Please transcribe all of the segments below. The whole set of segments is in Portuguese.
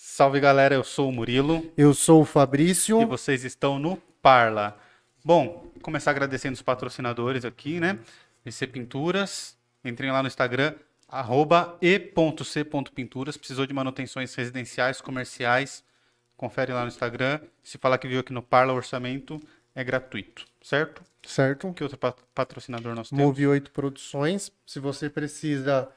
Salve galera, eu sou o Murilo Eu sou o Fabrício. e vocês estão no Parla. Bom, começar agradecendo os patrocinadores aqui, né? EC Pinturas, entrem lá no Instagram, arroba e.c.pinturas, precisou de manutenções residenciais, comerciais, confere lá no Instagram. Se falar que viu aqui no Parla, o orçamento é gratuito, certo? Certo? Que outro pa- patrocinador nós temos? Move 8 Produções. Se você precisa,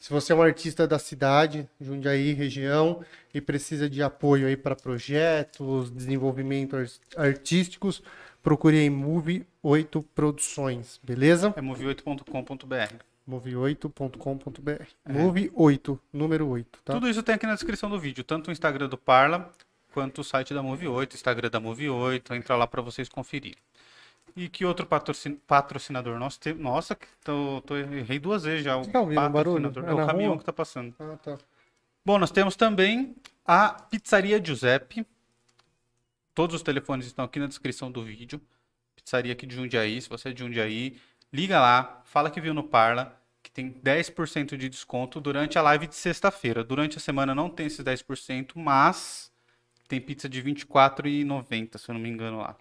se você é um artista da cidade, Jundiaí, região, e precisa de apoio aí para projetos, desenvolvimento ar- artísticos, procure em Move 8 Produções, beleza? É move8.com.br. Move8.com.br. Move 8, número 8, tá? Tudo isso tem aqui na descrição do vídeo, tanto o Instagram do Parla quanto o site da Move 8, Instagram da Move 8, entra lá para vocês conferirem. E que outro patrocin- patrocinador nós temos? Nossa, tô, tô- errei duas vezes já. O Tá ouvindo um barulho? patrocinador. É É o caminhão rua? que tá passando. Ah, tá. Bom, nós temos também a Pizzaria Giuseppe. Todos os telefones estão aqui na descrição do vídeo. Pizzaria aqui de Jundiaí. Se você é de Jundiaí, liga lá, fala que viu no Parla, que tem 10% de desconto durante a live de sexta-feira. Durante a semana não tem esses 10%, mas tem pizza de R$ 24,90, se eu não me engano lá.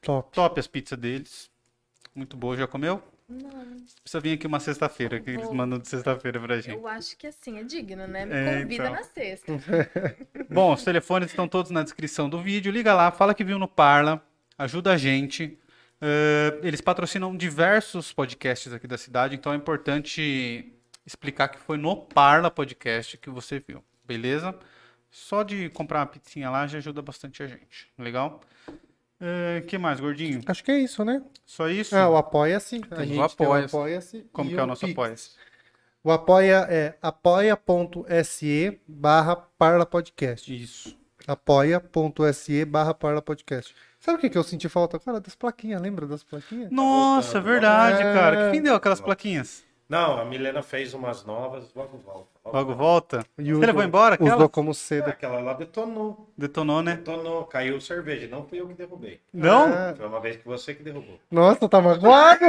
Top. Top as pizzas deles. Muito boa, já comeu? Não, Precisa vir aqui uma sexta-feira, que eles Vou. mandam de sexta-feira pra gente. eu acho que assim, é digno, né? Me É, convida então. na sexta. Bom, os telefones estão todos na descrição do vídeo. Liga lá, fala que viu no Parla, ajuda a gente. Eh, eles patrocinam diversos podcasts aqui da cidade, então é importante explicar que foi no Parla Podcast que você viu, beleza? Só de comprar uma pizzinha lá já ajuda bastante a gente, legal? O que mais, gordinho? Acho que é isso, né? Só isso? Ah, o Apoia-se. A gente tem o Apoia-se. Apoia-se. Como e que é o nosso Pix. apoia-se? O apoia é apoia.se barra Parla Podcast. Isso. apoia.se barra Parla Podcast. Sabe o que, que eu senti falta? Cara, das plaquinhas, lembra das plaquinhas? Nossa, voltando. verdade, É. cara. Que fim deu aquelas plaquinhas? Não, a Milena fez umas novas, logo volta. Logo volta? E Você levou embora aquela? Usou como cedo. Aquela lá detonou. Detonou, né? Detonou, caiu cerveja. Não fui eu que derrubei. Não? Ah, Foi uma vez que você que derrubou. nossa, tá magoado!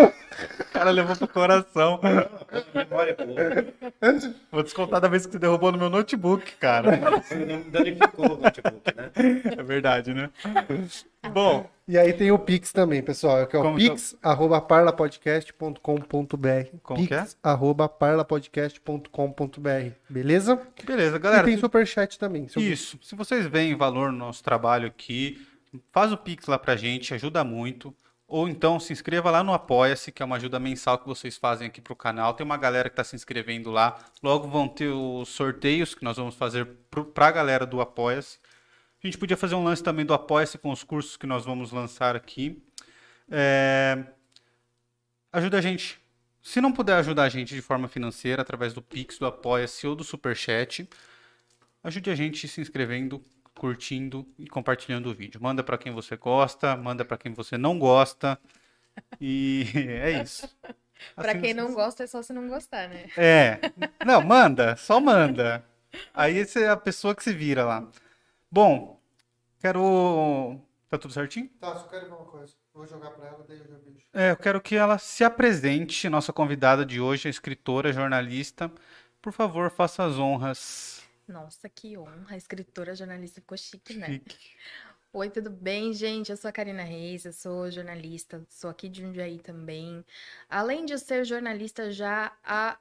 O cara levou pro coração. Não, memória boa. Vou descontar da vez que você derrubou no meu notebook, cara. Não danificou o notebook, né? É verdade, né? Bom, E aí tem o Pix também, pessoal, que é o que é o- Como que é? Pix arroba parlapodcast.com.br Beleza? beleza, E galera. tem superchat também. Isso. Se vocês veem valor no nosso trabalho aqui, faz o Pix lá pra gente, ajuda muito. Ou então se inscreva lá no Apoia-se, que é uma ajuda mensal que vocês fazem aqui pro canal. Tem uma galera que tá se inscrevendo lá. Logo vão ter os sorteios que nós vamos fazer pro, pra galera do Apoia-se. A gente podia fazer um lance também do Apoia-se com os cursos que nós vamos lançar aqui. É, Ajuda a gente. Se não puder ajudar a gente de forma financeira, através do Pix, do Apoia-se ou do Superchat, ajude a gente se inscrevendo, curtindo e compartilhando o vídeo. Manda para quem você gosta, manda para quem você não gosta. E é isso. Assim quem vocês- não gosta, é só se não gostar, né? É. Não, manda, só manda. Aí é a pessoa que se vira lá. Bom, quero. Tá tudo certinho? Tá, só quero ver uma coisa. Vou jogar pra ela, daí eu já vejo. É, eu quero que ela se apresente, nossa convidada de hoje, a escritora, jornalista. Por favor, faça as honras. Nossa, que honra. A escritora, jornalista ficou chique, né? Chique. Oi, tudo bem, gente? Eu sou a Karina Reis, eu sou jornalista, sou aqui de Jundiaí também. Além de ser jornalista já há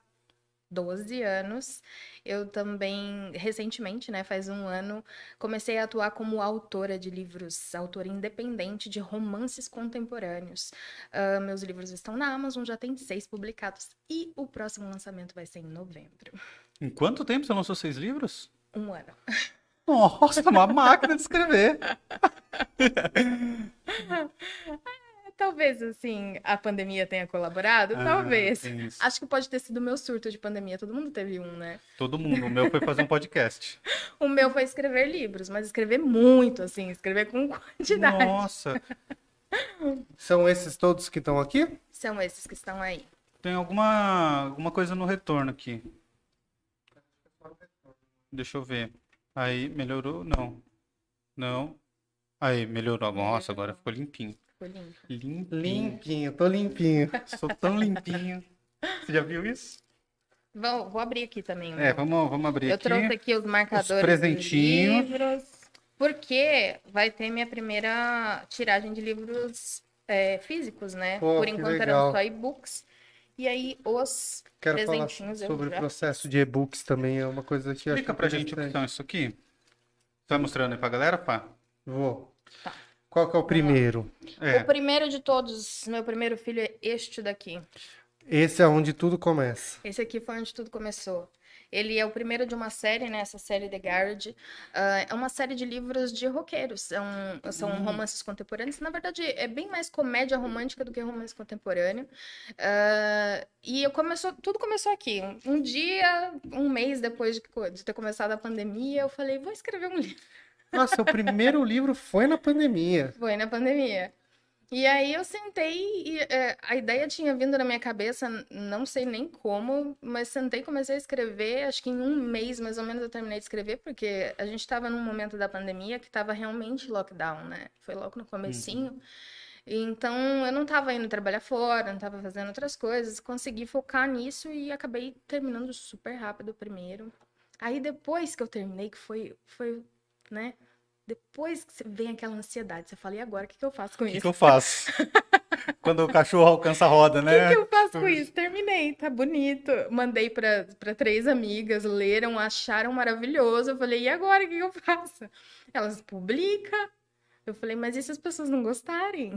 12 anos, eu também, recentemente, né, faz um ano, comecei a atuar como autora de livros, autora independente de romances contemporâneos. Ah, meus livros estão na Amazon, já tem seis publicados e o próximo lançamento vai ser em novembro. Em quanto tempo você lançou seis livros? Um ano. Nossa, uma máquina de escrever. Talvez, assim, a pandemia tenha colaborado, Ah, talvez. Acho que pode ter sido o meu surto de pandemia. Todo mundo teve um, né? Todo mundo. O meu foi fazer um podcast. O meu foi escrever livros, mas escrever muito, assim, escrever com quantidade. Nossa, São esses todos que estão aqui? São esses que estão aí. tem alguma, alguma coisa no retorno aqui. Deixa eu ver. Aí, melhorou? Não. Não. Aí, melhorou. Nossa, agora ficou limpinho. Ficou limpo. Limpinho. Limpinho, tô limpinho. Sou tão limpinho. Você já viu isso? Vou, vou abrir aqui também. É, né? vamos, vamos abrir Eu aqui. trouxe aqui os marcadores presentinhos. dos livros, porque vai ter minha primeira tiragem de livros é, físicos, né? Pô, Por enquanto legal. eram só e-books. E aí os Quero falar presentinhos eu sobre o já processo de e-books também, é uma coisa que eu acho Explica pra gente o que são isso aqui. Tá mostrando aí pra galera, pá? Vou. Tá. Qual que é o primeiro? É. O primeiro de todos, meu primeiro filho é este daqui. Esse é onde tudo começa. Esse aqui foi onde tudo começou. Ele é o primeiro de uma série, né? Essa série The Guard. Ah, é uma série de livros de roqueiros. São, são romances contemporâneos. Na verdade, é bem mais comédia romântica do que romance contemporâneo. Ah, e eu começou, tudo começou aqui. Um, dia, um mês depois de, de ter começado a pandemia, eu falei, vou escrever um livro. Nossa, o primeiro livro foi na pandemia. Foi na pandemia. E aí eu sentei e é, a ideia tinha vindo na minha cabeça, não sei nem como, mas sentei e comecei a escrever. Acho que em um mês mais ou menos eu terminei de escrever, porque a gente estava num momento da pandemia que estava realmente lockdown, né? Foi logo no comecinho. Então eu não estava indo trabalhar fora, não estava fazendo outras coisas, consegui focar nisso e acabei terminando super rápido o primeiro. Aí depois que eu terminei, que foi, foi, né? Depois que você vem aquela ansiedade, você fala, e agora, o que, que eu faço com O que, isso? que eu faço? Quando o cachorro alcança a roda, O que, né? que eu faço com isso? Terminei, tá bonito. Mandei pra três amigas, leram, acharam maravilhoso. Eu falei, e agora, o que, que eu faço? Elas publicam. Eu falei, mas e se as pessoas não gostarem?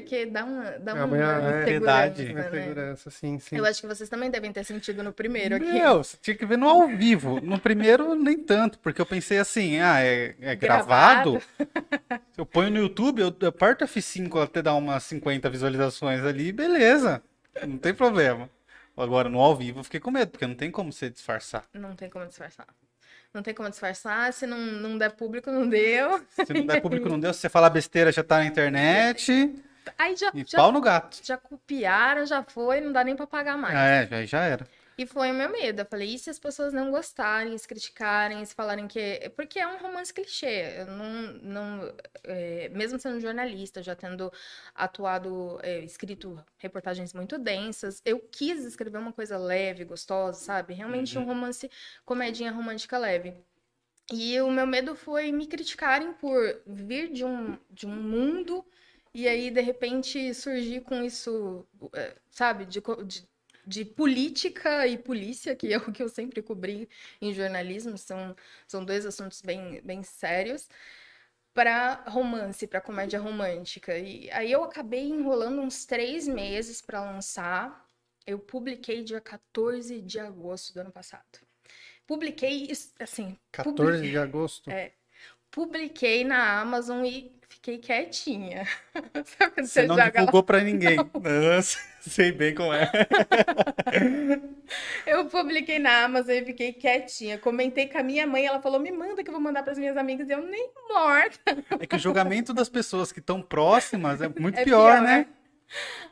Porque dá uma, dá É uma, é, insegurança, Uma né? segurança, sim, sim. Eu acho que vocês também devem ter sentido no primeiro aqui. Meu, você tinha que ver no ao vivo. No primeiro, nem tanto, porque eu pensei assim, ah, é, é gravado? Eu ponho no YouTube, eu eu aperto F5 até dar umas 50 visualizações ali, beleza. Não tem problema. Agora, no ao vivo, eu fiquei com medo, porque não tem como você disfarçar. Não tem como disfarçar. Não tem como disfarçar. Se não, não der público, não deu. Se não der público, não deu. Se você falar besteira, já tá na internet. Aí já, E já, pau no gato. já copiaram, já foi, não dá nem pra pagar mais. É, já, já era. E foi o meu medo. Eu falei, e se as pessoas não gostarem, se criticarem, se falarem que. Porque é um romance clichê. Eu não. não é, Mesmo sendo jornalista, já tendo atuado, é, escrito reportagens muito densas, eu quis escrever uma coisa leve, gostosa, sabe? Realmente um romance, comedinha romântica leve. E o meu medo foi me criticarem por vir de um, de um mundo e aí, de repente, surgir com isso, é, sabe, de, de, de política e polícia, que é o que eu sempre cobri em jornalismo, são, são dois assuntos bem, bem sérios, para romance, para comédia romântica. E aí eu acabei enrolando uns três meses para lançar. Eu publiquei dia 14 de agosto do ano passado. Publiquei, assim, 14 de agosto. É. publiquei na Amazon e fiquei quietinha. Sabe quando Você não joga lá? divulgou pra ninguém. Nossa, sei bem como é. Eu publiquei na Amazon e fiquei quietinha. Comentei com a minha mãe, ela falou: me manda que eu vou mandar para as minhas amigas. E eu nem morta. É que o julgamento das pessoas que estão próximas é muito É pior, pior. né?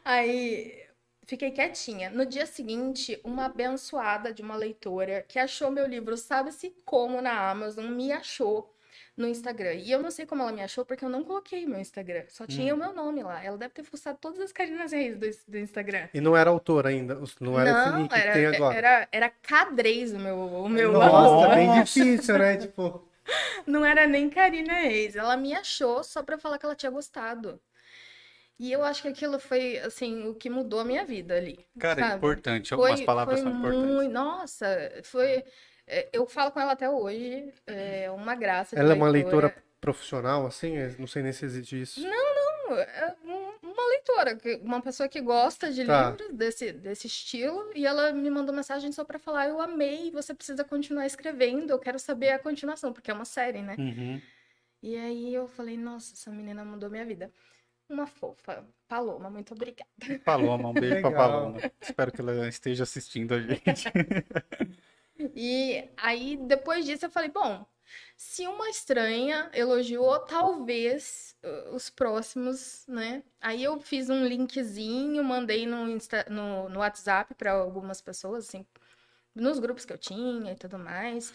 Aí fiquei quietinha. No dia seguinte, uma abençoada de uma leitora que achou meu livro, sabe-se como na Amazon, me achou no Instagram. E eu não sei como ela me achou, porque eu não coloquei meu Instagram. Só tinha Hum. o meu nome lá. Ela deve ter fuçado todas as Carinas Reis do, do Instagram. E não era autor ainda, não era esse Não, que era, tem agora. era, era Cadrez o meu, o meu Nossa, Nossa. bem difícil, né? Tipo, Não era nem Karina Reis. Ela me achou só pra falar que ela tinha gostado. E eu acho que aquilo foi, assim, o que mudou a minha vida ali. Cara, é sabe? importante. Algumas Foi, palavras foi são importantes. muito. Nossa, foi. É, Eu falo com ela até hoje. É uma graça. ela é uma leitora profissional, assim? Eu Não sei nem se existe isso. É um- uma leitora, uma pessoa que gosta de Tá. livros desse, desse estilo, e ela me mandou mensagem só pra falar: Eu amei, você precisa continuar escrevendo, eu quero saber a continuação, porque é uma série, né? Uhum. E aí eu falei: Nossa, essa menina mudou minha vida. Uma fofa. Paloma, muito obrigada. Paloma, um beijo pra Legal. Paloma. Espero que ela esteja assistindo a gente. E aí, depois disso, eu falei: Bom, se uma estranha elogiou, talvez uh, os próximos, né? Aí eu fiz um linkzinho, mandei no, Insta, no, no WhatsApp para algumas pessoas, assim, nos grupos que eu tinha e tudo mais.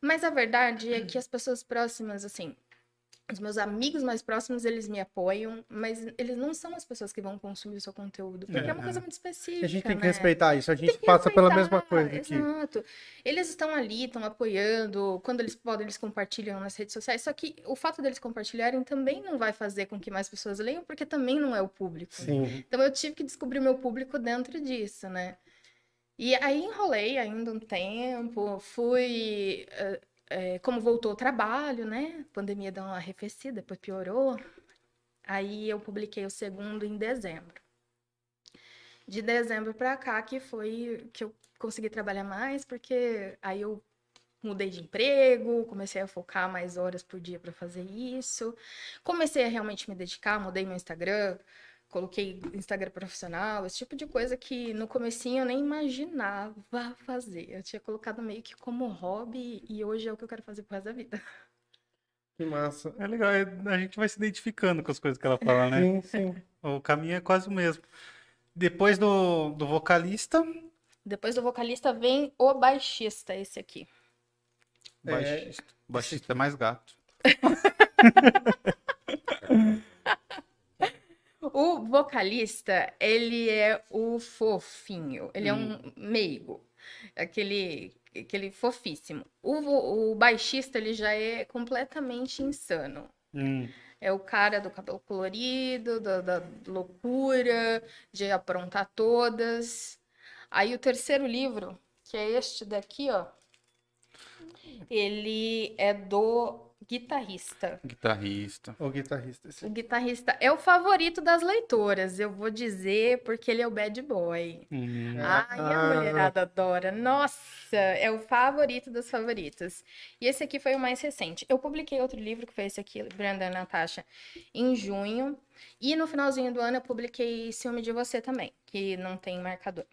Mas a verdade é que as pessoas próximas, assim, Os meus amigos mais próximos, eles me apoiam, mas eles não são as pessoas que vão consumir o seu conteúdo, porque é, É, uma é. coisa muito específica, A gente tem que né? respeitar isso. A gente passa pela mesma coisa aqui. Exato. Eles estão ali, estão apoiando. Quando eles podem, eles compartilham nas redes sociais. Só que o fato deles compartilharem também não vai fazer com que mais pessoas leiam, porque também não é o público. Sim. Então eu tive que descobrir o meu público dentro disso, né? E aí enrolei ainda um tempo, fui. eh, eh, como voltou o trabalho, né? A pandemia deu uma arrefecida, depois piorou. Aí eu publiquei o segundo em dezembro. De dezembro pra cá que foi que eu consegui trabalhar mais, porque aí eu mudei de emprego, comecei a focar mais horas por dia pra fazer isso. Comecei a realmente me dedicar, mudei meu Instagram, coloquei Instagram profissional, esse tipo de coisa que no comecinho eu nem imaginava fazer. Eu tinha colocado meio que como hobby e hoje é o que eu quero fazer pro resto da vida. Que massa. É legal, é- a gente vai se identificando com as coisas que ela fala, né? Sim, sim. O caminho é quase o mesmo. Depois do, do vocalista, Depois do vocalista vem o baixista, esse aqui. É. baixista. Baixista é mais gato. O vocalista, ele é o fofinho, ele é um meigo, aquele, aquele fofíssimo. O, o baixista, ele já é completamente insano. Hum, É o cara do cabelo colorido, da, da loucura, de aprontar todas. Aí o terceiro livro, que é este daqui, ó, ele é do guitarrista. guitarrista. O guitarrista. esse. O guitarrista é o favorito das leitoras, eu vou dizer, porque ele é o bad boy. Hum, Ai, a Ah. mulherada adora. Nossa, é o favorito dos favoritos. E esse aqui foi o mais recente. Eu publiquei outro livro, que foi esse aqui, Brenda Natasha, em junho. E no finalzinho do ano eu publiquei Ciúme de Você também, que não tem marcador.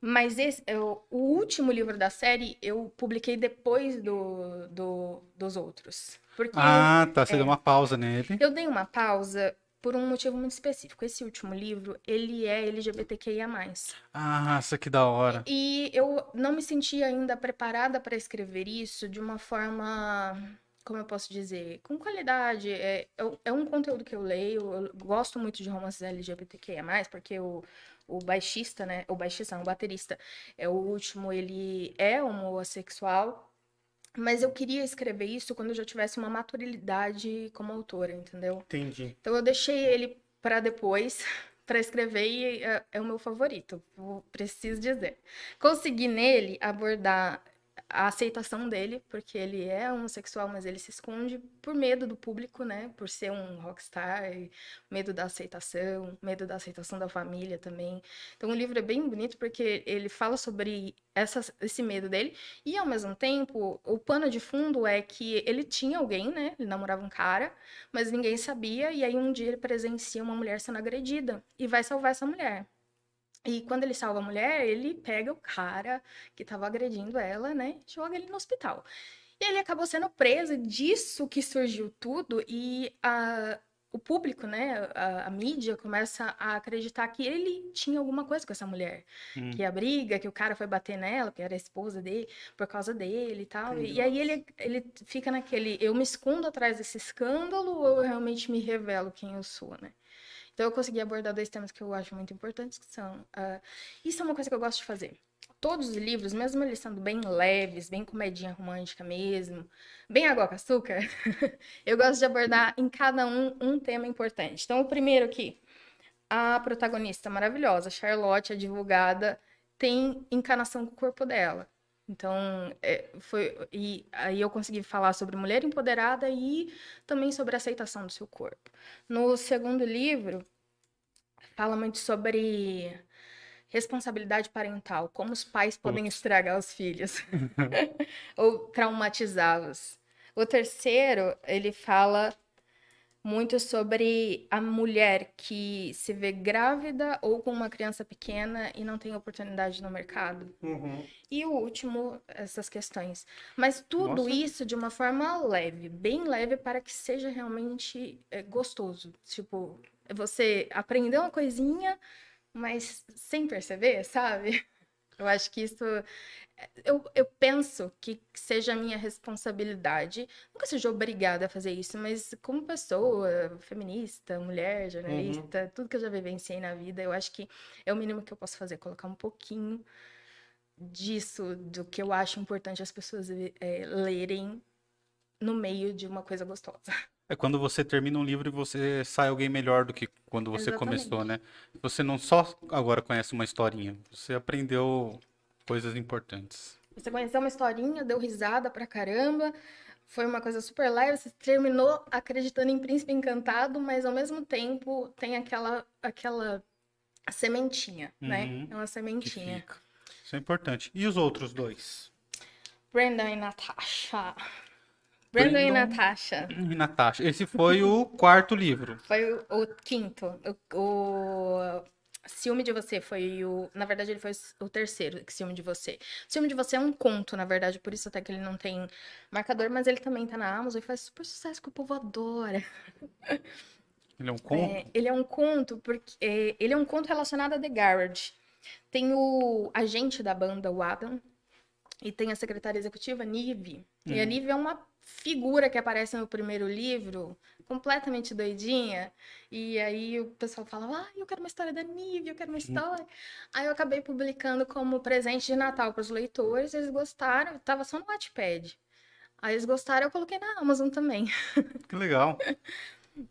Mas esse, eu- o último livro da série eu publiquei depois do, do- dos outros. Porque Ah, tá. Você é. deu uma pausa nele. eu dei uma pausa por um motivo muito específico. Esse último livro, ele é LGBTQIA+. Ah, isso que da hora. E eu não me sentia ainda preparada para escrever isso de uma forma, como eu posso dizer, com qualidade. É, é- é um conteúdo que eu leio, eu gosto muito de romances LGBTQIA+, porque o, o baixista, né, o baixista, não, o baterista, é o último, ele é homossexual, mas eu queria escrever isso quando eu já tivesse uma maturidade como autora, entendeu? Entendi. Então eu deixei ele para depois, para escrever e é, é o meu favorito, preciso dizer. Consegui nele abordar a aceitação dele, porque ele é homossexual, mas ele se esconde por medo do público, né? Por ser um rockstar, medo da aceitação, medo da aceitação da família também. Então o livro é bem bonito porque ele fala sobre essa, esse medo dele e ao mesmo tempo o pano de fundo é que ele tinha alguém, né? Ele namorava um cara, mas ninguém sabia e aí um dia ele presencia uma mulher sendo agredida e vai salvar essa mulher. E quando ele salva a mulher, ele pega o cara que estava agredindo ela, né? Joga ele no hospital. E ele acabou sendo preso, disso que surgiu tudo, e a, o público, né, a, a mídia começa a acreditar que ele tinha alguma coisa com essa mulher. Hum. Que a briga, que o cara foi bater nela, que era a esposa dele, por causa dele e tal. E, e aí ele, ele fica naquele, eu me escondo atrás desse escândalo ou eu realmente me revelo quem eu sou, né? Então eu consegui abordar dois temas que eu acho muito importantes, que são... ah, isso é uma coisa que eu gosto de fazer. Todos os livros, mesmo eles sendo bem leves, bem comedinha romântica mesmo, bem água com açúcar, eu gosto de abordar em cada um um tema importante. Então, o primeiro aqui, a protagonista maravilhosa, Charlotte, advogada, tem encanação com o corpo dela. Então, é, foi, e aí eu consegui falar sobre mulher empoderada e também sobre a aceitação do seu corpo. No segundo livro, fala muito sobre responsabilidade parental, como os pais podem estragar os filhos ou traumatizá-los. O terceiro, ele fala muito sobre a mulher que se vê grávida ou com uma criança pequena e não tem oportunidade no mercado. Uhum. E o último, essas questões. Mas tudo Nossa. isso de uma forma leve, bem leve, para que seja realmente é, gostoso. Tipo, você aprender uma coisinha, mas sem perceber, sabe? Eu acho que isso eu, eu penso que seja a minha responsabilidade, nunca seja obrigada a fazer isso, mas como pessoa feminista, mulher, jornalista, tudo que eu já vivenciei na vida, eu acho que é o mínimo que eu posso fazer, colocar um pouquinho disso, do que eu acho importante as pessoas é, lerem no meio de uma coisa gostosa. É quando você termina um livro e você sai alguém melhor do que quando você Exatamente. começou, né? Você não só agora conhece uma historinha, você aprendeu coisas importantes. Você conheceu uma historinha, deu risada pra caramba, foi uma coisa super leve, você terminou acreditando em Príncipe Encantado, mas ao mesmo tempo tem aquela aquela sementinha, né? Uhum. É uma sementinha. Isso é importante. E os outros dois? Brandon e Natasha. Brandon e Brandon- Natasha. E Natasha. Esse foi o quarto livro. Foi o, o quinto. O, o Ciúme de Você foi o. Na verdade, ele foi o terceiro, Ciúme de Você. Ciúme de Você é um conto, na verdade, por isso até que ele não tem marcador, mas ele também tá na Amazon e faz super sucesso que o povo adora. Ele é um conto. É, ele é um conto, porque é, ele é um conto relacionado a The Garage. Tem o agente da banda, o Adam, e tem a secretária executiva, Nive. E a Hum. Nive é uma figura que aparece no primeiro livro, completamente doidinha. E aí o pessoal fala, ah, eu quero uma história da Nive, eu quero uma história. Aí eu acabei publicando como presente de Natal para os leitores, eles gostaram, tava só no Wattpad. Aí eles gostaram, eu coloquei na Amazon também. Que legal.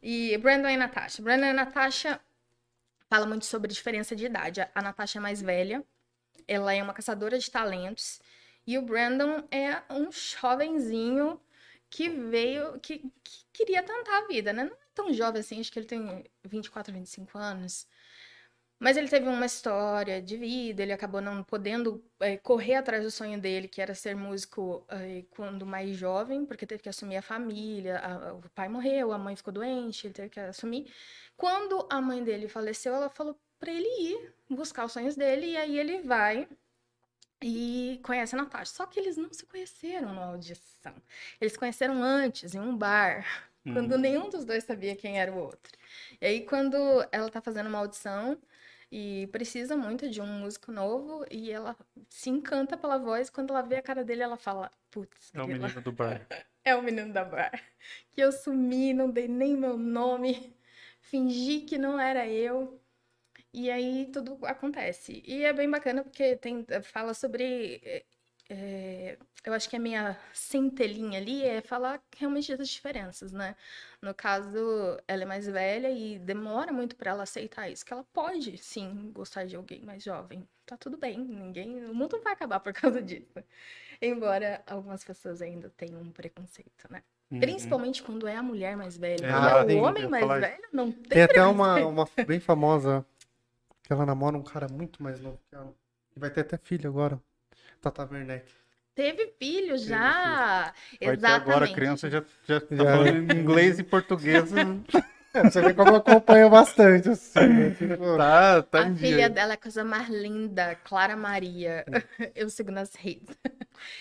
E Brandon e Natasha. Brandon e Natasha fala muito sobre diferença de idade. A- A Natasha é mais velha, ela é uma caçadora de talentos, e o Brandon é um jovenzinho que veio, que, que queria tentar a vida, né? Não é tão jovem assim, acho que ele tem 24, 25 anos. Mas ele teve uma história de vida, ele acabou não podendo eh, correr atrás do sonho dele, que era ser músico eh, quando mais jovem, porque teve que assumir a família, a- o pai morreu, a mãe ficou doente, ele teve que assumir. Quando a mãe dele faleceu, ela falou pra ele ir buscar os sonhos dele, e aí ele vai e conhece a Natasha. Só que eles não se conheceram na audição. Eles se conheceram antes, em um bar, quando Hum. nenhum dos dois sabia quem era o outro. E aí, quando ela tá fazendo uma audição e precisa muito de um músico novo, e ela se encanta pela voz, quando ela vê a cara dele, ela fala: Putz, É o menino do bar. é o menino da bar. Que eu sumi, não dei nem meu nome, fingi que não era eu. E aí tudo acontece. E é bem bacana porque tem, fala sobre. é, eu acho que a minha centelhinha ali é falar realmente das diferenças, né? No caso, ela é mais velha e demora muito pra ela aceitar isso, que ela pode sim gostar de alguém mais jovem. Tá tudo bem, ninguém, o mundo não vai acabar por causa disso. Embora algumas pessoas ainda tenham um preconceito, né? Uhum. Principalmente quando é a mulher mais velha. É, Quando ah, é o homem mais falar velho, não tem Tem até uma, uma bem famosa que ela namora um cara muito mais novo que ela. E vai ter até filho agora. Tata Werneck. Teve filho já. Vai ter Exatamente. agora, a criança já, já tá Já. falando em inglês e português. É, você vê como eu acompanho bastante, assim. né? Tipo, tá, tá A filha dia. dela é a coisa mais linda, Clara Maria. Eu sigo nas redes.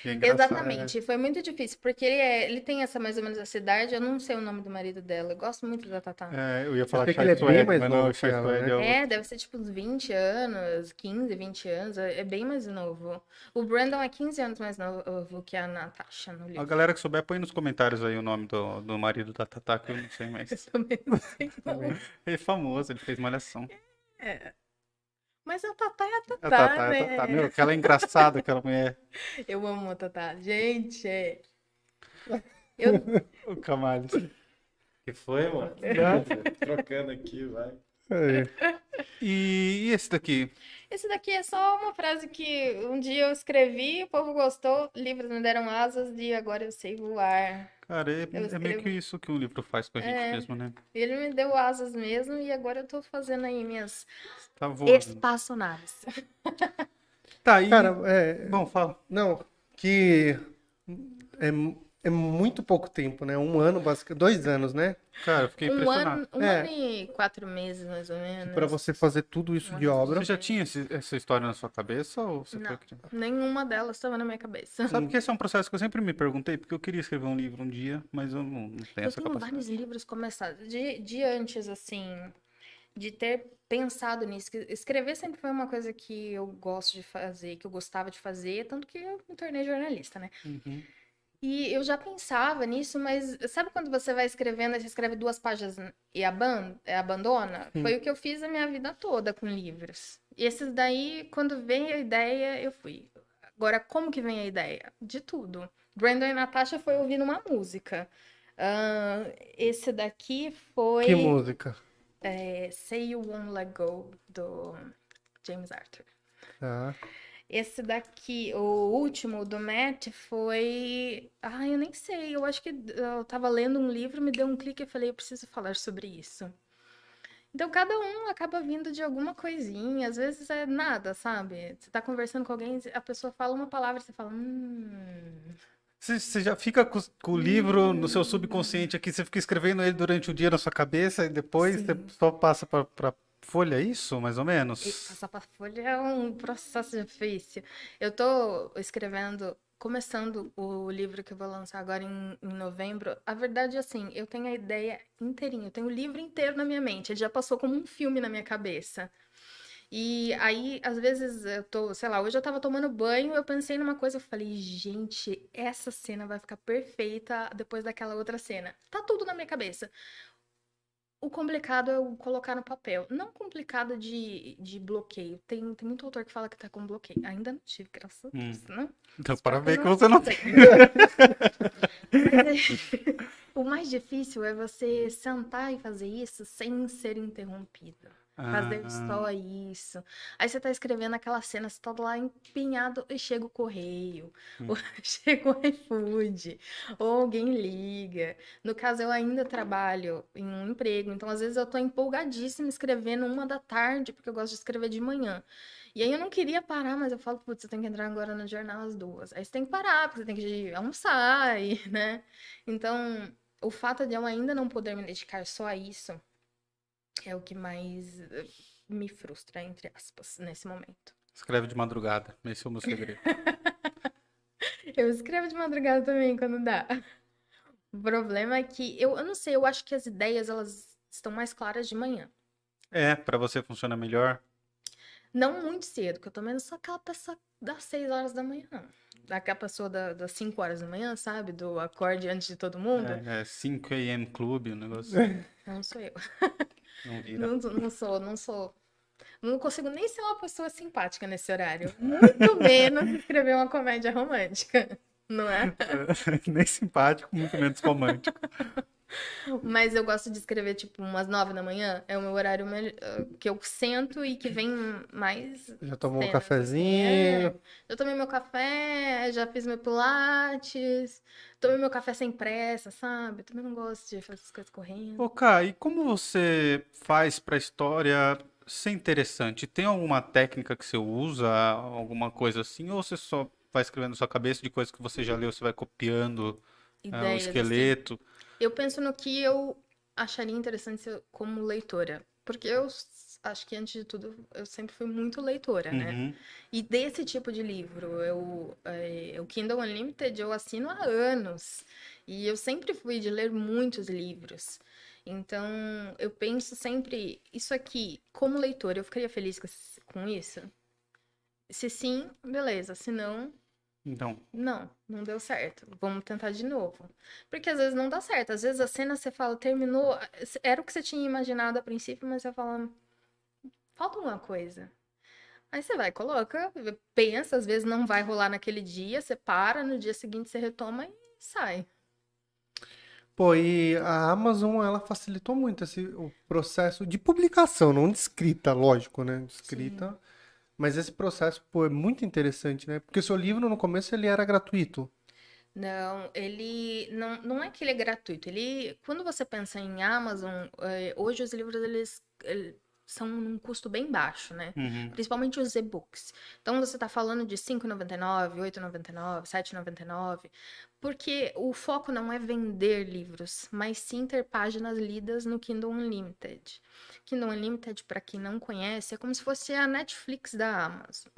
É. Exatamente. Foi muito difícil, porque ele, é, ele tem essa mais ou menos essa idade. Eu não sei o nome do marido dela. Eu gosto muito da Tatá. É, eu ia falar sei que ele é bem mais mas novo não, que ela, né? é. É, deve ser tipo uns 20 anos, 15, 20 anos. É é bem mais novo. O Brandon é 15 anos mais novo que a Natasha no A livro. galera que souber, põe nos comentários aí o nome do, do marido da Tatá, que eu não sei mais. Eu também não sei não. Ele é famoso, ele fez malhação. Mas a Tatá é a É a Tatá, Tatá, é a né? Tatá. Meu, aquela é engraçada, aquela mulher. Eu amo a Tatá. Gente, é. Eu, O Camales. que foi, mano? Trocando aqui, vai. é. E esse daqui? Esse daqui é só uma frase que um dia eu escrevi, o povo gostou, livros me deram asas e agora eu sei voar. Cara, é, Eu é meio que isso que um livro faz com a gente É. mesmo, né? Ele me deu asas mesmo e agora eu tô fazendo aí minhas Tá voando. espaçonaves. Tá, e... Cara, é. Bom, fala. Não, que é, é muito pouco tempo, né? Um ano, basicamente. Dois anos, né? Cara, eu fiquei Um impressionado. ano, um É. ano e quatro meses, mais ou menos. Pra você fazer tudo isso de obra. Você já tinha esse- essa história na sua cabeça ou você Não. foi? Nenhuma delas estava na minha cabeça. Sabe que esse é um processo que eu sempre me perguntei, porque eu queria escrever um livro um dia, mas eu não, não tenho Eu essa tenho capacidade. vários livros começados. De, de antes, assim, de ter pensado nisso. Escrever sempre foi uma coisa que eu gosto de fazer, que eu gostava de fazer, tanto que eu me tornei jornalista, né? Uhum. E eu já pensava nisso, mas sabe quando você vai escrevendo, você escreve duas páginas e aban eh, abandona? Sim. Foi o que eu fiz a minha vida toda com livros. E esses daí, quando veio a ideia, eu fui. Agora, como que vem a ideia? De tudo. Brandon e Natasha foi ouvindo uma música. Ah, esse daqui foi Que música? é, Say You Won't Let Go, do James Arthur. Tá. Esse daqui, o último do Matt, foi. Ah, eu nem sei. Eu acho que eu tava lendo um livro, me deu um clique e falei, eu preciso falar sobre isso. Então, cada um acaba vindo de alguma coisinha. Às vezes é nada, sabe? Você tá conversando com alguém, a pessoa fala uma palavra e você fala, hum. Você, já fica com, o livro no seu subconsciente aqui, você fica escrevendo ele durante o dia na sua cabeça e depois Sim. você só passa pra folha, é isso, mais ou E menos? passar pra folha é um processo difícil. Eu tô escrevendo, começando o livro que eu vou lançar agora em, em novembro. A verdade é assim, eu tenho a ideia inteirinha, eu tenho o livro inteiro na minha mente. Ele já passou como um filme na minha cabeça. E aí, às vezes, eu tô, sei lá, hoje eu tava tomando banho, eu pensei numa coisa, eu falei, gente, essa cena vai ficar perfeita depois daquela outra cena. Tá tudo na minha cabeça. O complicado é o colocar no papel. Não complicado de, de bloqueio. Tem, tem muito autor que fala que tá com bloqueio. Ainda não tive, graças a Deus, né? Então, para ver que você não. Mas é- o mais difícil é você sentar e fazer isso sem ser interrompido. Fazer Ah, só isso. Aí você tá escrevendo aquela cena, você tá lá empenhado e chega o correio, Hum. ou chega o iFood, ou alguém liga. No caso, eu ainda trabalho em um emprego, então às vezes eu tô empolgadíssima escrevendo uma da tarde, porque eu gosto de escrever de manhã. E aí eu não queria parar, mas eu falo, putz, você tem que entrar agora no jornal às duas. Aí você tem que parar, porque você tem que almoçar, e, né? Então, o fato de eu ainda não poder me dedicar só a isso é o que mais eh, me frustra, entre aspas, nesse momento. Escreve de madrugada, esse é o meu segredo. Eu escrevo de madrugada também, quando dá. O problema é que, eu, eu não sei, eu acho que as ideias, elas estão mais claras de manhã. É, pra você funciona melhor. Não muito cedo, porque eu tô menos só aquela pessoa das 6 horas da manhã. Aquela pessoa da- das 5 horas da manhã, sabe? Do acorde antes de todo mundo. É, é 5 AM Clube, o negócio Não sou eu. não vira. Não, não sou, não sou. Não consigo nem ser uma pessoa simpática nesse horário. Muito menos escrever uma comédia romântica. Não é? Nem simpático, muito menos romântico. Mas eu gosto de escrever, tipo, umas nove da manhã. É o meu horário eh, que eu sento e que vem mais. Já tomou um cenas, assim. cafezinho? É. Já tomei meu café, já fiz meu pilates, tomei meu café sem pressa, sabe? Também não gosto de fazer essas coisas correndo. Ô, Cá, e como você faz pra história ser interessante? Tem alguma técnica que você usa, alguma coisa assim, ou você só vai escrevendo na sua cabeça de coisas que você já leu, você vai copiando ah, o Ideias, assim. Eu penso no que eu acharia interessante como leitora. Porque eu acho que, antes de tudo, eu sempre fui muito leitora, né? Uhum. E desse tipo de livro, eu, é, o Kindle Unlimited eu assino há anos. E eu sempre fui de ler muitos livros. Então, eu penso sempre, isso aqui, como leitora, eu ficaria feliz com isso? Se sim, beleza. Se não, Então, não, não deu certo. Vamos tentar de novo. Porque às vezes não dá certo. Às vezes a cena você fala, terminou, era o que você tinha imaginado a princípio, mas você fala, falta alguma coisa. Aí você vai, coloca, pensa, às vezes não vai rolar naquele dia, você para, no dia seguinte você retoma e sai. Pô, e a Amazon, ela facilitou muito esse, o processo de publicação, não de escrita, lógico, né? De escrita. Mas esse processo, pô, é muito interessante, né? Porque o seu livro, no começo, ele era gratuito. Não, ele não, não é que ele é gratuito. Ele, quando você pensa em Amazon, eh, hoje os livros eles, eh, são num custo bem baixo, né? uhum. Principalmente os e-books. Então você está falando de R$ 5,99, R$ 8,99, R$ 7,99, porque o foco não é vender livros, mas sim ter páginas lidas no Kindle Unlimited. Kindle Unlimited, para quem não conhece, é como se fosse a Netflix da Amazon.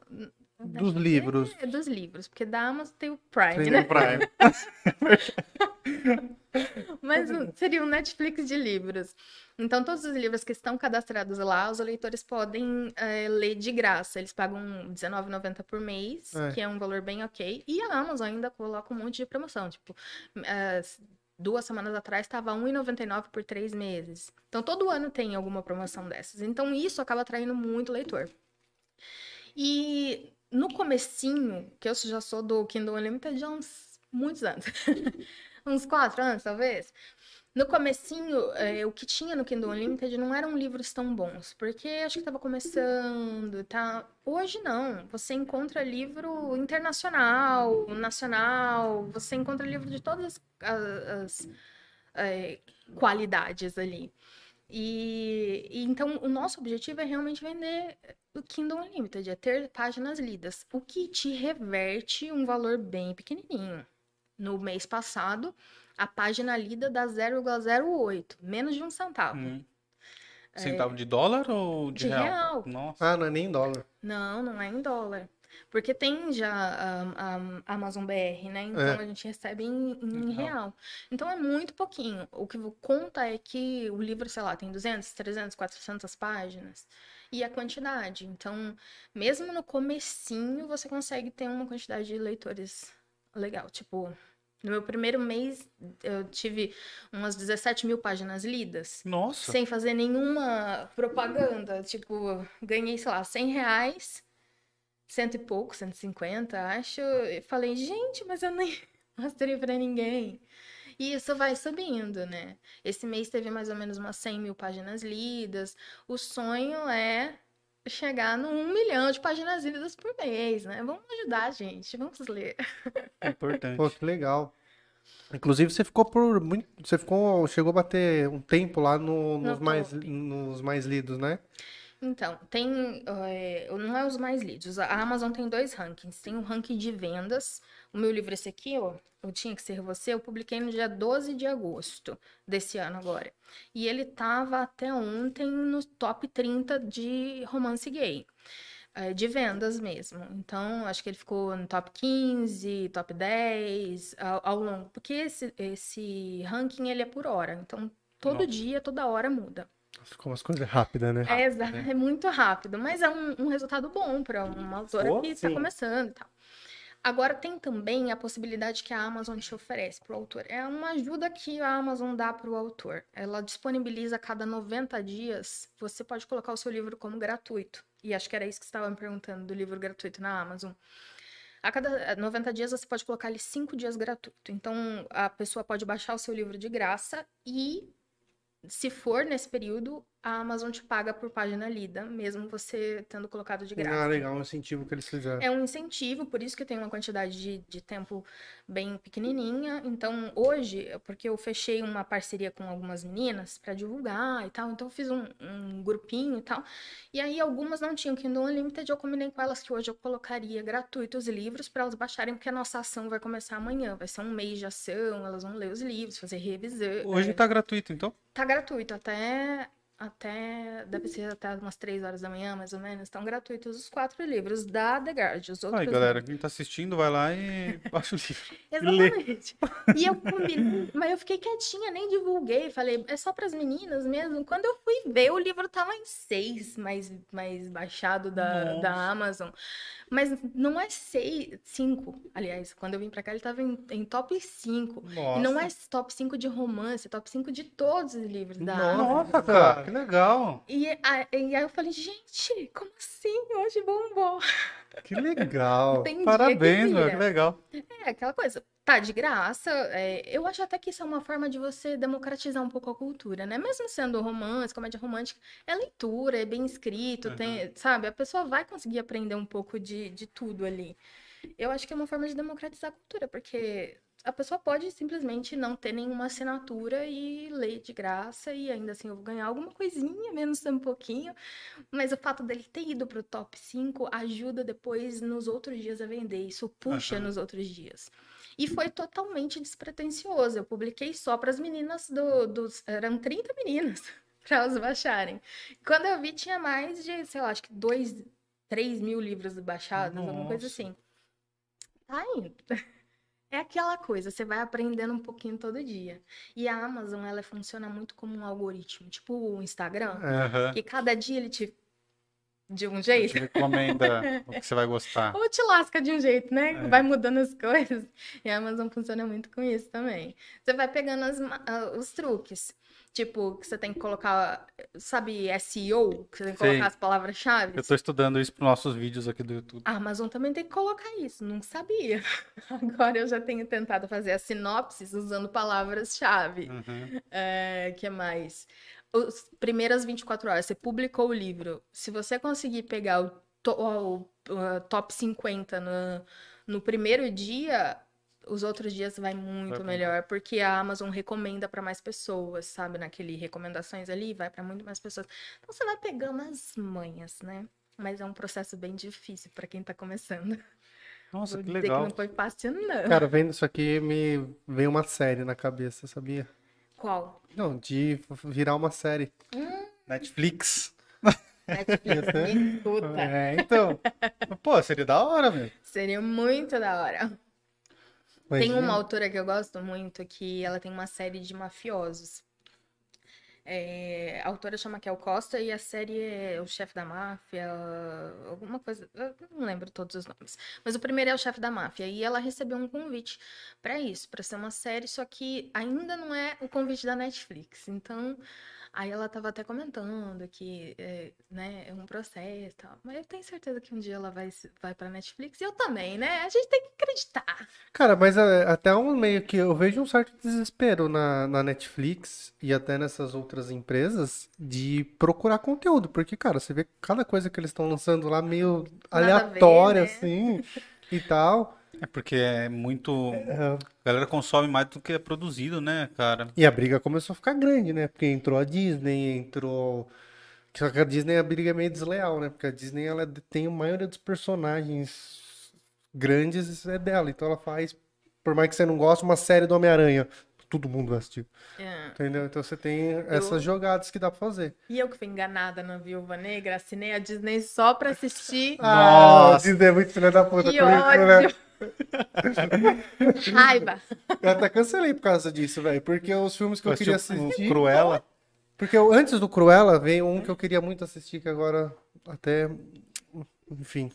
Dos livros. É, dos livros, porque da Amazon tem o Prime, Tem né? o Prime. Mas um- seria um Netflix de livros. Então, todos os livros que estão cadastrados lá, os leitores podem eh, ler de graça. Eles pagam R$19,90 por mês, É. que é um valor bem ok. E a Amazon ainda coloca um monte de promoção. Tipo, eh, duas semanas atrás estava R$1,99 por três meses. Então, todo ano tem alguma promoção dessas. Então, isso acaba atraindo muito leitor. E no comecinho, que eu já sou do Kindle Unlimited há uns muitos anos, uns quatro anos, talvez. No comecinho, eh, o que tinha no Kindle Unlimited não eram livros tão bons, porque acho que estava começando, tá? Hoje não, você encontra livro internacional, nacional, você encontra livro de todas as, as, eh, qualidades ali. E, e então o nosso objetivo é realmente vender o Kindle Unlimited, é ter páginas lidas, o que te reverte um valor bem pequenininho. No mês passado, a página lida dá 0,08, menos de um centavo. Hum. Centavo de dólar ou de, De real. Nossa. Ah, não é nem em dólar. Não, não é em dólar. Porque tem já a, a Amazon BR, né? Então É. a gente recebe em, em Legal. real. Então é muito pouquinho. O que conta é que o livro, sei lá, tem 200, 300, 400 páginas. E a quantidade. Então, mesmo no comecinho, você consegue ter uma quantidade de leitores legal. Tipo, no meu primeiro mês, eu tive umas 17 mil páginas lidas Nossa. sem fazer nenhuma propaganda. Tipo, ganhei, sei lá, 100 reais, cento e pouco, 150, acho. E falei, gente, mas eu nem mostrei pra ninguém. E isso vai subindo, né? Esse mês teve mais ou menos umas 100 mil páginas lidas. O sonho é chegar no 1 milhão de páginas lidas por mês, né? Vamos ajudar, gente. Vamos ler. É importante. Pô, que legal. Inclusive, você ficou por muito. Você ficou. Chegou a bater um tempo lá no- No nos, mais, top. nos mais lidos, né? Então, tem. eh, não é os mais lidos. A Amazon tem dois rankings. Tem um ranking de vendas. O meu livro, esse aqui, ó. Eu tinha que ser você. Eu publiquei no dia 12 de agosto desse ano agora. E ele tava até ontem no top 30 de romance gay. eh, de vendas mesmo. Então, acho que ele ficou no top 15, top 10 ao, ao longo. Porque esse, esse ranking ele é por hora. Então, todo Nossa. dia, toda hora muda. Ficou umas coisas rápidas, né? É, exa- é muito rápido, mas é um, um resultado bom para uma autora Oh, que está começando e tal. Agora tem também a possibilidade que a Amazon te oferece para o autor. É uma ajuda que a Amazon dá para o autor. Ela disponibiliza a cada 90 dias, você pode colocar o seu livro como gratuito. E acho que era isso que você estava me perguntando do livro gratuito na Amazon. A cada 90 dias você pode colocar ali 5 dias gratuito. Então a pessoa pode baixar o seu livro de graça e se for nesse período, a Amazon te paga por página lida, mesmo você tendo colocado de graça. Ah, legal, um incentivo que eles fizeram. É um incentivo, por isso que tem uma quantidade de, de tempo bem pequenininha. Então, hoje, porque eu fechei uma parceria com algumas meninas para divulgar e tal, então eu fiz um, um grupinho e tal. E aí, algumas não tinham Kindle Unlimited, eu combinei com elas que hoje eu colocaria gratuito os livros para elas baixarem, porque a nossa ação vai começar amanhã. Vai ser um mês de ação, elas vão ler os livros, fazer revisão. Hoje tá gratuito, então? Tá gratuito até. Até. Deve ser até umas 3 horas da manhã, mais ou menos. Estão gratuitos os quatro livros da The Guard. Os outros. Aí, galera, quem tá assistindo, vai lá e baixa o livro. Exatamente. E eu combinei, mas eu fiquei quietinha, nem divulguei. Falei, é só pras meninas mesmo. Quando eu fui ver, o livro tava em seis mais, mais baixado da, Nossa. da Amazon. Mas não é seis, cinco. Aliás, quando eu vim pra cá, ele tava em, em top 5. Nossa. E não é top 5 de romance, é top 5 de todos os livros da Amazon. Nossa, cara, que legal. E, a- e aí eu falei, gente, como assim? Hoje bombou. Que legal. Dia Parabéns, que meu, que legal. É aquela coisa, tá de graça. é, eu acho até que isso é uma forma de você democratizar um pouco a cultura, né? Mesmo sendo romance, comédia romântica, é leitura, é bem escrito, tem, sabe? A pessoa vai conseguir aprender um pouco de, de tudo ali. Eu acho que é uma forma de democratizar a cultura, porque a pessoa pode simplesmente não ter nenhuma assinatura e ler de graça, e ainda assim eu vou ganhar alguma coisinha, menos um pouquinho. Mas o fato dele ter ido pro top 5 ajuda depois nos outros dias a vender. Isso puxa Aham. nos outros dias. E foi totalmente despretensioso. Eu publiquei só para as meninas do, dos. Eram 30 meninas para elas baixarem. Quando eu vi, tinha mais de, sei lá, acho que 2, 3 mil livros baixados, alguma coisa Nossa. assim. Tá indo. É aquela coisa, você vai aprendendo um pouquinho todo dia. E a Amazon, ela funciona muito como um algoritmo, tipo o Instagram, Aham. que cada dia ele te de um Te jeito recomenda o que você vai gostar. ou te lasca de um jeito, né? É. Vai mudando as coisas. E a Amazon funciona muito com isso também. Você vai pegando as ah, os truques. Tipo, que você tem que colocar, sabe, SEO, que você tem que Sei. colocar as palavras-chave. Eu tô estudando isso pros nossos vídeos aqui do YouTube. A Amazon também tem que colocar isso, não sabia. Agora eu já tenho tentado fazer as sinopses usando palavras-chave. Uhum. É, que mais? Os primeiras 24 horas, você publicou o livro. Se você conseguir pegar o, to- o- top 50 no, no primeiro dia, os outros dias vai muito Vai melhor, porque a Amazon recomenda para mais pessoas, sabe? Naquele recomendações ali, vai para muito mais pessoas. Então você vai pegando as manhas, né? Mas é um processo bem difícil para quem tá começando. Nossa, Vou que legal. que não foi fácil, não. Cara, vendo isso aqui, me veio uma série na cabeça, sabia? Qual? Não, de virar uma série. Netflix. Netflix, me escuta. É, então. Pô, seria da hora, meu. Seria muito da hora. Tem Imagina. uma autora que eu gosto muito que ela tem uma série de mafiosos. É, a autora chama Kel Costa e a série é O Chefe da Máfia, alguma coisa, não lembro todos os nomes. Mas o primeiro é O Chefe da Máfia e ela recebeu um convite pra isso, pra ser uma série, só que ainda não é o convite da Netflix. Então, aí ela tava até comentando que é, né, é um processo e tal. Mas eu tenho certeza que um dia ela vai, vai pra Netflix e eu também, né? A gente tem que acreditar. Cara, mas é, até um meio que eu vejo um certo desespero na, na Netflix e até nessas outras empresas de procurar conteúdo, porque, cara, você vê cada coisa que eles estão lançando lá meio Nada a ver, aleatória, né? assim, e tal. É porque é muito. É, A galera consome mais do que é produzido, né, cara? E a briga começou a ficar grande, né? Porque entrou a Disney, entrou. Só que a Disney, a briga é meio desleal, né? Porque a Disney, ela tem a maioria dos personagens grandes é dela. Então ela faz, por mais que você não goste, uma série do Homem-Aranha. Todo mundo vai assistir. É. Entendeu? Então você tem essas jogadas que dá pra fazer. E eu que fui enganada na Viúva Negra, assinei a Disney só pra assistir. Ah, Nossa. a Disney é muito filha da puta que com isso, né? Raiva! Eu até cancelei por causa disso, velho. Porque os filmes que eu queria Assistiu o assistir. Cruella. Porque eu- antes do Cruella veio um que eu queria muito assistir, que agora até. Enfim.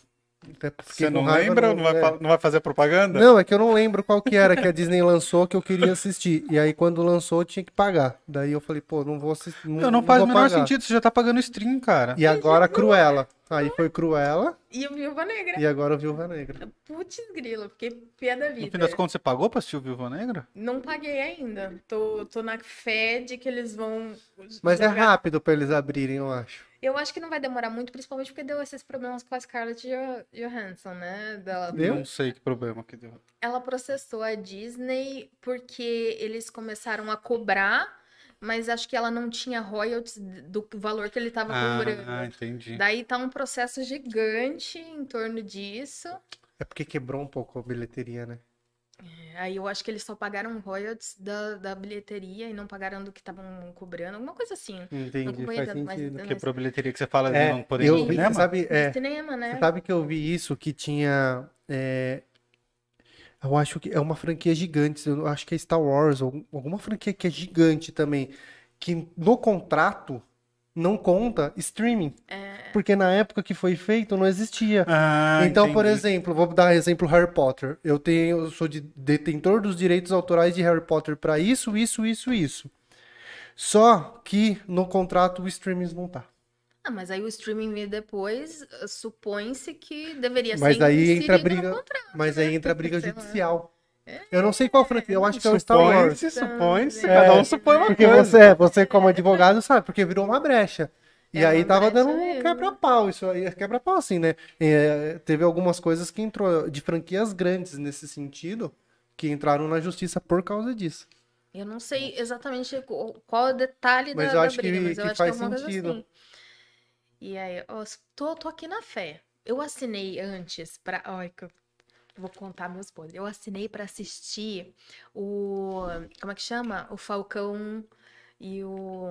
Até Você não raiva, lembra? não- Não vai, é. não vai fazer propaganda? Não, é que eu não lembro qual que era que a Disney lançou que eu queria assistir. E aí quando lançou eu tinha que pagar. Daí eu falei, pô, não vou assistir. Não, não faz o menor pagar. sentido, você já tá pagando stream, cara. E agora Cruella. Aí foi Cruella E o Viúva Negra. e agora o Viúva Negra. Putz, grilo, fiquei pé da No vida. fim das contas, você pagou pra assistir o Viúva Negra? Não paguei ainda. Tô, tô na fé de que eles vão. Mas é jogar- rápido pra eles abrirem, eu acho. Eu acho que não vai demorar muito, principalmente porque deu esses problemas com a Scarlett Jo- Johansson, né? Dela, Deu? Não sei que problema que deu. Ela processou a Disney porque eles começaram a cobrar, mas acho que ela não tinha royalties do valor que ele estava cobrando. Ah, entendi. Daí tá um processo gigante em torno disso. É porque quebrou um pouco a bilheteria, né? Aí eu acho que eles só pagaram royalties da, da bilheteria e não pagaram do que estavam cobrando, alguma coisa assim. Entendi, acompanhei faz tanto, mas- sentido. Que a bilheteria que você fala de É, não poder eu vi, cinema? sabe, é, De cinema, né? Você sabe que eu vi isso que tinha. é, eu acho que é uma franquia gigante. Eu acho que é Star Wars, ou alguma franquia que é gigante também. Que no contrato não conta streaming. Porque na época que foi feito não existia. Ah, então, por entendi. exemplo, vou dar exemplo Harry Potter. Eu tenho, eu sou de- detentor dos direitos autorais de Harry Potter para isso, isso, isso, isso. Só que no contrato o streaming não tá. Ah, mas aí o streaming veio depois, eh, supõe-se que deveria Mas ser aí entra a briga, mas aí entra a briga Sei lá. judicial. Eu não sei qual franquia, eu acho que é o Star Wars. Supõe-se, supõe-se, É, cada um supõe uma Porque coisa. você, é, você como advogado sabe, porque virou uma brecha. E É aí uma tava dando um quebra-pau, isso aí é quebra-pau assim, né? É, teve algumas coisas que entrou de franquias grandes nesse sentido, que entraram na justiça por causa disso. Eu não sei exatamente qual é o detalhe Mas da, eu da acho que- briga, mas eu que acho que é faz alguma coisa sentido. assim. E aí, ó, tô, tô aqui na fé. Eu assinei antes pra. Ai, que eu vou contar meus podres. Eu assinei pra assistir o. Como é que chama? O Falcão e o.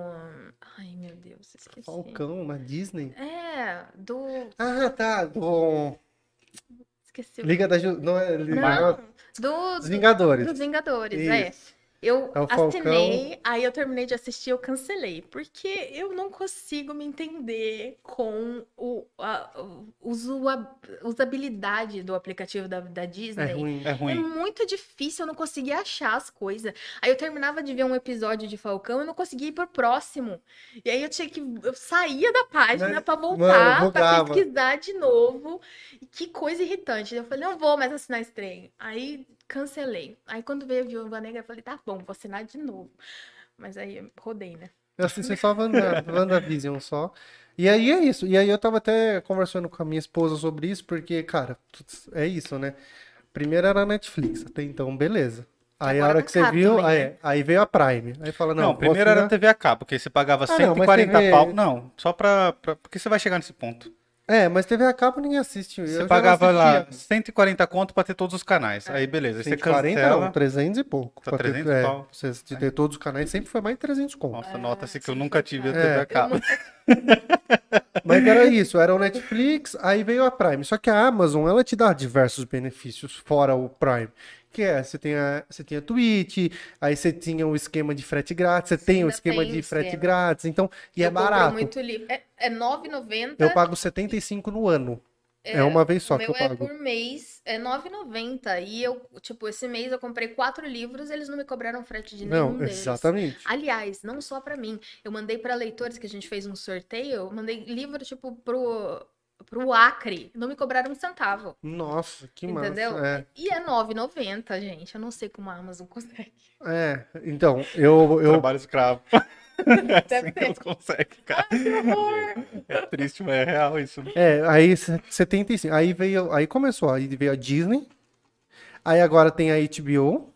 Ai, meu Deus, esqueci. Falcão na Disney. É, do. Ah, tá. Do... Esqueci Liga da Ju... Não é Não, do, dos Vingadores. Dos Vingadores, é. Eu É assinei, aí eu terminei de assistir, eu cancelei, porque eu não consigo me entender com o, a, o- usua- usabilidade do aplicativo da, da Disney. É ruim. É É ruim. muito difícil, eu não conseguia achar as coisas. Aí eu terminava de ver um episódio de Falcão e não conseguia ir pro próximo. E aí eu tinha que. Eu saía da página Mas, pra mano, voltar, pra pesquisar de novo. E que coisa irritante. Eu falei, não vou mais assinar esse trem. Aí cancelei. Aí quando veio a Viúva Negra, eu falei, tá bom, vou assinar de novo. Mas aí eu rodei, né? Eu assisti só Wanda, WandaVision só. E aí é isso. E aí eu tava até conversando com a minha esposa sobre isso, porque, cara, é isso, né? Primeiro era a Netflix, até então, beleza. Aí a Agora hora tá que você viu, também, aí, né? aí veio a Prime. Aí fala, não, Não, primeiro era assinar- TV a cabo, porque você pagava Ah, não, mas 140 TV pau. Não, só pra, pra- Porque você vai chegar nesse ponto. É, mas TV a cabo ninguém assiste. Você pagava lá assistia. 140 conto pra ter todos os canais. Aí beleza, aí você 140 cancela. não, 300 e pouco. Tá Pra ter- 300 é, pau. Você de ter todos os canais sempre foi mais de 300 conto. Nossa, nota-se que eu sim, nunca tive a caro. TV É. a cabo. Mas era isso, era o Netflix, aí veio a Prime. Só que a Amazon, ela te dá diversos benefícios fora o Prime. Que é, você tem a, você tem a Twitch, aí você tinha o esquema de frete grátis, você tem o esquema tem de frete esquema. grátis, então, e eu é barato. muito livro. É, é R$ 9,90. Eu pago 75 no ano. É, uma vez só que meu eu é pago. por mês, é R$ 9,90. E eu, tipo, esse mês eu comprei quatro livros, eles não me cobraram frete de nenhum Não, deles. exatamente. Aliás, não só pra mim. Eu mandei pra leitores que a gente fez um sorteio, eu mandei livro, tipo, pro, pro Acre. Não me cobraram um centavo. Nossa, que entendeu? massa. É, E é R$ 9,90, gente. Eu não sei como a Amazon consegue. é, então, eu, eu Trabalho escravo. Deve Assim que ter. eles conseguem, cara. É triste, mas é real isso. né? É, aí se- 75. Aí veio, aí começou, aí veio a Disney. Aí agora tem a HBO.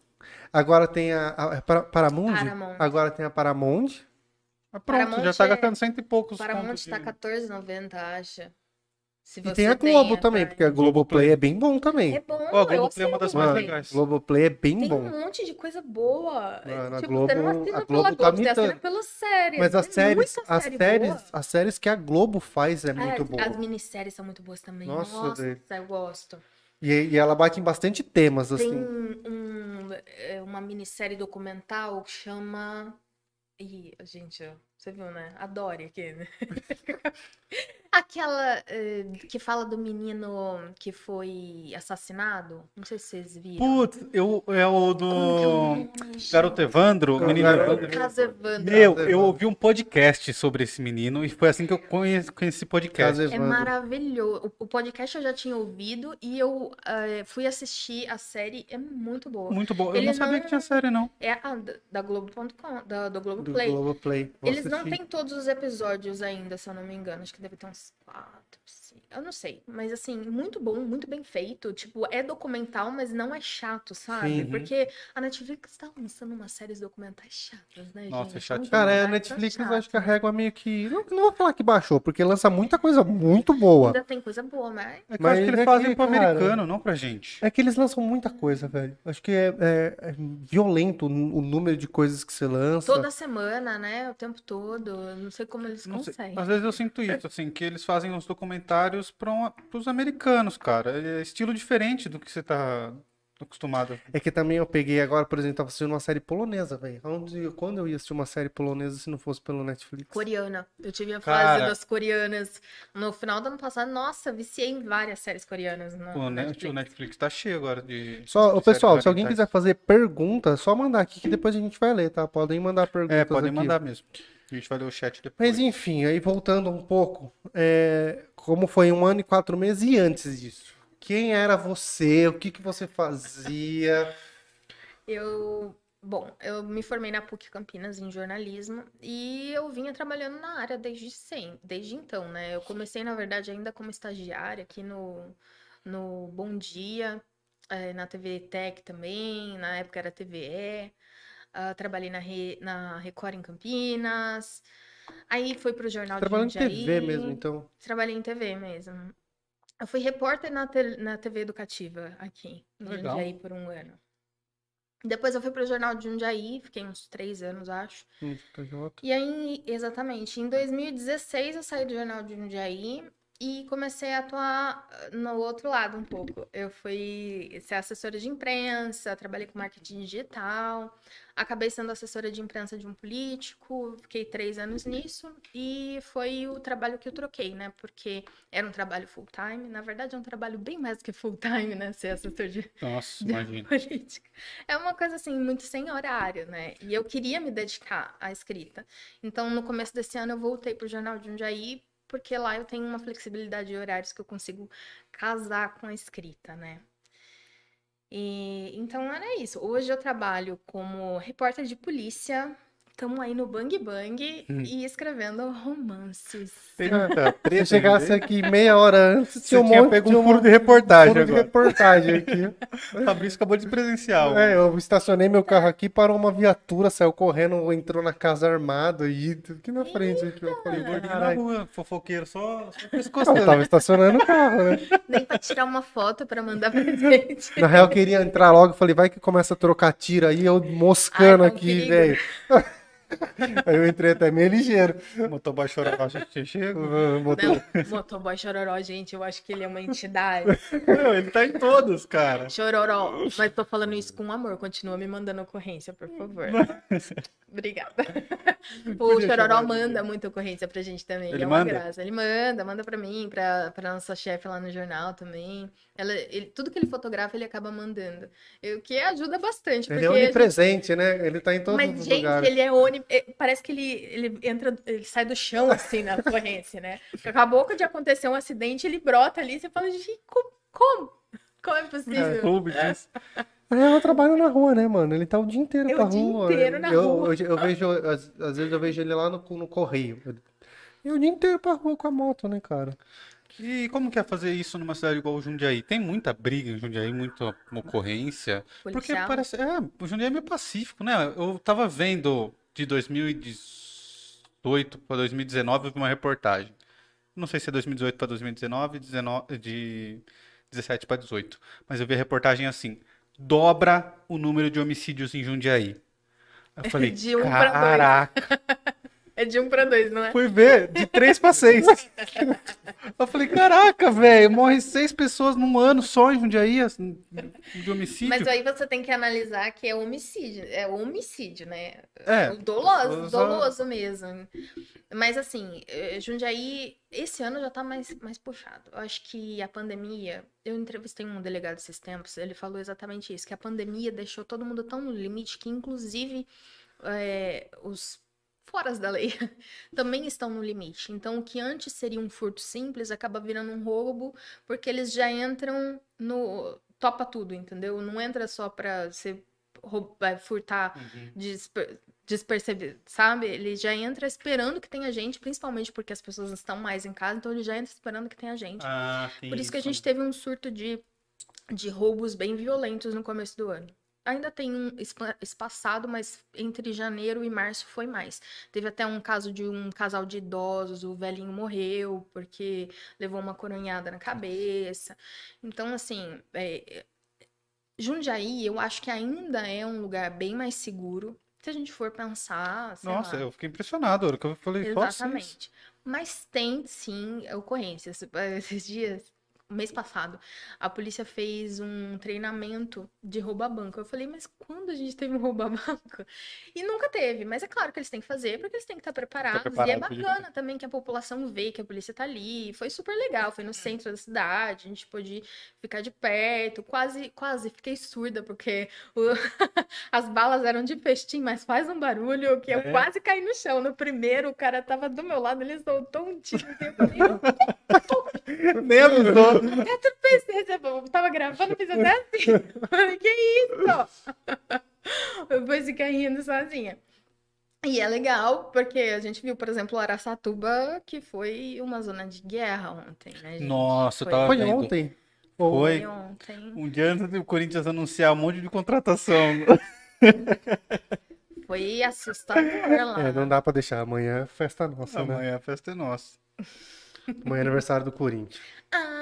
Agora tem a, a, a Para- Paramount. Paramount. Agora tem a Paramount. Mas pronto, Paramount já tá é- gastando cento e poucos Paramount tá de- R$14,90, acha. Se E tem a Globo tem também, porque a Globoplay é bem bom também. É bom, Ó, a Globoplay é uma das mais também. legais. Globoplay é bem Tem bom. um monte de coisa boa. Mano, a tipo, Globo- você não a assina Globo pela tá Globo, você mitando. assina pelas séries. Mas as Tem séries, as série séries, as séries que a Globo faz é Ah, muito boa. As minisséries são muito boas também. Nossa, Nossa, eu gosto. E, e ela bate em bastante temas, Tem assim. um, é, uma minissérie documental que chama. Ih, gente, você viu, né? Adore aqui, né? Aquela eh, que fala do menino que foi assassinado. Não sei se vocês viram. Putz, eu, é o Como que é do? Garoto Evandro, o menino Garoto Evandro. Caso Evandro. Meu, eu ouvi um podcast sobre esse menino e foi assim que eu conheci, conheci podcast. É maravilhoso. O, o podcast eu já tinha ouvido e eu eh, fui assistir a série. É muito boa. Muito bom. Eu Ele não sabia não- que tinha série, não. É a da, Globo.com, da, do Do Globoplay. Globoplay. Vou Eles não assistir. têm todos os episódios ainda, se eu não me engano. Acho que deve ter uns quatro, cinco. Eu não sei. Mas assim, muito bom, muito bem feito. Tipo, é documental, mas não é chato, sabe? Sim. Porque a Netflix tá lançando umas séries documentais chatas, né, Nossa, gente? é chatinho. Cara, é, a Documentais Netflix eu acho que a régua meio que. Não, não vou falar que baixou, porque lança muita coisa muito boa. Ainda tem coisa boa, mas. É que eu Mas acho que eles é fazem que, pro cara, americano, não pra gente. É que eles lançam muita coisa, velho. Acho que é, é- é violento o número de coisas que você lança. Toda semana, né? O tempo todo. Não sei como eles Não sei. conseguem. Às vezes eu sinto isso, assim, que eles fazem uns documentários para os americanos, cara. É estilo diferente do que você tá acostumado. É que também eu peguei agora, por exemplo, tava assistindo uma série polonesa, velho. Quando eu ia assistir uma série polonesa se não fosse pelo Netflix? Coreana. Eu tive a fase Cara. das coreanas no final do ano passado. Nossa, viciei em várias séries coreanas na O, Net- Netflix. o Netflix tá cheio agora de. Só, de pessoal, se alguém orientais. quiser fazer pergunta, é só mandar aqui que depois a gente vai ler, tá? Podem mandar perguntas É, podem aqui. mandar mesmo. A gente vai ler o chat depois. Mas enfim, aí voltando um pouco, é, como foi um ano e quatro meses e antes disso? Quem era você? O que que você fazia? Eu, bom, eu me formei na PUC Campinas em jornalismo e eu vinha trabalhando na área desde sempre, desde então, né? Eu comecei, na verdade, ainda como estagiária aqui no, no Bom Dia, eh, na TV Tech também, na época era TVE, ah, trabalhei na, Re- na Record em Campinas, aí fui pro Jornal de Trabalhando em TV mesmo, então. Trabalhei em TV mesmo. Eu fui repórter na, te- na TV educativa aqui, em Legal. Jundiaí, por um ano. Depois eu fui pro Jornal de Jundiaí, fiquei uns três anos, acho. Hum, TJ. E aí, exatamente, em 2016 eu saí do Jornal de Jundiaí e comecei a atuar ah, no outro lado um pouco. Eu fui ser assessora de imprensa, trabalhei com marketing digital, acabei sendo assessora de imprensa de um político, fiquei três anos nisso e foi o trabalho que eu troquei, né? Porque era um trabalho full time, na verdade é um trabalho bem mais do que full time, né? Ser assessor de, Nossa, de imagina. política. É uma coisa assim, muito sem horário, né? E eu queria me dedicar à escrita. Então, no começo desse ano, eu voltei para o Jornal de Jundiaí porque lá eu tenho uma flexibilidade de horários que eu consigo casar com a escrita, né? E, então era isso. Hoje eu trabalho como repórter de polícia Estamos aí no Bang Bang Hum. e escrevendo romances. Se chegasse né? aqui meia hora antes, Você tinha um monte pego um furo de reportagem furo de reportagem aqui. O Fabrício acabou de presenciar. um. É, eu estacionei meu carro aqui, parou uma viatura, saiu correndo, entrou na casa armado aí, aqui na frente. Aqui, eu falei, Gordinho na rua, fofoqueiro, só, só Eu tava estacionando o carro, né? Nem pra tirar uma foto pra mandar pra gente. Na real, eu queria entrar logo, falei, vai que começa a trocar tiro aí, eu moscando Ai, tá um aqui, velho. Aí eu entrei até meio ligeiro. Motoboy chororó, chega. Botou- Não, motoboy chororó, gente, eu acho que ele é uma entidade. Não, ele tá em todos, cara. Chororó. Mas tô falando isso com amor. Continua me mandando ocorrência, por favor. Obrigada. O Chororó manda muita ocorrência pra gente também. Ele é uma manda? graça. Ele manda, manda pra mim, pra, pra nossa chefe lá no jornal também. Ela, ele- tudo que ele fotografa, ele acaba mandando. O que ajuda bastante. Ele é onipresente, né? Ele tá em todos Mas, os gente, lugares. ele é oni... é, Parece que ele, ele entra, ele sai do chão, assim, na ocorrência, né? Acabou de acontecer um acidente, ele brota ali, você fala, gente, como? Como, como é possível? Soube disso. Mas eu trabalho na rua, né, mano? Ele tá o dia inteiro É o pra dia rua. inteiro na eu, rua. Eu, eu vejo, às, às vezes eu vejo ele lá no, no correio. E o dia inteiro pra rua com a moto, né, cara? E como que é fazer isso numa cidade igual o Jundiaí? Tem muita briga em Jundiaí, muita ocorrência. Porque Policial. parece. É, o Jundiaí é meio pacífico, né? Eu tava vendo de 2018 para 2019 eu vi uma reportagem. Não sei se é 2018 para 2019, 19, de 17 para 18. Mas eu vi a reportagem assim: dobra o número de homicídios em Jundiaí. Eu falei, De um caraca. É de um pra dois, não é? Fui ver, de três pra seis. Eu falei, caraca, velho, morre seis pessoas num ano só em Jundiaí, assim, de homicídio. Mas aí você tem que analisar que é homicídio, é homicídio, né? É, O doloso, só- doloso mesmo. Mas assim, eh, Jundiaí, esse ano já tá mais, mais puxado. Eu acho que a pandemia, eu entrevistei um delegado esses tempos, ele falou exatamente isso, que a pandemia deixou todo mundo tão no limite que inclusive eh, os foras da lei também estão no limite. Então, o que antes seria um furto simples acaba virando um roubo, porque eles já entram no topa tudo, entendeu? Não entra só pra você roubar, furtar Uhum. desper- despercebido, sabe? Ele já entra esperando que tenha gente, principalmente porque as pessoas estão mais em casa, então ele já entra esperando que tenha gente. Ah, Por isso que a gente teve um surto de, de roubos bem violentos no começo do ano. Ainda tem um espa- espaçado, mas entre janeiro e março foi mais. Teve até um caso de um casal de idosos, o velhinho morreu porque levou uma coronhada na cabeça. Então, assim, é, Jundiaí, eu acho que ainda é um lugar bem mais seguro. Se a gente for pensar, Nossa, lá. eu fiquei impressionado, hora que eu falei. Exatamente. Mas tem sim ocorrências. Esses dias, mês passado, a polícia fez um treinamento de rouba-banco. Eu falei, mas quando a gente teve um rouba-banco? E nunca teve. Mas é claro que eles têm que fazer, porque eles têm que estar preparados. e é preparado, podia- bacana também que a população vê que a polícia tá ali. Foi super legal. Foi no centro da cidade, a gente pôde ficar de perto. Quase, quase fiquei surda, porque o- as balas eram de festim, mas faz um barulho que eu É? quase caí no chão. No primeiro, o cara tava do meu lado, ele soltou um tiro. Eu falei, eu Nem avisou. Até tropecei, eu tava gravando, fiz até assim. Eu que isso? Depois fiquei rindo sozinha. E é legal, porque a gente viu, por exemplo, Araçatuba, que foi uma zona de guerra ontem, né, gente? Nossa, eu Foi- tava Foi vendo. ontem. Foi. Foi ontem. Um dia antes do Corinthians anunciar um monte de contratação. Foi assustador lá. É, não dá pra deixar. Amanhã é festa nossa, né? Amanhã a festa é nossa. Amanhã é aniversário do Corinthians. Ah,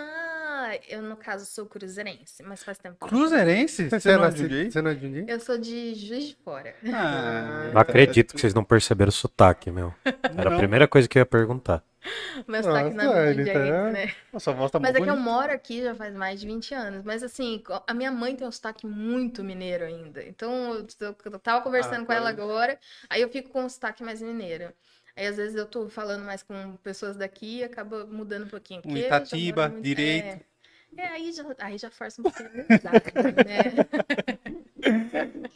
eu no caso sou cruzeirense, mas faz tempo. que eu não Cruzeirense? Você, Você é não é nasci- Jundiaí? você não é de Jundiaí? Eu sou de Juiz de Fora. Ah, Não acredito que vocês não perceberam o sotaque, meu. Era a Não. primeira coisa que eu ia perguntar. Meu sotaque não é Nossa, muito de ele tá- né? Nossa, a voz tá Mas muito é que eu moro aqui já faz mais de 20 anos. Mas assim, a minha mãe tem um sotaque muito mineiro ainda. Então, eu, tava conversando Ah, com ela claro. agora, aí eu fico com um sotaque mais mineiro. Aí às vezes eu tô falando mais com pessoas daqui e acaba mudando um pouquinho. Um porque Itatiba, muito- direito. É, É, aí já, aí já força um pouquinho né?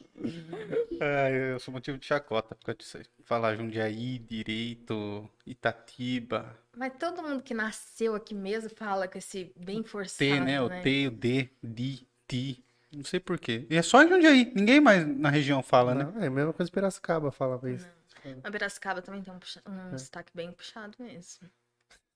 Ah, eu sou motivo de chacota por causa disso aí. Falar Jundiaí, Direito, Itatiba. Mas todo mundo que nasceu aqui mesmo fala com esse bem forçado, T, né? O né? T, o D, Di, Ti. Não sei por quê. E é só em Jundiaí. Ninguém mais na região fala, né? Não, é a mesma coisa que Piracicaba falava isso. Mas Piracicaba também tem um, puxa- um sotaque bem puxado mesmo.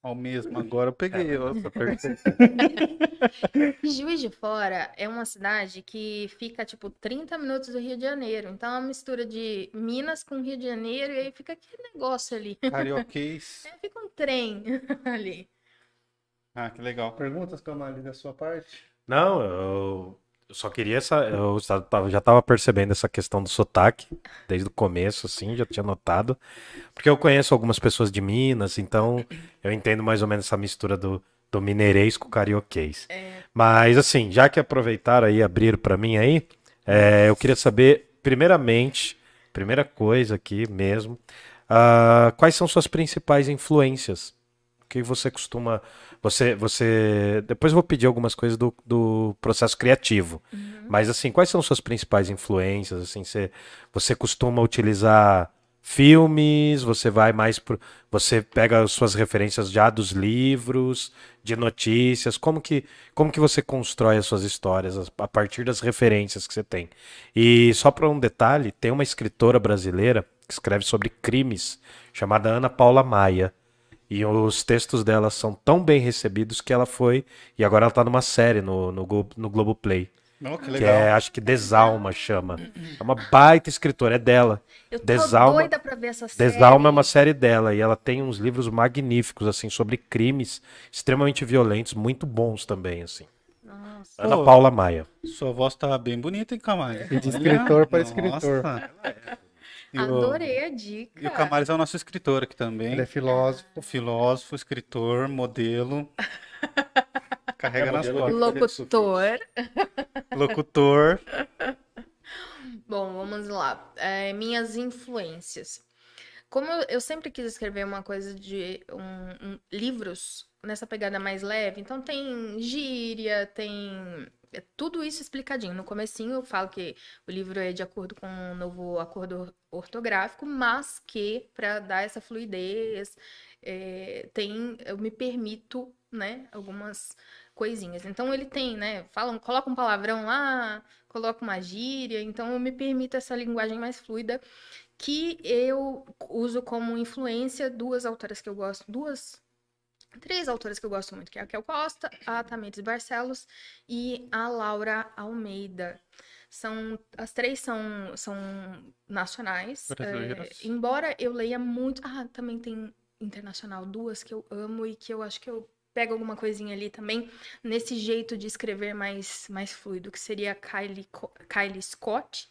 Ao mesmo, agora eu peguei. essa pergunta. Juiz de Fora é uma cidade que fica, tipo, 30 minutos do Rio de Janeiro. Então é uma mistura de Minas com Rio de Janeiro e aí fica aquele negócio ali. Carioquês. É, fica um trem ali. Ah, que legal. Perguntas, Camali, da sua parte? Não, eu, eu só queria essa. Eu já tava- já tava percebendo essa questão do sotaque desde o começo, assim, já tinha notado. Porque eu conheço algumas pessoas de Minas, então eu entendo mais ou menos essa mistura do, do mineirês com o carioquês. Mas, assim, já que aproveitaram aí, abriram pra mim aí, é, eu queria saber, primeiramente, primeira coisa aqui mesmo, ah, quais são suas principais influências? Que você costuma. Você, você. Depois eu vou pedir algumas coisas do, do processo criativo. Mas assim, quais são suas principais influências? Assim, você, você costuma utilizar filmes? Você vai mais pro. Você pega as suas referências já dos livros, de notícias? Como que, como que você constrói as suas histórias as- a partir das referências que você tem? E só para um detalhe, tem uma escritora brasileira que escreve sobre crimes, chamada Ana Paula Maia. E os textos dela são tão bem recebidos que ela foi. E agora ela tá numa série no, no, no Globoplay. Não, que Que legal. é, acho que Desalma chama. É uma baita escritora, é dela. Eu tô Desalma- doida pra ver essa série. Desalma é uma série dela. E ela tem uns livros magníficos, assim, sobre crimes extremamente violentos, muito bons também, assim. Nossa. Ana. Paula Maia. Sua voz tá bem bonita, hein, Camales? E de escritor pra Nossa. escritor. E o, Adorei a dica. e o Camales é o nosso escritor aqui também. Ele é filósofo. O filósofo, escritor, modelo. Carrega É nas modelo. costas. Locutor. Locutor. Bom, vamos lá. É, minhas influências. Como eu, eu sempre quis escrever uma coisa de um- um- livros nessa pegada mais leve, então tem gíria, tem é tudo isso explicadinho. No comecinho eu falo que o livro é de acordo com o novo acordo ortográfico, mas que para dar essa fluidez é, tem eu me permito, né, algumas coisinhas. Então ele tem, né, fala, coloca um palavrão lá, coloca uma gíria, então eu me permito essa linguagem mais fluida que eu uso como influência duas autoras que eu gosto, duas, três autoras que eu gosto muito, que é a Kel Costa, a Tamires Barcelos e a Laura Almeida. São, as três são, são nacionais. É, embora eu leia muito. Ah, também tem internacional, duas que eu amo e que eu acho que eu pego alguma coisinha ali também, nesse jeito de escrever mais, mais fluido, que seria a Kylie, Kylie Scott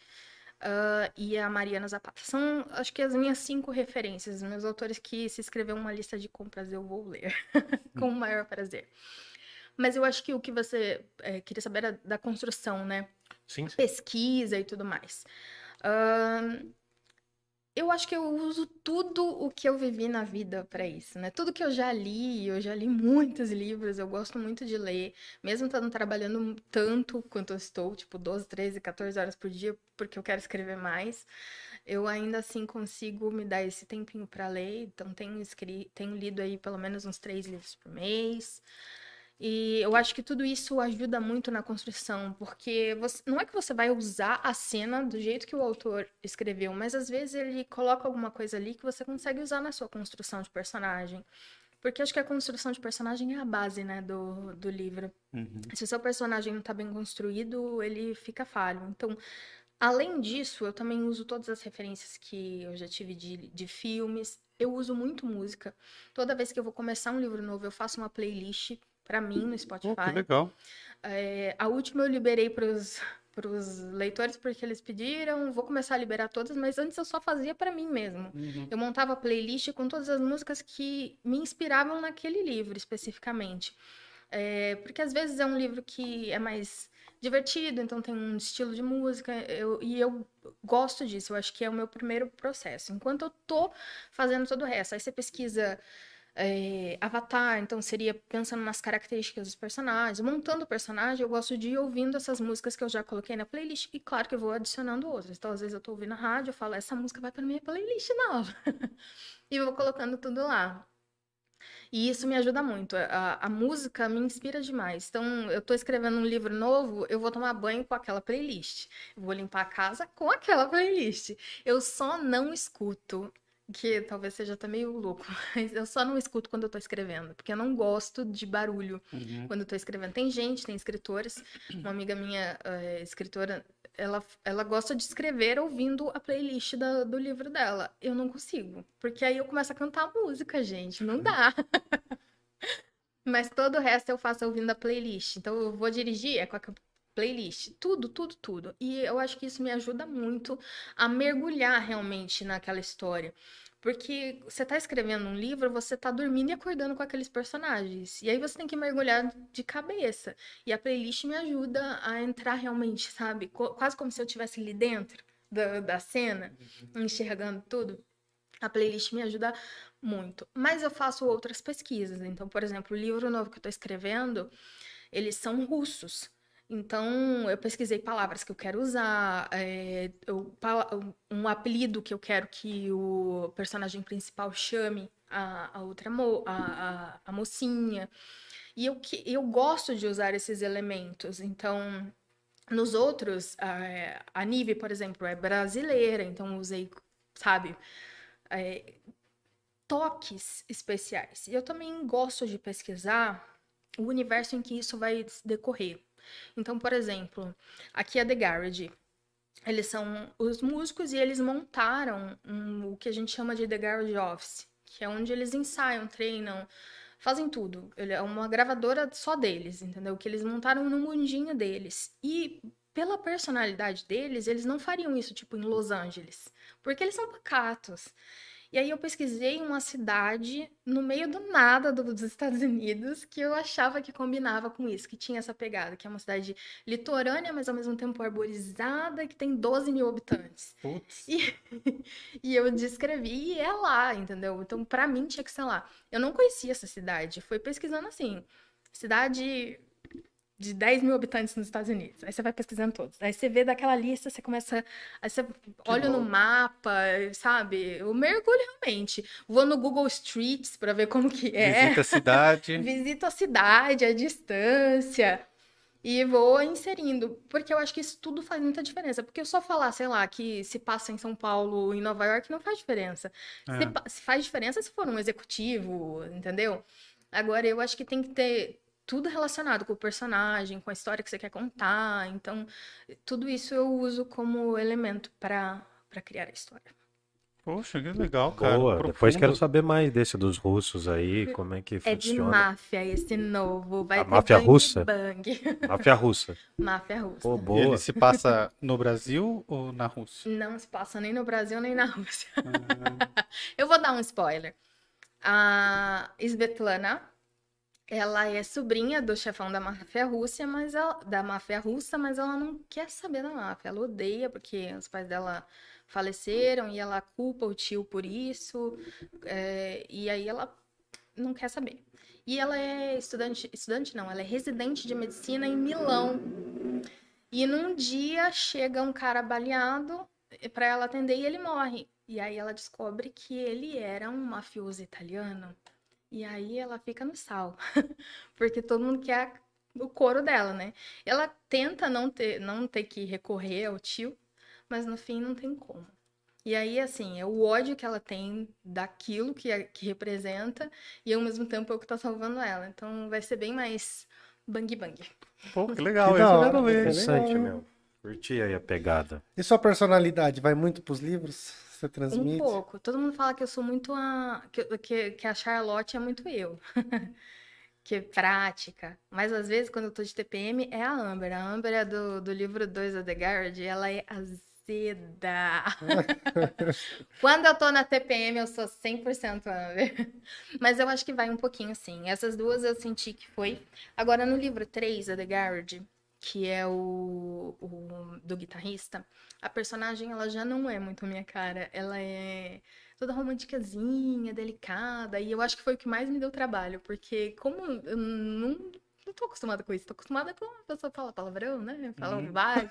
ah, e a Mariana Zapata. São, acho que, as minhas cinco referências, meus autores que se escrever uma lista de compras eu vou ler, com o maior prazer. Mas eu acho que o que você eh, queria saber era da construção, né? Sim, sim. pesquisa e tudo mais. Ahn, eu acho que eu uso tudo o que eu vivi na vida para isso, né? Tudo que eu já li, eu já li muitos livros, eu gosto muito de ler, mesmo estando trabalhando tanto quanto eu estou, tipo 12, 13, 14 horas por dia, porque eu quero escrever mais. Eu ainda assim consigo me dar esse tempinho para ler, então tenho, escri... tenho lido aí pelo menos uns três livros por mês. E eu acho que tudo isso ajuda muito na construção, porque você- não é que você vai usar a cena do jeito que o autor escreveu, mas às vezes ele coloca alguma coisa ali que você consegue usar na sua construção de personagem. Porque acho que a construção de personagem é a base, né, do, do livro. Uhum. Se o seu personagem não tá bem construído, ele fica falho. Então, além disso, eu também uso todas as referências que eu já tive de, de filmes. Eu uso muito música. Toda vez que eu vou começar um livro novo, eu faço uma playlist pra mim no Pô, Spotify. que legal. É, a última eu liberei para os leitores porque eles pediram, vou começar a liberar todas, mas antes eu só fazia para mim mesmo. Uhum. Eu montava playlist com todas as músicas que me inspiravam naquele livro especificamente. É, porque às vezes é um livro que é mais divertido, então tem um estilo de música, eu, e eu gosto disso, eu acho que é o meu primeiro processo. Enquanto eu tô fazendo todo o resto, aí você pesquisa é, Avatar, então seria pensando nas características dos personagens, montando o personagem, eu gosto de ir ouvindo essas músicas que eu já coloquei na playlist, e claro que eu vou adicionando outras. Então, às vezes eu tô ouvindo a rádio, eu falo, essa música vai pra minha playlist nova. e vou colocando tudo lá. E isso me ajuda muito. A, a música me inspira demais. Então, eu tô escrevendo um livro novo, eu vou tomar banho com aquela playlist. Vou limpar a casa com aquela playlist. Eu só não escuto que talvez seja até meio louco, mas eu só não escuto quando eu tô escrevendo, porque eu não gosto de barulho Uhum. quando eu tô escrevendo. Tem gente, tem escritores, uma amiga minha, é, escritora, ela, ela gosta de escrever ouvindo a playlist da- do livro dela. Eu não consigo, porque aí eu começo a cantar música, gente, não dá. Mas todo o resto eu faço ouvindo a playlist. Então eu vou dirigir, é com a playlist. Tudo, tudo, tudo. E eu acho que isso me ajuda muito a mergulhar realmente naquela história. Porque você tá escrevendo um livro, você tá dormindo e acordando com aqueles personagens. E aí você tem que mergulhar de cabeça. E a playlist me ajuda a entrar realmente, sabe? Quase como se eu estivesse ali dentro da, da cena, enxergando tudo. A playlist me ajuda muito. Mas eu faço outras pesquisas. Então, por exemplo, o livro novo que eu tô escrevendo, eles são russos. Então, eu pesquisei palavras que eu quero usar, é, eu- um apelido que eu quero que o personagem principal chame a, a outra mo, a, a, a mocinha. E eu, eu gosto de usar esses elementos. Então, nos outros, a, a Nive, por exemplo, é brasileira, então usei, sabe, é, toques especiais. E eu também gosto de pesquisar o universo em que isso vai decorrer. Então, por exemplo, aqui é The Garage. Eles são os músicos e eles montaram um- o que a gente chama de The Garage Office, que é onde eles ensaiam, treinam, fazem tudo. Ele é uma gravadora só deles, entendeu? Que eles montaram no mundinho deles. E pela personalidade deles, eles não fariam isso tipo em Los Angeles, porque eles são pacatos. E aí eu pesquisei uma cidade no meio do nada do- dos Estados Unidos que eu achava que combinava com isso, que tinha essa pegada, que é uma cidade litorânea, mas ao mesmo tempo arborizada, que tem 12 mil habitantes. Putz. E, e eu descrevi e é lá, entendeu? Então, pra mim, tinha que ser lá. Eu não conhecia essa cidade, fui pesquisando assim, cidade de 10 mil habitantes nos Estados Unidos. Aí você vai pesquisando todos. Aí você vê daquela lista, você começa. Aí você olha no mapa, sabe? Eu mergulho realmente. Vou no Google Streets pra ver como que é. Visita a cidade. Visito a cidade, a distância. E vou inserindo, porque eu acho que isso tudo faz muita diferença. Porque eu só falar, sei lá, que se passa em São Paulo em Nova York não faz diferença. É. se faz diferença se for um executivo, entendeu? Agora, eu acho que tem que ter tudo relacionado com o personagem, com a história que você quer contar. Então, tudo isso eu uso como elemento para para criar a história. Poxa, que legal, cara. Boa. Profundo. Depois quero saber mais desse dos russos aí, como é que É de funciona. máfia esse novo. Vai A ter máfia bang russa? Bang. Máfia russa. máfia russa. Pô, E boa. ele se passa no Brasil ou na Rússia? Não se passa nem no Brasil nem na Rússia. Ah, Eu vou dar um spoiler. A Svetlana, ela é sobrinha do chefão da máfia russa, mas ela, da máfia russa, mas ela não quer saber da máfia. Ela odeia porque os pais dela faleceram e ela culpa o tio por isso. é, e aí ela não quer saber. E ela é estudante, estudante não, ela é residente de medicina em Milão. E num dia chega um cara baleado para ela atender e ele morre. E aí ela descobre que ele era um mafioso italiano. E aí ela fica no sal, porque todo mundo quer o couro dela, né? Ela tenta não ter, não ter que recorrer ao tio, mas no fim não tem como. E aí, assim, é o ódio que ela tem daquilo que, é- que representa, e ao mesmo tempo é o que tá salvando ela. Então vai ser bem mais bang bang. Pô, que legal. Que eu hora, quero ver. legal. Interessante, meu. Curti aí a pegada. E sua personalidade vai muito pros livros? Você Um transmite? pouco. Todo mundo fala que eu sou muito a. que, que, a Charlotte é muito eu. que é prática. Mas às vezes, quando eu tô de TPM, é a Amber. A Amber é do, do livro 2 da The Garrett, ela é azeda. quando eu tô na TPM, eu sou 100% Amber. Mas eu acho que vai um pouquinho sim. Essas duas eu senti que foi. Agora, no livro 3 da The Garrett, que é o, o do guitarrista, a personagem ela já não é muito minha cara. Ela é toda romanticazinha, delicada. E eu acho que foi o que mais me deu trabalho, porque como eu não, não tô acostumada com isso, tô acostumada com a pessoa falar palavrão, né? Falar uhum. vai.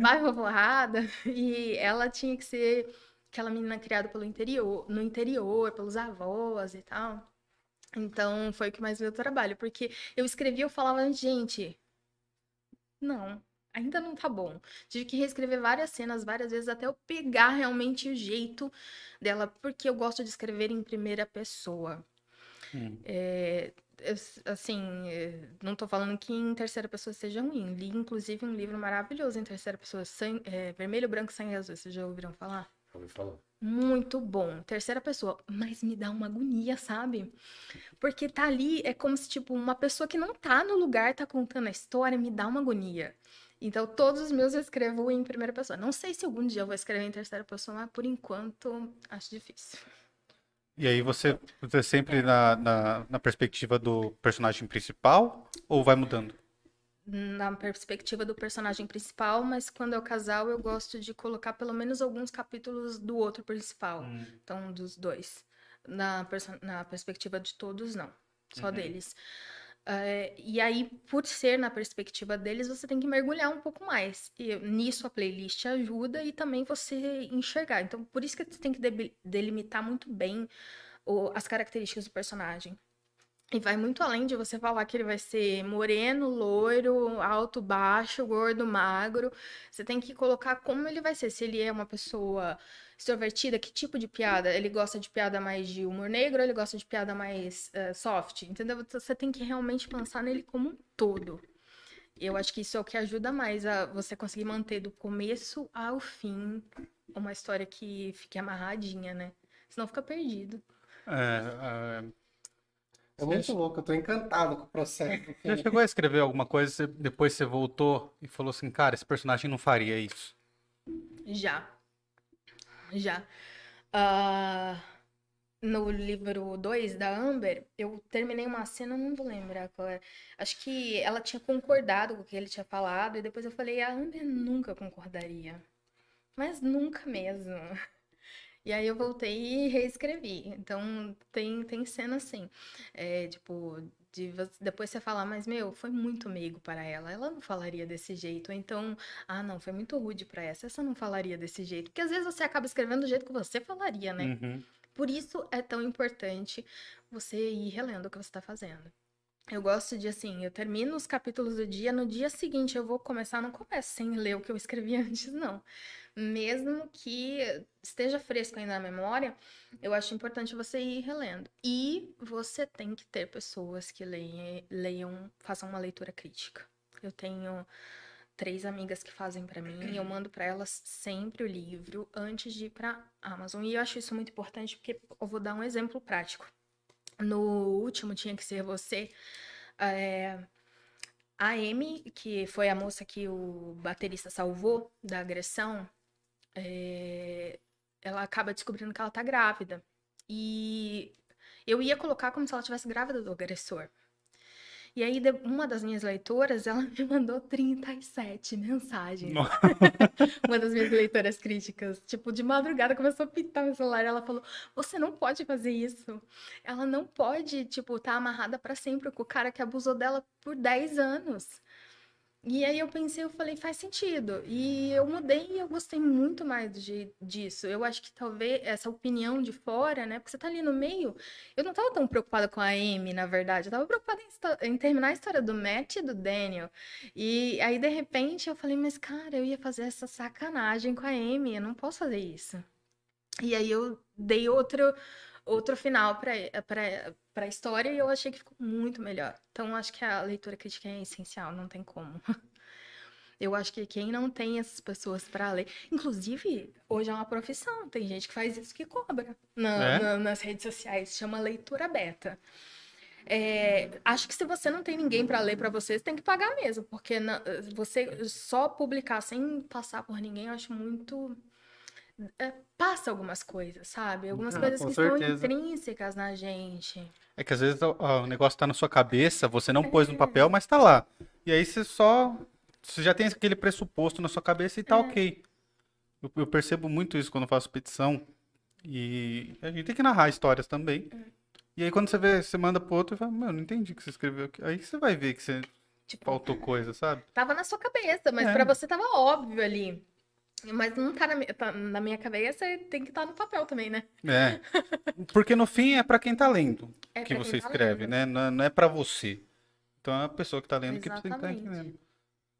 vai uma porrada. E ela tinha que ser aquela menina criada pelo interior, no interior, pelos avós e tal. Então foi o que mais deu trabalho, porque eu escrevia, eu falava, gente, não, ainda não tá bom. Tive que reescrever várias cenas várias vezes até eu pegar realmente o jeito dela, porque eu gosto de escrever em primeira pessoa. Hum. É, assim, é, não tô falando que em terceira pessoa seja ruim. Li, inclusive, um livro maravilhoso em terceira pessoa, sangue, é, Vermelho, Branco, Sangue Azul. Vocês já ouviram falar? Ouvi falar. Muito bom, terceira pessoa, mas me dá uma agonia, sabe? Porque tá ali, é como se, tipo, uma pessoa que não tá no lugar tá contando a história, me dá uma agonia. Então, todos os meus eu escrevo em primeira pessoa. Não sei se algum dia eu vou escrever em terceira pessoa, mas por enquanto acho difícil. E aí você, você é sempre na, na, na perspectiva do personagem principal ou vai mudando? Na perspectiva do personagem principal, mas quando é o casal eu gosto de colocar pelo menos alguns capítulos do outro principal. Hum. Então, dos dois. Na, na perspectiva de todos, não. Só uhum. deles. Uh, e aí, por ser na perspectiva deles, você tem que mergulhar um pouco mais. E nisso a playlist ajuda e também você enxergar. Então, por isso que você tem que de delimitar muito bem o, as características do personagem. E vai muito além de você falar que ele vai ser moreno, loiro, alto, baixo, gordo, magro. Você tem que colocar como ele vai ser. Se ele é uma pessoa extrovertida, que tipo de piada? Ele gosta de piada mais de humor negro, ele gosta de piada mais uh, soft, entendeu? Você tem que realmente pensar nele como um todo. Eu acho que isso é o que ajuda mais a você conseguir manter do começo ao fim uma história que fique amarradinha, né? Senão fica perdido. É, é é muito louco, eu tô encantado com o processo. Já chegou a escrever alguma coisa, depois você voltou e falou assim, cara, esse personagem não faria isso? Já. Já. Uh, no livro 2 da Amber, eu terminei uma cena, não vou lembrar qual é. Acho que ela tinha concordado com o que ele tinha falado, e depois eu falei, a Amber nunca concordaria. Mas nunca mesmo. E aí eu voltei e reescrevi. Então tem, tem cena assim. É, tipo, de depois você falar, mas meu, foi muito meigo para ela. Ela não falaria desse jeito. Ou então, ah, não, foi muito rude para essa. Essa não falaria desse jeito. Porque às vezes você acaba escrevendo do jeito que você falaria, né? Uhum. Por isso é tão importante você ir relendo o que você está fazendo. Eu gosto de assim, eu termino os capítulos do dia, no dia seguinte eu vou começar, não começo sem ler o que eu escrevi antes, não mesmo que esteja fresco ainda na memória, eu acho importante você ir relendo. E você tem que ter pessoas que leiam, leiam façam uma leitura crítica. Eu tenho três amigas que fazem para mim e eu mando para elas sempre o livro antes de ir para Amazon. E eu acho isso muito importante porque eu vou dar um exemplo prático. No último tinha que ser você. É, a Amy, que foi a moça que o baterista salvou da agressão, é, ela acaba descobrindo que ela tá grávida. E eu ia colocar como se ela tivesse grávida do agressor. E aí, uma das minhas leitoras, ela me mandou 37 mensagens. uma das minhas leitoras críticas. Tipo, de madrugada começou a pitar meu celular. Ela falou: Você não pode fazer isso. Ela não pode, tipo, estar tá amarrada para sempre com o cara que abusou dela por 10 anos. E aí eu pensei, eu falei, faz sentido. E eu mudei e eu gostei muito mais de, disso. Eu acho que talvez essa opinião de fora, né? Porque você tá ali no meio. Eu não tava tão preocupada com a Amy, na verdade. Eu tava preocupada em, em terminar a história do Matt e do Daniel. E aí, de repente, eu falei, mas cara, eu ia fazer essa sacanagem com a Amy. Eu não posso fazer isso. E aí eu dei outro outro final para a história e eu achei que ficou muito melhor. Então, acho que a leitura crítica é essencial, não tem como. Eu acho que quem não tem essas pessoas para ler. Inclusive, hoje é uma profissão, tem gente que faz isso que cobra na, é? na, nas redes sociais, chama leitura beta. É, acho que se você não tem ninguém para ler para você, você tem que pagar mesmo, porque na- você só publicar sem passar por ninguém, eu acho muito. É, passa algumas coisas, sabe? Algumas Ah, coisas que certeza. são intrínsecas na gente. É que às vezes ó, o negócio tá na sua cabeça, você não pôs no papel, mas tá lá. E aí você só. Você já tem aquele pressuposto na sua cabeça e tá ok. Eu, eu percebo muito isso quando eu faço petição. E a gente tem que narrar histórias também. E aí quando você vê, você manda pro outro e fala, meu, não entendi o que você escreveu aqui. Aí você vai ver que você Tipo, faltou coisa, sabe? tava na sua cabeça, mas É. pra você tava óbvio ali. Mas não tá na, mi- tá na minha cabeça, tem que estar no papel também, né? É. Porque no fim é pra quem tá lendo É que você tá escreve, lendo. né? Não é- não é pra você. Então é a pessoa que tá lendo que precisa estar Exatamente. entendendo.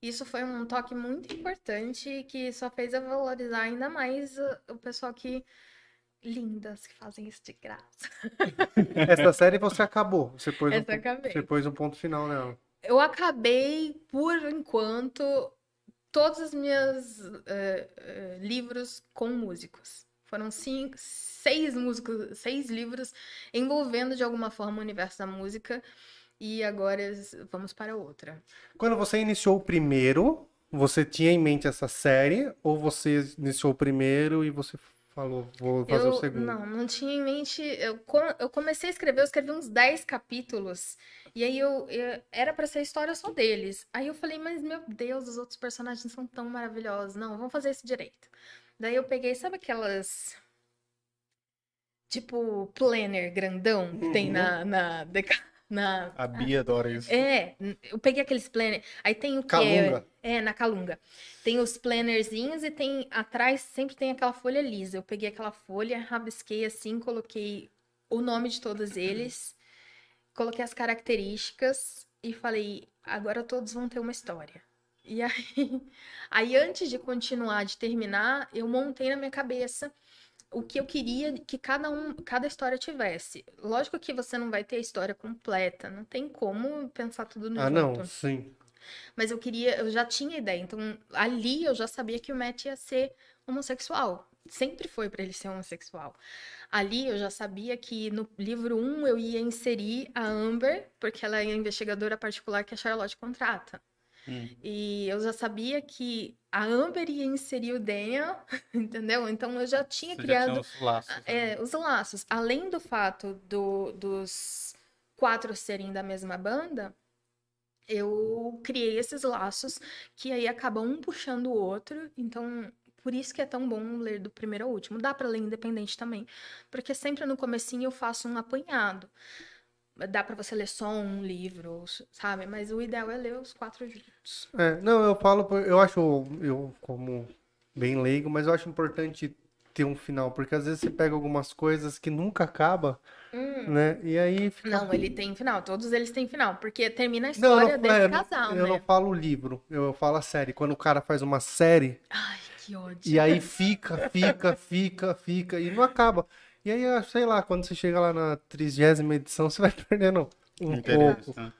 Isso foi um toque muito importante que só fez eu valorizar ainda mais o, pessoal que. Lindas, que fazem isso de graça. Essa série você acabou. Você pôs, um, Essa eu acabei. você pôs um ponto final nela. Eu acabei, por enquanto, todos os meus eh, eh, livros com músicos. Foram cinco, seis músicos, seis livros envolvendo de alguma forma o universo da música. E agora vamos para outra. Quando você iniciou o primeiro, você tinha em mente essa série? Ou você iniciou o primeiro e você falou, vou fazer eu, o segundo? Não, não tinha em mente. Eu, eu comecei a escrever, eu escrevi uns 10 capítulos. E aí eu, eu- era pra ser a história só deles. Aí eu falei, mas meu Deus, os outros personagens são tão maravilhosos. Não, vamos fazer isso direito. Daí eu peguei, sabe aquelas. Tipo, planner grandão que tem na, na, deca- na, A Bia adora isso. é, eu peguei aqueles planner. Aí tem o que Calunga. é, é, na Calunga. Tem os plannerzinhos e tem atrás sempre tem aquela folha lisa. Eu peguei aquela folha, rabisquei assim, coloquei o nome de todos eles, coloquei as características e falei, agora todos vão ter uma história. E aí, aí antes de continuar, de terminar, eu montei na minha cabeça o que eu queria que cada um, cada história tivesse. Lógico que você não vai ter a história completa, não tem como pensar tudo no Ah, junto. não, sim. Mas eu queria, eu já tinha ideia. Então, ali eu já sabia que o Matt ia ser homossexual. Sempre foi pra ele ser homossexual. Ali eu já sabia que no livro 1 eu ia inserir a Amber, porque ela é a investigadora particular que a Charlotte contrata. Hum. E eu já sabia que a Amber ia inserir o Daniel, entendeu? Então eu já tinha Você já criado tinha os laços. né? é, os laços. Além do fato do- dos quatro serem da mesma banda, eu criei esses laços que aí acabam um puxando o outro. Então, por isso que é tão bom ler do primeiro ao último. Dá pra ler independente também, porque sempre no comecinho eu faço um apanhado. Dá pra você ler só um livro, sabe? Mas o ideal é ler os quatro juntos. É, não, eu falo, eu acho, eu como bem leigo, mas eu acho importante ter um final, porque às vezes você pega algumas coisas que nunca acaba, né? E aí fica. Não, ele tem final. Todos eles têm final, porque termina a Não, história não, desse é, casal, eu né? não falo livro, eu falo a série. Quando o cara faz uma série Ai, que ódio. e aí fica, fica, fica, fica e não acaba. E aí, eu sei lá, quando você chega lá na trigésima edição, você vai perdendo um Interesse, pouco. né?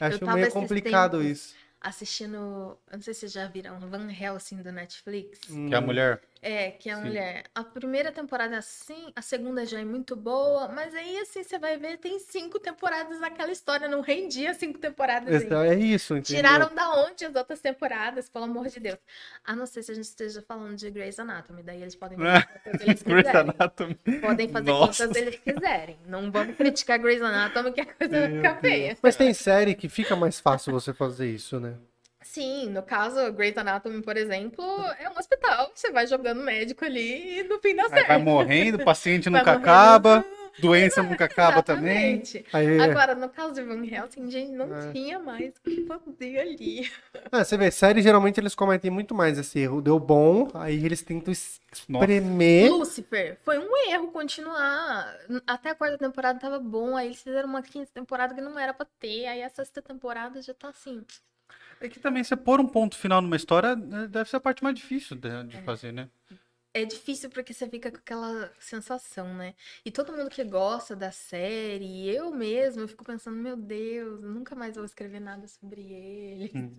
Acho meio complicado isso. assistindo. Eu não sei se vocês já viram Van Helsing do Netflix. Que é a mulher. É, que é Sim. mulher. A primeira temporada é assim, a segunda já é muito boa, mas aí assim você vai ver, tem cinco temporadas naquela história, não rendia cinco temporadas. Ainda. É isso, entendeu? Tiraram da onde as outras temporadas, pelo amor de Deus. A não ser se a gente esteja falando de Grey's Anatomy, daí eles podem fazer quantas eles quiserem. Anatomy. Podem fazer Nossa. quantas eles quiserem. Não vamos criticar Grey's Anatomy, que a coisa vai ficar feia. Mas tem série que fica mais fácil você fazer isso, né? Sim, no caso, Grey's Anatomy, por exemplo, é um hospital. Você vai jogando médico ali e no fim dá Aí certo. vai morrendo, o paciente nunca morrendo. acaba, doença nunca acaba também. Aí, Agora, no caso de Van Helsing, gente, não É. tinha mais o que fazer ali. ah, você vê, série geralmente eles cometem muito mais esse erro. Deu bom, aí eles tentam es- Nossa. espremer. Lucifer, foi um erro continuar. Até a quarta temporada tava bom, aí eles fizeram uma quinta temporada que não era pra ter, aí a sexta temporada já tá assim. É que também você pôr um ponto final numa história né, deve ser a parte mais difícil de, de fazer, né? É difícil porque você fica com aquela sensação, né? E todo mundo que gosta da série, eu mesma, eu fico pensando, meu Deus, eu nunca mais vou escrever nada sobre ele. Hum.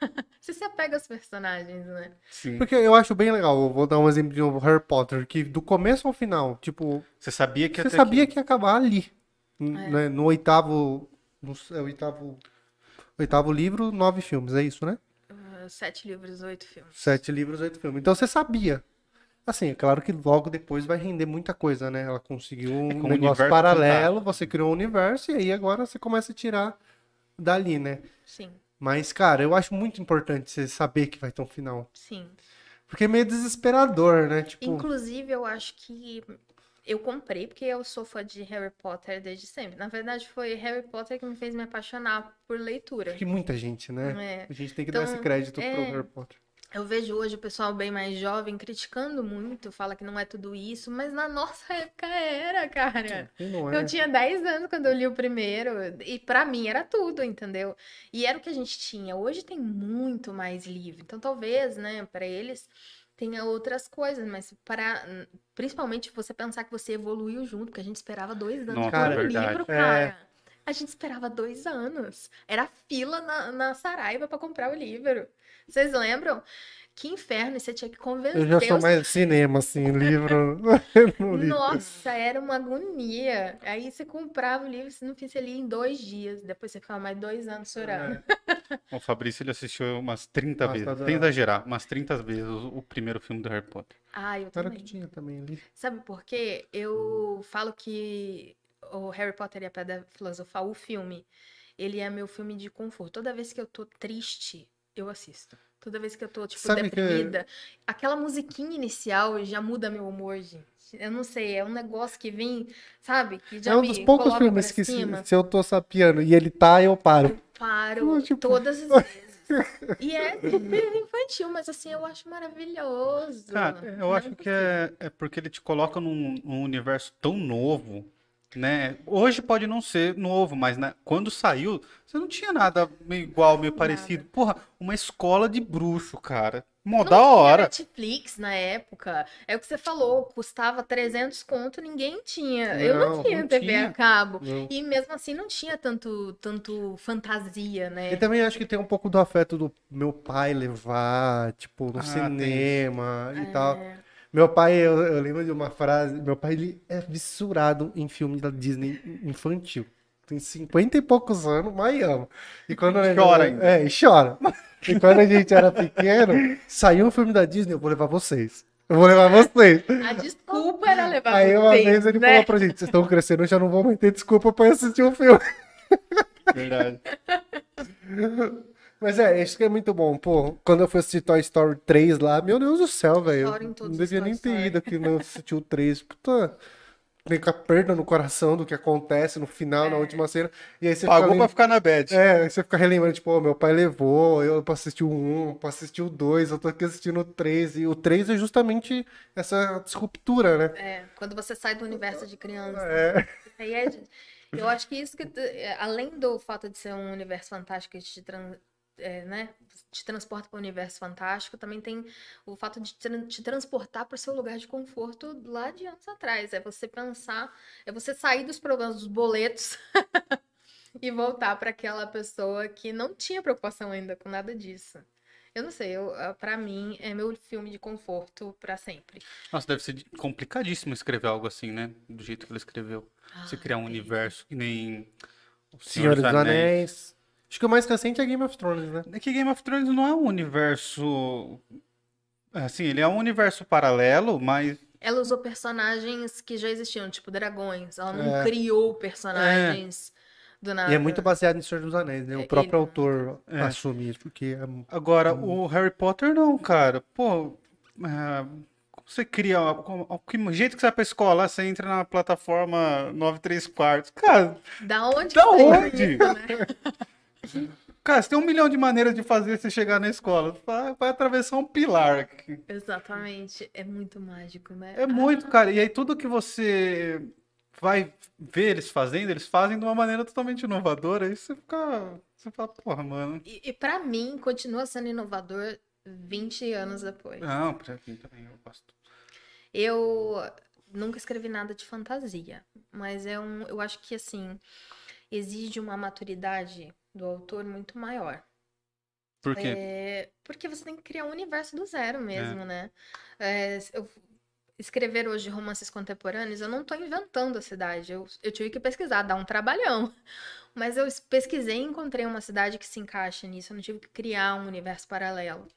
Você se apega aos personagens, né? Sim. Porque eu acho bem legal, eu vou dar um exemplo de novo, Harry Potter, que do começo ao final, tipo, Você sabia que você até sabia que... que ia acabar ali. É. né? No oitavo no é o oitavo, oitavo livro, nove filmes, é isso, né? Uh, sete livros, oito filmes. Sete livros, oito filmes. Então você sabia. Assim, é claro que logo depois vai render muita coisa, né? Ela conseguiu um É um negócio universo paralelo, fantástico. você criou um universo e aí agora você começa a tirar dali, né? Sim, Mas, cara, eu acho muito importante você saber que vai ter um final. sim. Porque é meio desesperador, né? Tipo, Inclusive, eu acho que eu comprei porque eu sou fã de Harry Potter desde sempre. Na verdade, foi Harry Potter que me fez me apaixonar por leitura. que muita gente, né? É. A gente tem que dar Então, esse crédito pro é. Harry Potter. Eu vejo hoje o pessoal bem mais jovem criticando muito, fala que não é tudo isso, mas na nossa época era, cara. É. Eu tinha 10 anos quando eu li o primeiro, e pra mim era tudo, entendeu? E era o que a gente tinha. Hoje tem muito mais livro. Então talvez, né, pra eles tenha outras coisas, mas para principalmente você pensar que você evoluiu junto, porque a gente esperava dois anos Nossa, por é verdade. livro, É. cara. A gente esperava dois anos. Era fila na, na Saraiva pra comprar o livro. Vocês lembram? Que inferno, e você tinha que convencer Eu já sou os mais cinema, assim, livro. no livro. nossa, era uma agonia. Aí você comprava o livro, você não fez ali em dois dias. Depois você ficava mais dois anos chorando. O Fabrício ele assistiu umas 30 Nossa, vezes, sem exagerar, umas 30 vezes o, o primeiro filme do Harry Potter. Ah, eu Era também. que tinha também ali. Sabe por quê? Eu falo que o Harry Potter e a Pedra Filosofal, o filme, ele é meu filme de conforto. Toda vez que eu tô triste, eu assisto. Toda vez que eu tô, tipo, Sabe que- deprimida, aquela musiquinha inicial já muda meu humor, gente. Eu não sei, é um negócio que vem, sabe? Que já é um me dos poucos coloca filmes que se, cima. se eu tô sapiando e ele tá, eu paro. Paro Tipo- todas as vezes. E é super infantil, mas assim, eu acho maravilhoso. Cara, eu Não acho que é, é porque ele te coloca num, num universo tão novo, né? Hoje pode não ser novo, mas né, quando saiu, você não tinha nada meio igual, meio Nada. parecido. Porra, uma escola de bruxo, cara. Mó Não da tinha hora. Netflix na época. É o que você falou, custava 300 conto, ninguém tinha. eu não Não, tinha não TV tinha. a cabo. Não. E mesmo assim não tinha tanto, tanto fantasia, né? E também acho que tem um pouco do afeto do meu pai levar, tipo, no Ah, cinema e tal. Meu pai, eu, eu lembro de uma frase, meu pai ele é fissurado em filme da Disney infantil. Tem 50 e poucos anos, mas ama. E quando gente- Chora ainda. É, e chora. E quando a gente era pequeno, saiu um filme da Disney, eu vou levar vocês. Eu vou levar vocês. A desculpa era levar Aí uma vocês, vez ele né? falou pra gente, vocês estão crescendo, eu já não vou mais ter desculpa pra ir assistir o filme. Verdade. Mas é, isso que é muito bom. Pô, quando eu fui assistir Toy Story 3 lá, meu Deus do céu, velho. Não devia nem ter Story. ido aqui não assistir o 3. Puta, tem com a perda no coração do que acontece no final, na É. última cena. E aí você Pagou fica pra ficar na bad. É, aí você fica relembrando, tipo, ô, meu pai levou, eu pra assistir o 1, pra assistir o 2, eu tô aqui assistindo o 3. E o 3 é justamente essa disruptura, né? É, quando você sai do universo de criança. É. Aí é eu acho que isso que, é, além do fato de ser um universo fantástico que te, tran- é, né, te transporta para o universo fantástico, também tem o fato de tran- te transportar para o seu lugar de conforto lá de anos atrás. É você pensar, é você sair dos problemas dos boletos e voltar para aquela pessoa que não tinha preocupação ainda com nada disso. Eu não sei, ah, pra mim é meu filme de conforto pra sempre. Nossa, deve ser complicadíssimo escrever algo assim, né? Do jeito que ele escreveu. Você criar um Ai, universo que nem o Senhor dos Anéis. Acho que o mais recente é Game of Thrones, né? É que Game of Thrones não é um universo. Assim, ele é um universo paralelo, mas. Ela usou personagens que já existiam, tipo dragões. Ela não É. criou personagens do nada. E é muito baseado em Senhor dos Anéis, né? O É, próprio ele- autor É. assume isso, porque é Agora, o Harry Potter não, cara. Pô. é, como você cria. Que jeito que você vai pra escola? Você entra na plataforma 9 3 quartos. Cara, Da onde Da saiu onde? isso, né? Cara, você tem um milhão de maneiras de fazer você chegar na escola. Vai, vai atravessar um pilar. aqui. Exatamente. É muito mágico, né? É muito, cara. E aí tudo que você vai ver eles fazendo, eles fazem de uma maneira totalmente inovadora. Aí você fica. Você fala, porra, mano. E, e para mim, continua sendo inovador 20 anos depois. Não, pra mim também eu gosto. Eu nunca escrevi nada de fantasia, mas é um, eu acho que assim exige uma maturidade do autor muito maior. Por quê? É, porque você tem que criar um universo do zero mesmo, né? É, eu- escrever hoje romances contemporâneos, eu não tô inventando a cidade. Eu, eu tive que pesquisar, dá um trabalhão. Mas eu pesquisei e encontrei uma cidade que se encaixa nisso. Eu não tive que criar um universo paralelo.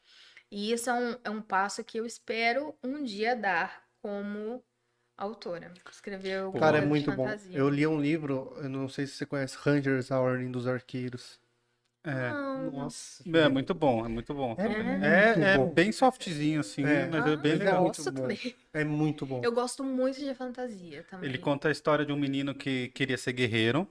E isso é um, é um passo que eu espero um dia dar como autora. Escrever alguma Cara, é muito bom. fantasia. Eu li um livro, eu não sei se você conhece, Rangers, a Ordem dos Arqueiros. É. Não, Nossa. É muito bom, é muito bom. É, É, muito é bom. bem softzinho, assim, É. mas é Ah, bem eu legal. muito gosto bom. também. É muito bom. Eu gosto muito de fantasia também. Ele conta a história de um menino que queria ser guerreiro,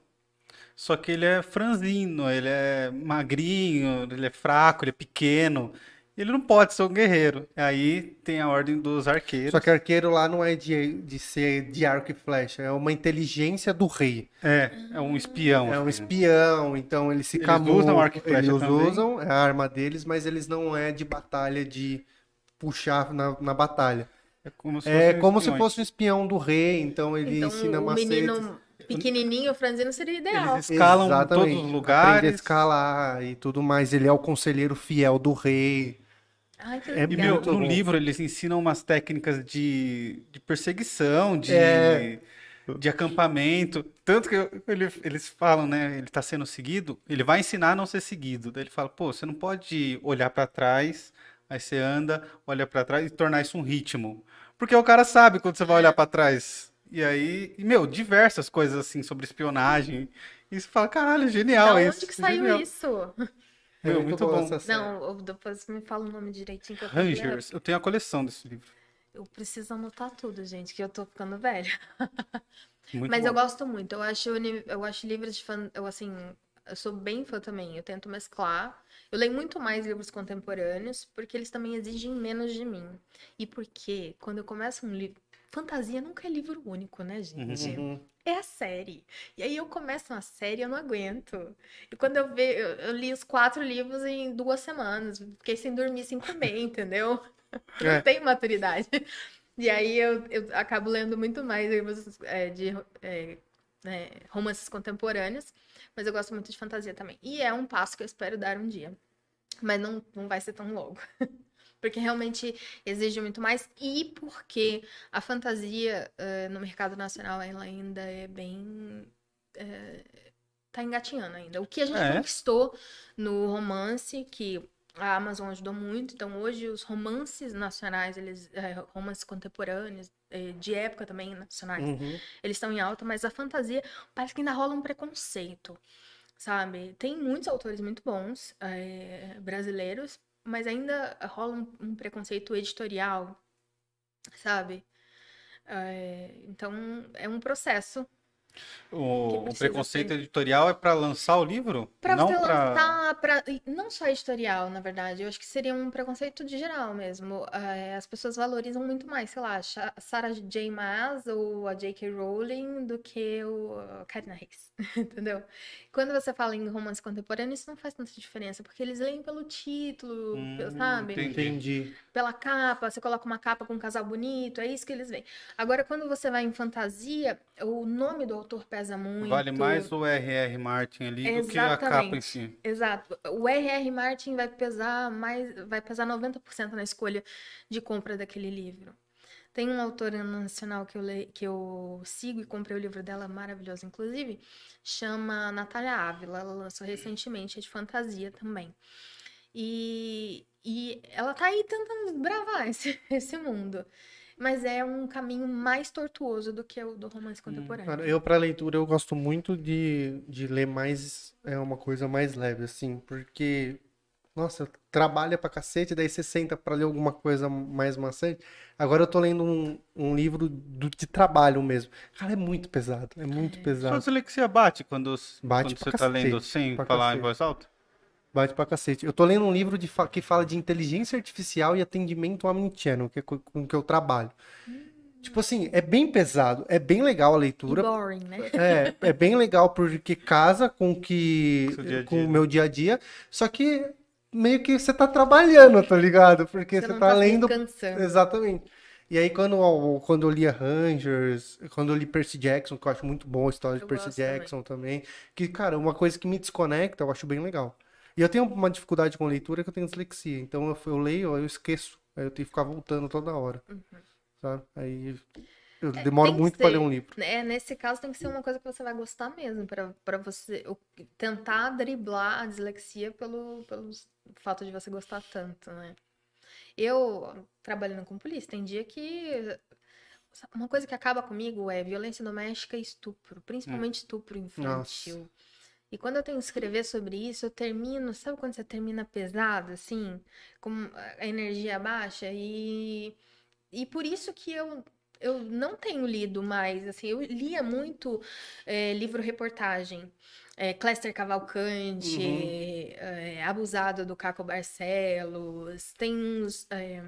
só que ele é franzino, ele é magrinho, ele é fraco, ele é pequeno. Ele não pode ser um guerreiro. Aí tem a ordem dos arqueiros. Só que arqueiro lá não é de, de ser de arco e flecha, é uma inteligência do rei. É, é um espião. É um assim. espião, então eles se Eles usam arco e flecha Eles também. usam, é a arma deles, mas eles não é de batalha de puxar na, na batalha. É como se É fossem como se fosse um espião do rei, então ele Então, ensina o macetes. menino pequenininho, franzino, seria ideal. Eles escalam em Exatamente. todos os Aprende a lugares. escalar e tudo mais. Ele é o conselheiro fiel do rei. Ai, que É E, meu, no bom. livro eles ensinam umas técnicas de, de perseguição, de, É. de acampamento. Tanto que ele- eles falam, né? Ele tá sendo seguido, ele vai ensinar a não ser seguido. Daí ele fala, pô, você não pode olhar pra trás, aí você anda, olha pra trás e tornar isso um ritmo. Porque o cara sabe quando você vai olhar pra trás. E aí, e, meu, diversas coisas assim sobre espionagem. E você fala, caralho, Da genial onde isso. que saiu genial. isso? É Meu, muito bom. essa série. Não, eu- depois me fala o nome direitinho que eu. Rangers, eu tenho a coleção desse livro. Eu preciso anotar tudo, gente, que eu tô ficando velha. Muito Mas bom. eu gosto muito. Eu acho, eu acho livros de fan... Eu, assim, eu sou bem fã também. Eu tento mesclar. Eu leio muito mais livros contemporâneos, porque eles também exigem menos de mim. E porque, quando eu começo um livro... Fantasia nunca é livro único, né, gente? Uhum. É a série. E aí eu começo uma série e eu não aguento. E quando eu vejo... Eu, li os quatro livros em duas semanas. Fiquei sem dormir, sem comer, entendeu? Eu É. Não tenho maturidade. E aí eu, eu acabo lendo muito mais livros é, de é, né, romances contemporâneos, mas eu gosto muito de fantasia também. E é um passo que eu espero dar um dia. Mas não, não vai ser tão logo. Porque realmente exige muito mais. E porque a fantasia eh, no mercado nacional ela ainda é bem. eh, tá engatinhando ainda. O que a gente É. conquistou no romance, que a Amazon ajudou muito. Então, hoje, os romances nacionais, eles, eh, romances contemporâneos, de época também nacionais, Uhum. eles estão em alta, mas a fantasia parece que ainda rola um preconceito, sabe? Tem muitos autores muito bons, eh, brasileiros, mas ainda rola um, um preconceito editorial, sabe? Eh, então, é um processo O, o preconceito ser. editorial é para lançar o livro? Pra não você para lançar, pra... não só editorial, na verdade, eu acho que seria um preconceito de geral mesmo. Eh, as pessoas valorizam muito mais, sei lá, Cha- Sarah J. Maas ou a J.K. Rowling do que o a Katharine Hayes, entendeu? Quando você fala em romance contemporâneo, isso não faz tanta diferença, porque eles leem pelo título, Hum, sabe? Entendi. Pela capa, você coloca uma capa com um casal bonito, é isso que eles veem. Agora, quando você vai em fantasia, o nome do autor pesa muito. Vale mais o R.R. Martin ali do que a capa em Exatamente. si. Exato. O R.R. Martin vai pesar mais, vai pesar 90% na escolha de compra daquele livro. Tem uma autora nacional que eu, le... que eu sigo e comprei o livro dela, maravilhoso, inclusive, chama Natália Ávila. Ela lançou recentemente, é de fantasia também. E, e ela tá aí tentando desbravar esse, esse mundo. Mas é um caminho mais tortuoso do que o do romance contemporâneo. Cara, eu pra leitura eu gosto muito de, de ler mais, é uma coisa mais leve, assim, porque, nossa, trabalha pra cacete, daí você senta pra ler alguma coisa mais maçante. Agora eu tô lendo um, um livro do, de trabalho mesmo. Cara, é muito pesado, é muito Sua pesado. dislexia bate quando, Bate quando você tá lendo cacete, sem falar em cacete. voz alta? Bate pra cacete. Eu tô lendo um livro de fa- que fala de inteligência artificial e atendimento omnichannel, que é co- com que eu trabalho. Tipo assim, é bem pesado, é bem legal a E leitura, boring, né? É, é bem legal porque casa com o que dia com o meu dia a dia, só que meio que você tá trabalhando, tá ligado? Porque você, não tá, lendo descansando. exatamente. E aí quando eu- quando eu lia Rangers, quando eu li Percy Jackson, que eu acho muito bom a história de Eu Percy gosto também. Jackson também, que cara, uma coisa que me desconecta, eu acho bem legal. E eu tenho uma dificuldade com leitura que eu tenho dislexia, então eu, eu leio, eu esqueço, aí eu tenho que ficar voltando toda hora. Uhum. tá? Aí eu demoro tem que muito para ler um livro. É, nesse caso tem que ser uma coisa que você vai gostar mesmo, pra você tentar driblar a dislexia pelo, pelo fato de você gostar tanto, né? Eu, trabalhando com polícia, tem dia que. Uma coisa que acaba comigo é violência doméstica e estupro, principalmente estupro infantil. E quando eu tenho que escrever sobre isso, eu termino, sabe quando você termina pesado, assim, com a energia baixa? E, e por isso que eu, eu não tenho lido mais, assim, eu lia muito eh, livro-reportagem. É, Cléster Cavalcante, é, Abusado do Caco Barcelos, tem uns, é,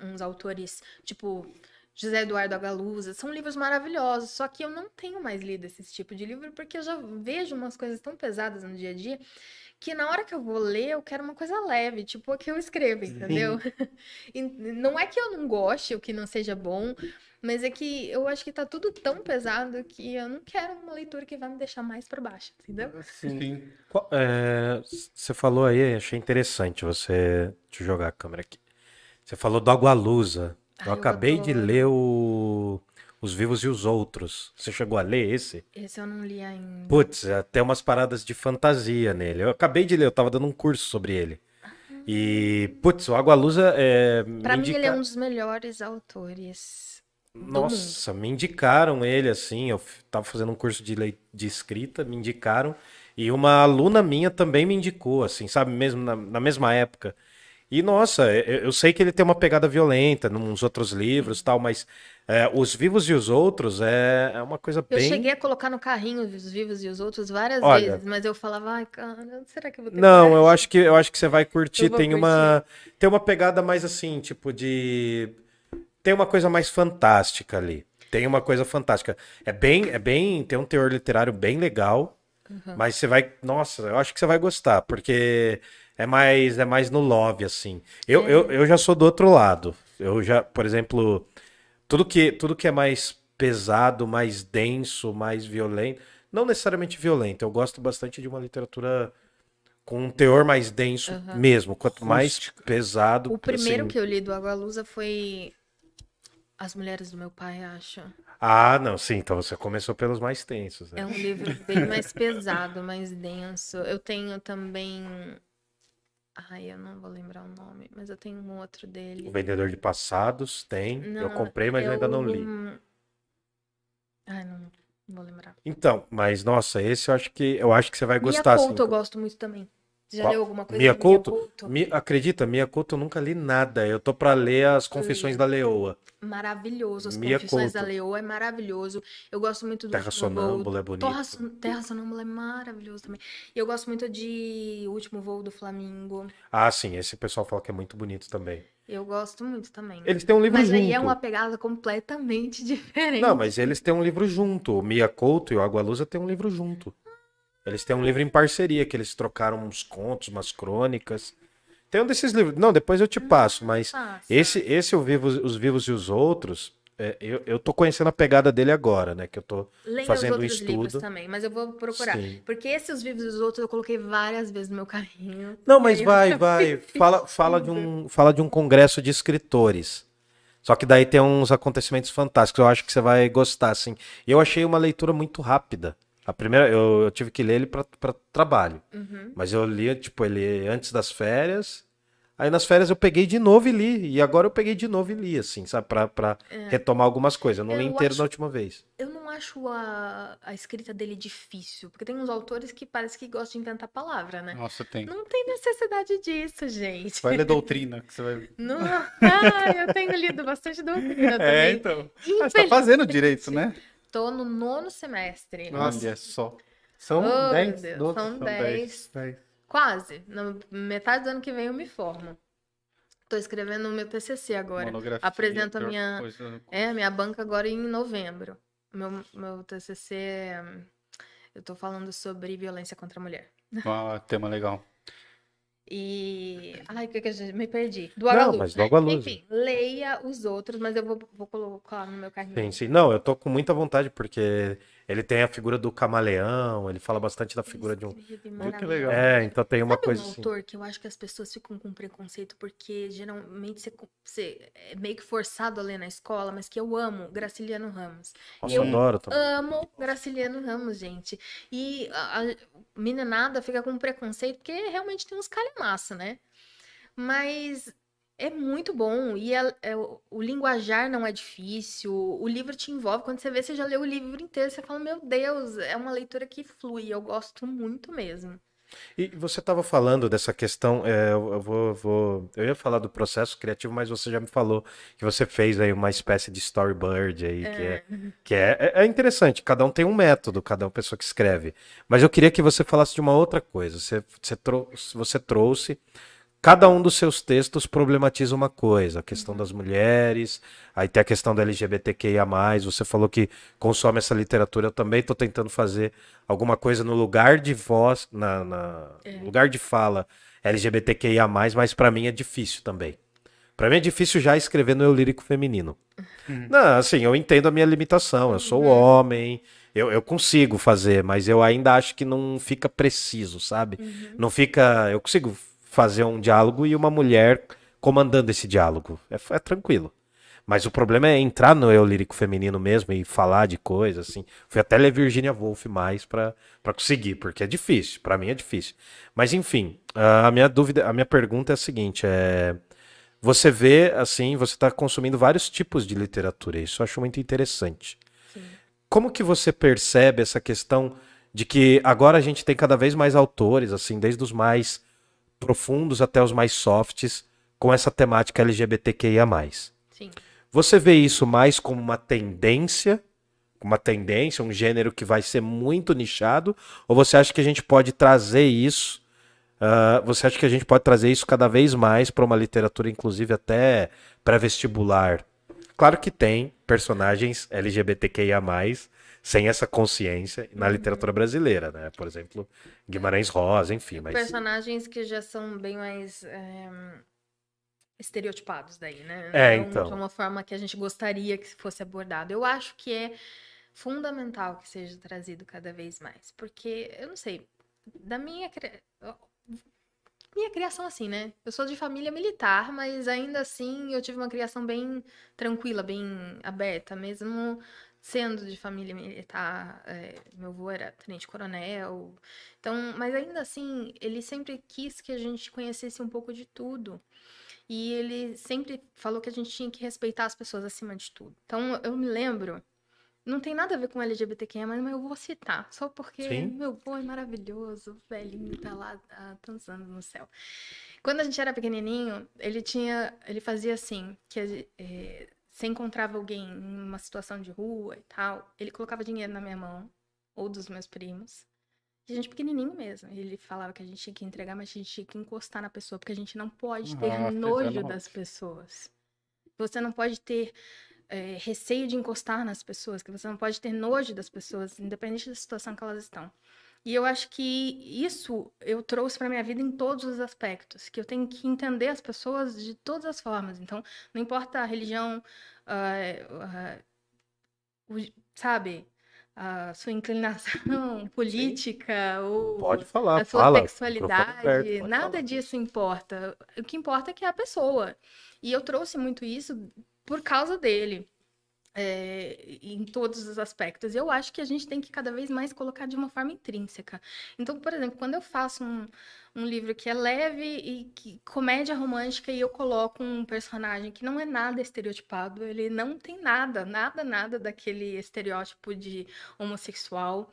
uns autores, tipo José Eduardo Agalusa, são livros maravilhosos, só que eu não tenho mais lido esse tipo de livro porque eu já vejo umas coisas tão pesadas no dia a dia que na hora que eu vou ler eu quero uma coisa leve, tipo a que eu escrevo, entendeu? E não é que eu não goste ou que não seja bom, mas é que eu acho que tá tudo tão pesado que eu não quero uma leitura que vai me deixar mais pra baixo, entendeu? Assim, Sim. É, você falou aí, achei interessante você. Deixa eu jogar a câmera aqui. Você falou do Agualusa. Eu acabei de ler o Os Vivos e os Outros. Você chegou a ler esse? Esse eu não li ainda. Putz, é, tem umas paradas de fantasia nele. Eu acabei de ler, eu tava dando um curso sobre ele. E, putz, o Agualusa é. me Pra mim, ele é um dos melhores autores. Nossa, me indicaram ele assim. Eu tava fazendo um curso de, lei- de escrita, me indicaram. E uma aluna minha também me indicou, assim, sabe? Mesmo na, na mesma época. E, nossa, eu, eu sei que ele tem uma pegada violenta nos outros livros e tal, mas é, Os Vivos e os Outros é, é uma coisa Eu bem. cheguei a colocar no carrinho os vivos e os outros várias Olha- vezes, mas eu falava, ai, cara, será que eu vou ter Não, eu coragem?" acho que eu acho que você vai curtir. Eu Tem uma tem uma pegada mais assim, tipo de tem uma coisa mais fantástica ali. Tem uma coisa fantástica. É bem é bem tem um teor literário bem legal, Uhum. mas você vai, nossa, eu acho que você vai gostar, porque é mais é mais no love assim. Eu, É. eu, eu já sou do outro lado. Eu já, por exemplo, tudo que tudo que é mais pesado, mais denso, mais violento, não necessariamente violento. Eu gosto bastante de uma literatura com um teor mais denso mesmo. Quanto mais pesado, O primeiro assim- que eu li do Água Lusa foi As Mulheres do Meu Pai, acho. Ah, não, sim. Então você começou pelos mais tensos, né? É um livro bem mais pesado, mais denso. Eu tenho também. Ai, eu não vou lembrar o nome, mas eu tenho um outro dele. O Vendedor de Passados tem. eu Não, comprei, mas eu ainda não li. Ai, não, não vou lembrar. Então, mas nossa, esse eu acho que eu acho que você vai gostar assim. Couto eu gosto muito também. Você já Qual? leu alguma coisa Mia da Couto? Mi- acredita, Mia Couto eu nunca li nada. Eu tô pra ler as Confissões da Leoa. Maravilhoso. As Mia Confissões da Couto. Leoa é maravilhoso. Eu gosto muito do Terra Voo. Sonâmbula é bonito. Terra, Terra Sonâmbula é maravilhoso também. E eu gosto muito de O Último Voo do Flamingo. Ah, sim, esse pessoal fala que é muito bonito também. Eu gosto muito também. Eles têm um livro Mas junto. aí é uma pegada completamente diferente. Não, mas eles têm um livro junto. O Mia Couto e o Água Lusa têm um livro junto. Eles têm um livro em parceria, que eles trocaram uns contos, umas crônicas. Tem um desses livros. Não, depois eu te passo, mas Passa. esse, esse o Os Vivos e os Outros, é, eu, eu tô conhecendo a pegada dele agora, né? Que eu tô Leia fazendo os um outros livros estudo. também, mas eu vou procurar. Sim. Porque esses vivos e os outros eu coloquei várias vezes no meu carrinho. Não, mas vai, vai. Fala, fala, de um, fala de um congresso de escritores. Só que daí tem uns acontecimentos fantásticos. Eu acho que você vai gostar, assim. E eu achei uma leitura muito rápida. A primeira, eu, eu tive que ler ele para trabalho. Uhum. Mas eu li, tipo, ele antes das férias. Aí nas férias eu peguei de novo e li. E agora eu peguei de novo e li, assim, sabe? Pra, pra retomar algumas coisas. Eu não li É. Eu inteiro acho- da última vez. Eu não acho a, a escrita dele difícil, porque tem uns autores que parece que gostam de inventar palavra, né? Nossa, tem. Não tem necessidade disso, gente. Vai ler doutrina, que você vai. Não... Ah, eu tenho lido bastante doutrina também. É, então. Ah, você tá fazendo direito, né? Tô no nono semestre. Nossa. Olha só. São Oh, 10, Deus, 12, são são 10. 10. Quase. Na metade do ano que vem eu me formo. Tô escrevendo o meu TCC agora. Monografia, Apresento a minha- coisa. É, a minha banca agora em novembro. Meu, meu TCC, é, eu tô falando sobre violência contra a mulher. Ah, tema legal. E. Ai, o que que eu já me perdi? Do Não, mas do Agalusa. Enfim, leia os outros, mas eu vou, vou colocar no meu carrinho. Sim, sim. Não, eu tô com muita vontade, porque Ele tem a figura do camaleão, ele fala bastante da figura de um. Escreve que legal. É, então tem uma Sabe coisa um assim. autor que eu acho que as pessoas ficam com preconceito porque geralmente você, você é meio que forçado a ler na escola, mas que eu amo, Graciliano Ramos. Nossa, eu eu adoro também. Amo Graciliano Ramos, gente. E a, a meninada fica com preconceito porque realmente tem uns calhamaço, né? Mas é muito bom. E a- é o, linguajar não é difícil. O livro te envolve. Quando você vê, você já leu o livro inteiro. Você fala, meu Deus, é uma leitura que flui. Eu gosto muito mesmo. E você estava falando dessa questão, é, eu, eu vou, vou- eu ia falar do processo criativo, mas você já me falou que você fez aí uma espécie de storyboard aí, que é, que é, é- é interessante, cada um tem um método, cada uma pessoa que escreve. Mas eu queria que você falasse de uma outra coisa. Você, você, trouxe, você trouxe, cada um dos seus textos problematiza uma coisa, a questão das mulheres, aí tem a questão da LGBTQIA+, você falou que consome essa literatura, eu também estou tentando fazer alguma coisa no lugar de voz, na, na- no lugar de fala LGBTQIA+, mas para mim é difícil também. Para mim é difícil já escrever no eu lírico feminino. Não, assim, eu entendo a minha limitação, eu sou homem, eu, eu consigo fazer, mas eu ainda acho que não fica preciso, sabe? Não fica. Eu consigo fazer um diálogo e uma mulher comandando esse diálogo. É, é tranquilo. Mas o problema é entrar no eu lírico feminino mesmo e falar de coisas, assim. Fui até ler Virginia Woolf mais pra conseguir, porque é difícil. Pra mim é difícil. Mas enfim, a minha dúvida, a minha pergunta é a seguinte: é. Você vê, assim, você está consumindo vários tipos de literatura, isso eu acho muito interessante. Sim. Como que você percebe essa questão de que agora a gente tem cada vez mais autores, assim, desde os mais profundos até os mais softs, com essa temática LGBTQIA+. Sim. Você vê isso mais como uma tendência, uma tendência, um gênero que vai ser muito nichado, ou você acha que a gente pode trazer isso? ah, você acha que a gente pode trazer isso cada vez mais para uma literatura, inclusive até pré-vestibular? Claro que tem personagens LGBTQIA+, sem essa consciência na literatura brasileira, né? Por exemplo, Guimarães Rosa, enfim, mas Personagens que já são bem mais é, estereotipados daí, né? É, então. De uma forma que a gente gostaria que fosse abordado. Eu acho que é fundamental que seja trazido cada vez mais. Porque, eu não sei, da minha... Minha criação assim, né? Eu sou de família militar, mas ainda assim eu tive uma criação bem tranquila, bem aberta, mesmo sendo de família militar. é, meu avô era tenente-coronel. Então, mas ainda assim, ele sempre quis que a gente conhecesse um pouco de tudo. E ele sempre falou que a gente tinha que respeitar as pessoas acima de tudo. Então, eu me lembro, não tem nada a ver com LGBTQIA, mas eu vou citar, só porque Sim. meu avô é maravilhoso, velhinho tá lá há tantos anos no céu. Quando a gente era pequenininho, ele tinha, ele fazia assim, que eh, você encontrava alguém em uma situação de rua e tal, ele colocava dinheiro na minha mão, ou dos meus primos, e a gente pequenininho mesmo. Ele falava que a gente tinha que entregar, mas a gente tinha que encostar na pessoa, porque a gente não pode ter nojo é das pessoas. Você não pode ter eh, receio de encostar nas pessoas, que você não pode ter nojo das pessoas, independente da situação que elas estão. E eu acho que isso eu trouxe para minha vida em todos os aspectos, que eu tenho que entender as pessoas de todas as formas. Então, não importa a religião, ah, ah, o- sabe, a sua inclinação política ou pode falar, a sua fala. sexualidade, aberto, nada falar. disso importa. O que importa é que é a pessoa. E eu trouxe muito isso por causa dele. É, em todos os aspectos. Eu acho que a gente tem que cada vez mais colocar de uma forma intrínseca. Então, por exemplo, quando eu faço um, um livro que é leve e que comédia romântica e eu coloco um personagem que não é nada estereotipado, ele não tem nada, nada, nada daquele estereótipo de homossexual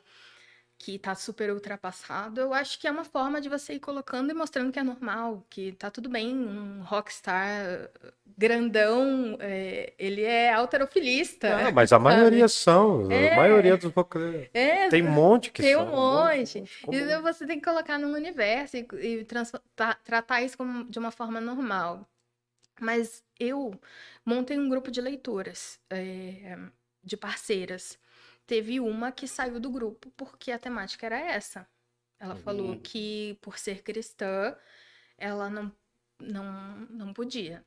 que tá super ultrapassado, eu acho que é uma forma de você ir colocando e mostrando que é normal, que tá tudo bem, um rockstar grandão, é, ele é alterofilista. Não, mas a maioria são, É. a maioria dos vocalistas. É, Tem um monte que tem são. um monte. Como- Então você tem que colocar num universo e, e tratar isso como, de uma forma normal. Mas eu montei um grupo de leitoras, é, de parceiras. Teve uma que saiu do grupo porque a temática era essa. Ela falou Uhum. que, por ser cristã, ela não, não, não podia.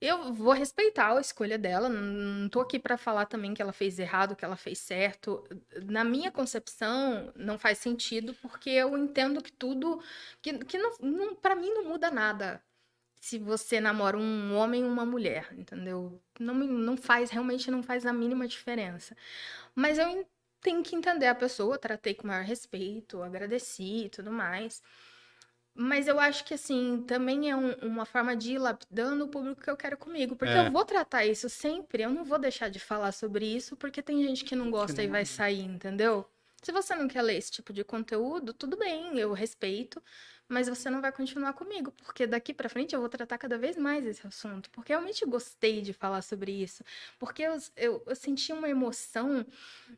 Eu vou respeitar a escolha dela, não não tô aqui para falar também que ela fez errado, que ela fez certo. Na minha concepção, não faz sentido, porque eu entendo que tudo. que, que não, não, para mim não muda nada se você namora um homem e uma mulher, entendeu? Não, não faz, realmente não faz a mínima diferença. Mas eu en- tenho que entender a pessoa, tratei com maior respeito, agradeci e tudo mais. Mas eu acho que, assim, também é um- uma forma de ir lapidando o público que eu quero comigo. Porque É. eu vou tratar isso sempre, eu não vou deixar de falar sobre isso, porque tem gente que não gosta e vai sair, entendeu? Se você não quer ler esse tipo de conteúdo, tudo bem, eu respeito, mas você não vai continuar comigo, porque daqui pra frente eu vou tratar cada vez mais esse assunto, porque eu realmente gostei de falar sobre isso, porque eu, eu, eu senti uma emoção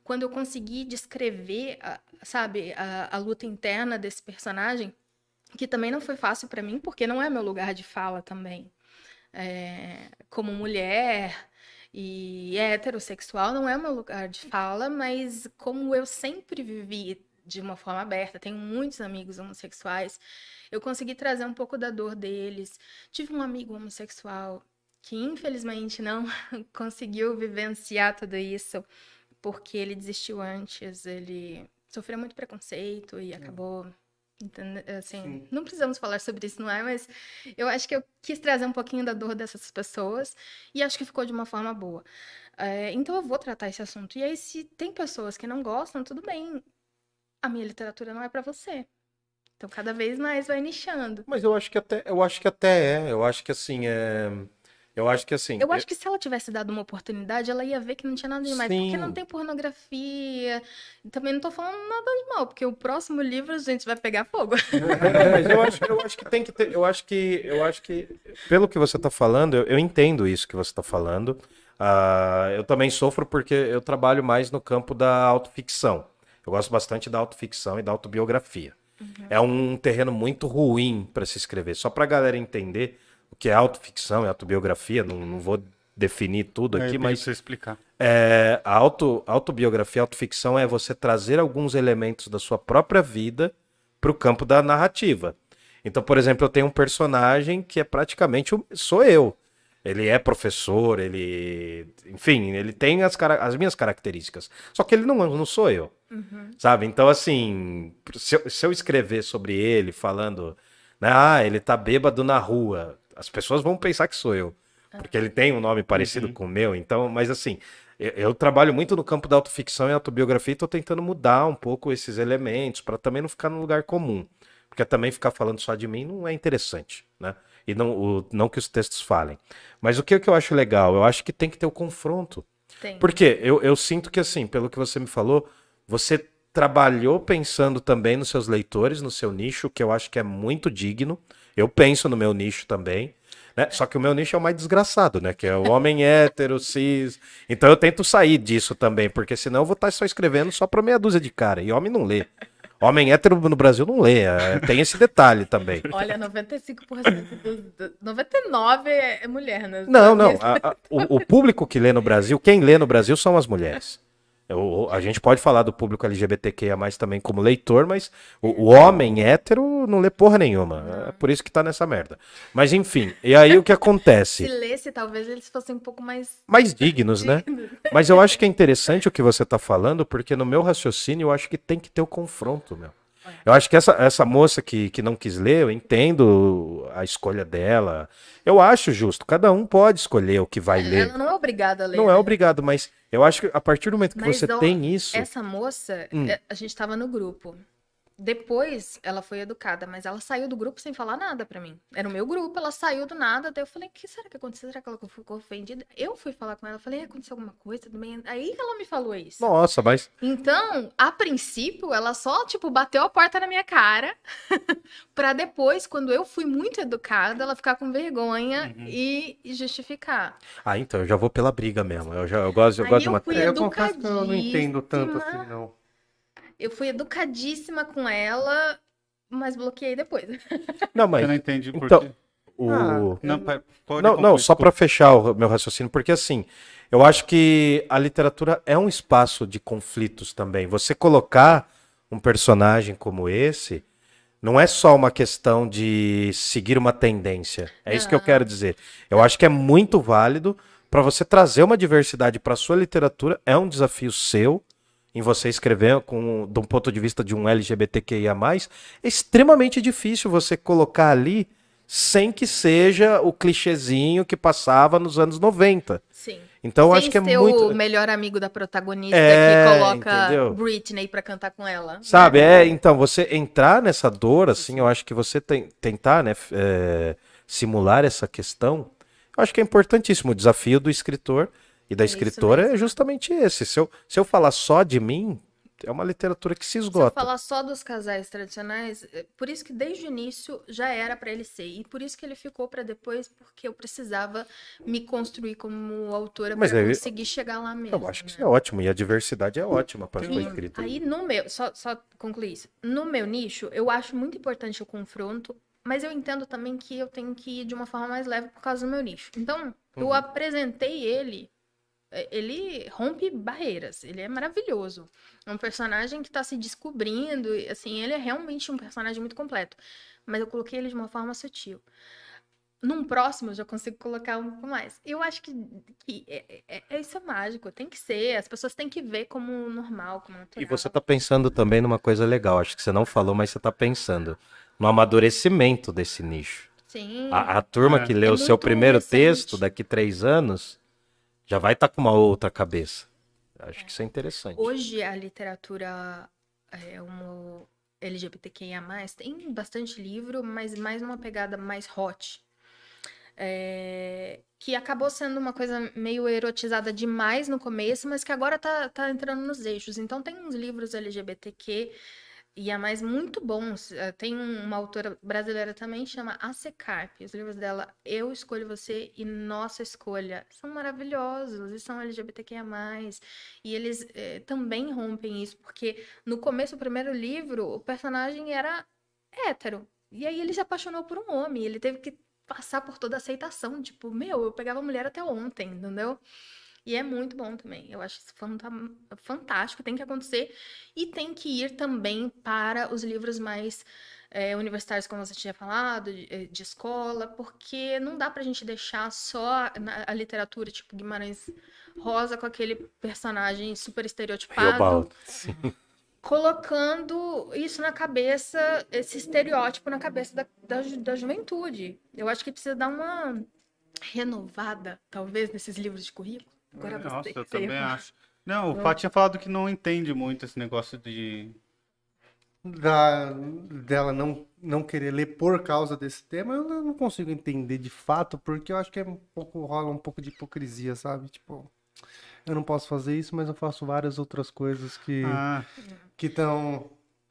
quando eu consegui descrever, a- sabe, a, a luta interna desse personagem, que também não foi fácil pra mim, porque não é meu lugar de fala também. É, como mulher e heterossexual não é meu lugar de fala, mas como eu sempre vivi de uma forma aberta, tenho muitos amigos homossexuais, eu consegui trazer um pouco da dor deles. Tive um amigo homossexual que infelizmente não conseguiu vivenciar tudo isso porque ele desistiu antes, ele sofreu muito preconceito e acabou entende- assim, Sim. não precisamos falar sobre isso, não é? Mas eu acho que eu quis trazer um pouquinho da dor dessas pessoas e acho que ficou de uma forma boa. É, então eu vou tratar esse assunto. E aí, se tem pessoas que não gostam, tudo bem. A minha literatura não é pra você. Então cada vez mais vai nichando. Mas eu acho que até, eu acho que até é. Eu acho que assim é. Eu acho que assim. Eu acho que se ela tivesse dado uma oportunidade, ela ia ver que não tinha nada demais. Porque Sim. não tem pornografia. Também não tô falando nada de mal, porque o próximo livro a gente vai pegar fogo. É, mas eu acho, eu acho que tem que ter. Eu acho que. Eu acho que. Pelo que você está falando, eu, eu entendo isso que você está falando. Ah, eu também sofro porque eu trabalho mais no campo da autoficção. Eu gosto bastante da autoficção e da autobiografia. É um terreno muito ruim para se escrever. Só para a galera entender o que é autoficção e autobiografia, não, não vou definir tudo É, aqui, bem mas você explicar. é, a auto, autobiografia, autoficção é você trazer alguns elementos da sua própria vida para o campo da narrativa. Então, por exemplo, eu tenho um personagem que é praticamente o- sou eu. Ele é professor, ele, enfim, ele tem as, as minhas características. Só que ele não, não sou eu, sabe? Então, assim, se eu, se eu escrever sobre ele falando, né, ah, ele tá bêbado na rua, as pessoas vão pensar que sou eu. Porque ele tem um nome parecido com o meu, então, mas assim, eu, eu trabalho muito no campo da autoficção e autobiografia e tô tentando mudar um pouco esses elementos para também não ficar no lugar comum. Porque também ficar falando só de mim não é interessante, né? E não, o- não que os textos falem. Mas o que, que eu acho legal? Eu acho que tem que ter o confronto. Tem. Porque eu, eu sinto que, assim, pelo que você me falou, você trabalhou pensando também nos seus leitores, no seu nicho, que eu acho que é muito digno. Eu penso no meu nicho também. Né? Só que o meu nicho é o mais desgraçado, né? Que é o homem hétero, cis. Então eu tento sair disso também, porque senão eu vou estar só escrevendo só pra meia dúzia de cara. E homem não lê. Homem hétero no Brasil não lê. é, Tem esse detalhe também. Olha, 95% dos. do- 99% é é mulher, né? Não, não. a- a- o, o público que lê no Brasil, quem lê no Brasil são as mulheres. O- a gente pode falar do público LGBTQIA também como leitor, mas o, o homem hétero não lê porra nenhuma. É por isso que tá nessa merda. Mas enfim, e aí o que Se acontece? lesse, talvez eles fossem um pouco mais. Mais dignos, né? Mas eu acho que é interessante o que você tá falando, porque no meu raciocínio eu acho que tem que ter o confronto, meu. Eu acho que essa, essa moça que, que não quis ler, eu entendo a escolha dela. Eu acho justo. Cada um pode escolher o que vai ler. Ela não é obrigada a ler. Não é né? obrigado, mas eu acho que a partir do momento que Mas, você ó, tem isso. Essa moça, Hum. é, a gente tava no grupo. Depois ela foi educada, mas ela saiu do grupo sem falar nada pra mim. Era o meu grupo, ela saiu do nada. Daí eu falei: o que será que aconteceu? Será que ela ficou ofendida? Eu fui falar com ela, falei: aconteceu alguma coisa também? Aí ela me falou isso. Nossa, mas Então, a princípio, ela só, tipo, bateu a porta na minha cara, pra depois, quando eu fui muito educada, ela ficar com vergonha Uhum. e justificar. ah, então eu já vou pela briga mesmo. Eu já eu gosto, eu Aí gosto de eu uma fui É, eu confesso que eu não entendo tanto assim, não. Eu fui educadíssima com ela, mas bloqueei depois. Não, mas Eu não entendi por Então, quê. o Ah, Não, Não, não, só para fechar o meu raciocínio, porque assim, eu acho que a literatura é um espaço de conflitos também. Você colocar um personagem como esse, Não é só uma questão de seguir uma tendência. É isso que eu quero dizer. Eu acho que é muito válido para você trazer uma diversidade para sua literatura. É um desafio seu em você escrever com, de um ponto de vista de um LGBTQIA+. É extremamente difícil você colocar ali sem que seja o clichêzinho que passava nos anos 90. Sim. Então Sem acho que é ser muito. o melhor amigo da protagonista É, que coloca entendeu? Britney pra cantar com ela. Sabe, é, então, você entrar nessa dor, assim, eu acho que você tem, tentar, né, é, simular essa questão, eu acho que é importantíssimo. O desafio do escritor e da É escritora é justamente esse. Se eu, se eu falar só de mim, é uma literatura que se Se eu esgota. falar só dos casais tradicionais, é por isso que desde o início já era pra ele ser. E por isso que ele ficou pra depois, porque eu precisava me construir como autora Mas pra aí- conseguir chegar lá mesmo. Eu acho que né? isso é ótimo, e a diversidade é ótima para sua E escrita. aí no meu, só, só concluir isso. No meu nicho, eu acho muito importante o confronto, mas eu entendo também que eu tenho que ir de uma forma mais leve por causa do meu nicho. Então, eu Uhum. apresentei ele, ele rompe barreiras, ele é maravilhoso. É um personagem que tá se descobrindo, e, assim, ele é realmente um personagem muito completo. Mas eu coloquei ele de uma forma sutil. Num próximo eu já consigo colocar um pouco mais. Eu acho que, que é, é- é- isso é mágico, tem que ser. As pessoas têm que ver como normal, como natural. E você tá pensando também numa coisa legal, acho que você não falou, mas você tá pensando no amadurecimento desse nicho. Sim. A, a turma É. que leu o É seu muito primeiro recente. texto daqui três anos já vai estar com uma outra cabeça. Acho que isso é interessante. Hoje a literatura é, um LGBTQIA+, tem bastante livro, mas mais numa pegada mais hot. É, que acabou sendo uma coisa meio erotizada demais no começo, mas que agora tá, tá entrando nos eixos. Então tem uns livros LGBTQ e a mais muito bons. Eh, Tem um- uma autora brasileira também, chama A.C. Os livros dela, Eu Escolho Você e Nossa Escolha, são maravilhosos e são LGBTQIA+. E eles eh, também rompem isso, porque no começo do primeiro livro, o personagem era hétero. E aí ele se apaixonou por um homem. Ele teve que passar por toda a aceitação. Tipo, meu, eu pegava mulher até ontem, entendeu? E é muito bom também. Eu acho isso fantástico, tem que acontecer. E tem que ir também para os livros mais eh, universitários, como você tinha falado, de, eh, de escola, porque não dá pra gente deixar só na- a literatura, tipo Guimarães Rosa, com aquele personagem super estereotipado Riobaldo. colocando isso na cabeça, esse estereótipo na cabeça da, da, ju- da juventude. Eu acho que precisa dar uma renovada, talvez, nesses livros de currículo. Agora você Nossa, tem eu também acho. Não, o Fá tinha falado que não entende muito esse negócio de. da, dela não, não querer ler por causa desse tema, eu não não consigo entender de fato, porque eu acho que é um pouco, rola um pouco de hipocrisia, sabe? Tipo, eu não posso fazer isso, mas eu faço várias outras coisas que Ah, que estão,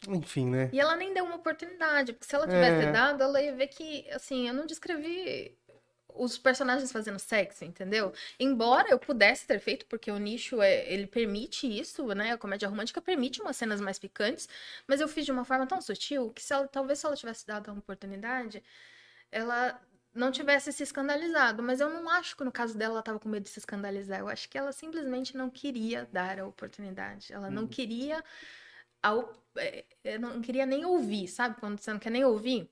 enfim, né? E ela nem deu uma oportunidade, porque se ela tivesse É. dado, ela ia ver que, assim, eu não descrevi os personagens fazendo sexo, entendeu? Embora eu pudesse ter feito, porque o nicho, é, ele permite isso, né? A comédia romântica permite umas cenas mais picantes, mas eu fiz de uma forma tão sutil que se ela, talvez se ela tivesse dado uma oportunidade, ela não tivesse se escandalizado. Mas eu não acho que no caso dela ela estava com medo de se escandalizar. Eu acho que ela simplesmente não queria dar a oportunidade. Ela não queria ao, é, não queria nem ouvir, sabe? Quando você não quer nem ouvir.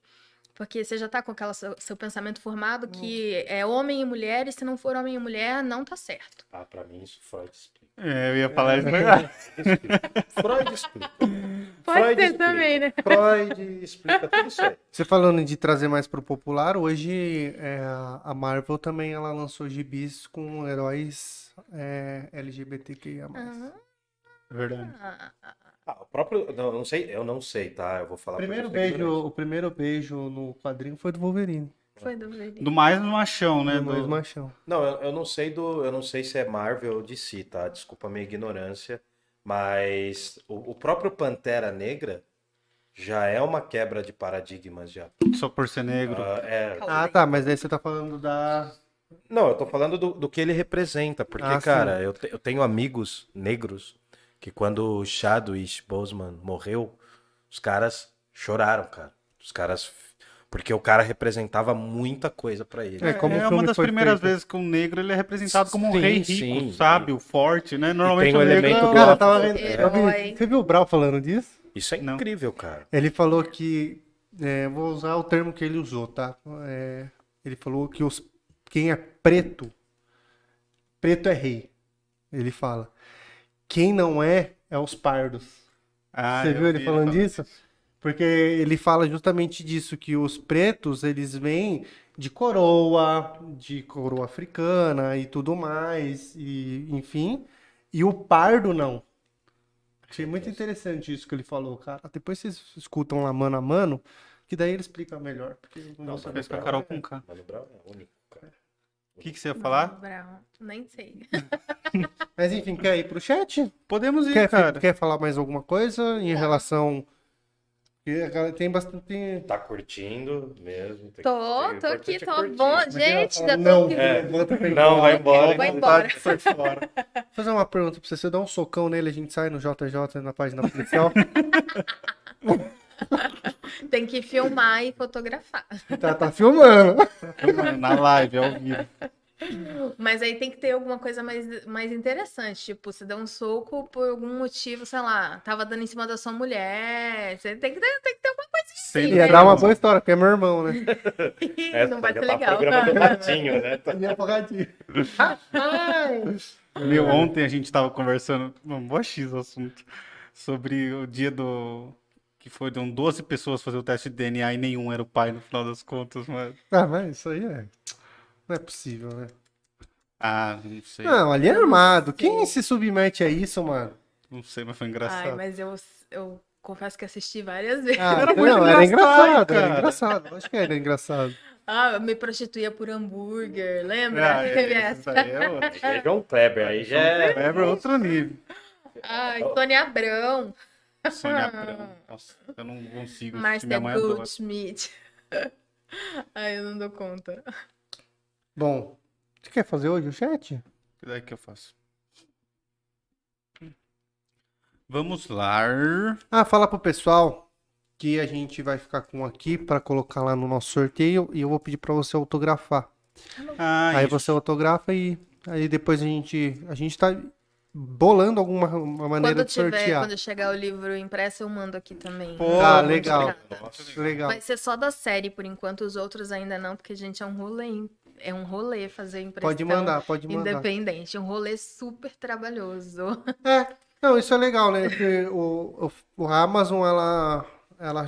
Porque você já tá com aquele seu, seu pensamento formado que é homem e mulher, e se não for homem e mulher, não tá certo. Ah, pra mim isso Freud explica. é, eu ia falar isso. Freud explica. Pode Freud ser explica. também, né? Freud explica tudo isso aí. Você falando de trazer mais pro popular, hoje é, a Marvel também ela lançou gibis com heróis é, LGBTQIA+. Aham. Verdade. Ah, ah, o próprio. Não, eu não sei, eu não sei, tá? Eu vou falar primeiro beijo, o primeiro beijo no quadrinho foi do Wolverine, foi do Verdi. Do mais no machão, né? do Luiz Do... Machão. Não, eu, eu não sei do. Eu não sei se é Marvel ou DC, tá? Desculpa a minha ignorância. Mas o, o próprio Pantera Negra já é uma quebra de paradigmas já. Só por ser negro. Ah, é, Ah, tá, mas daí você tá falando da Não, eu tô falando do, do que ele representa, porque, Ah, cara, eu, te- eu tenho amigos negros que quando o Chadwick Boseman morreu, os caras choraram, cara. Os caras. Porque o cara representava muita coisa pra ele. É, como o é uma das primeiras feito. vezes que um negro ele é representado como um Sim, rei rico, sim. sábio, forte, né? Normalmente tem o o negro elemento é o- do- Cara, eu tava vi- Você viu o Brau falando disso? Isso é Não. incrível, cara. Ele falou que é, vou usar o termo que ele usou, tá? É, ele falou que os, quem é preto, preto é rei. Ele fala. Quem não é, é os pardos. Ah, Você viu ele vi falando falando disso? Porque ele fala justamente disso, que os pretos, eles vêm de coroa, de coroa africana e tudo mais, e enfim. E o pardo não. Achei muito interessante isso que ele falou, cara. Depois vocês escutam lá mano a mano, que daí ele explica melhor. Porque eu não saber Fez com a. Carol com K. Mano Brown é único, cara. O que, que você ia falar? Brown, nem sei. Mas enfim, quer ir pro chat? Podemos ir, Quer, cara. quer falar mais alguma coisa em relação. A galera Tem bastante. Tá curtindo mesmo. tem Tô, tem- tô aqui, tô curtir. bom. Gente, ainda tô não. É. Não, vai embora. Vai embora. tá- fora. Vou fazer uma pergunta pra você. Você dá um socão nele, a gente sai no JJ na página policial. Tem que filmar e fotografar. tá, tá filmando. Na live, ao vivo. Mas aí tem que ter alguma coisa mais, mais interessante. Tipo, você deu um soco por algum motivo, sei lá, tava dando em cima da sua mulher. Você tem que ter, tem que ter alguma coisa assim. Sem Ia né? dar uma boa história, porque é meu irmão, né? É, Não vai ser tá legal. programa do ratinho, né? Tá-. Meu, ontem a gente tava conversando, um bom X o assunto, sobre o dia do. Que foram 12 pessoas fazer o teste de DNA e nenhum era o pai no final das contas, mas. Ah, mas isso aí é. Não é possível, né? Ah, não sei. Não, ali é armado. Quem se submete a isso, mano? Não sei, mas foi Ai, engraçado. mas eu, eu confesso que assisti várias vezes. Ah, Era muito não, era engraçado, engraçado, era cara. engraçado. Acho que era engraçado. Ah, eu me prostituía por hambúrguer, lembra? Ah, Teve esse essa. é outro. Aí já é João Kleber, aí já é. É outro nível. Ai, Tônia Abrão, Sônia Abrão. Nossa, eu não consigo. assistir, Márcia Minha mãe. Goldschmidt. Ai, eu não dou conta. Bom, você quer fazer hoje o chat? Que daí que eu faço? Vamos lá. Ah, fala pro pessoal que a gente vai ficar com aqui pra colocar lá no nosso sorteio e eu vou pedir pra você autografar. Ah, aí isso. você autografa e aí depois a gente a gente tá bolando alguma uma maneira Quando de tiver, sortear. quando chegar o livro impresso, eu mando aqui também. Pô, Tá, legal. Nossa. Legal. Vai ser só da série, por enquanto, os outros ainda não, porque, gente, é um rolê. hein? É um rolê fazer impressão Pode mandar, pode mandar. independente. Um rolê super trabalhoso. É, não, isso é legal, né? Que o, o, o Amazon, ela, ela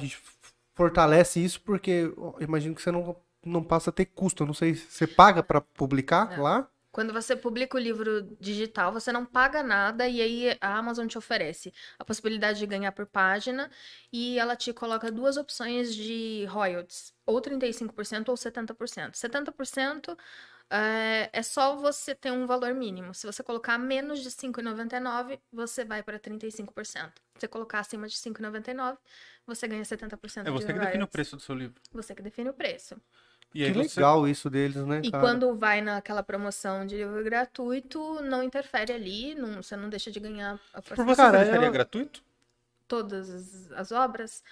fortalece isso porque imagino que você não, não passa a ter custo. Eu não sei, você paga pra publicar Não. lá? Quando você publica o livro digital, você não paga nada e aí a Amazon te oferece a possibilidade de ganhar por página e ela te coloca duas opções de royalties, ou 35% ou 70%. 70% é, é só você ter um valor mínimo. Se você colocar menos de R$ 5,99, você vai para 35%. Se você colocar acima de R$ 5,99, você ganha 70% É você que define o royalties. preço do seu livro. Você que define o preço. E Que você... legal isso deles, né, E cara? quando vai naquela promoção de livro gratuito, não interfere ali, não, você não deixa de ganhar a Por você Cara, você seria eu- gratuito? todas as, as obras.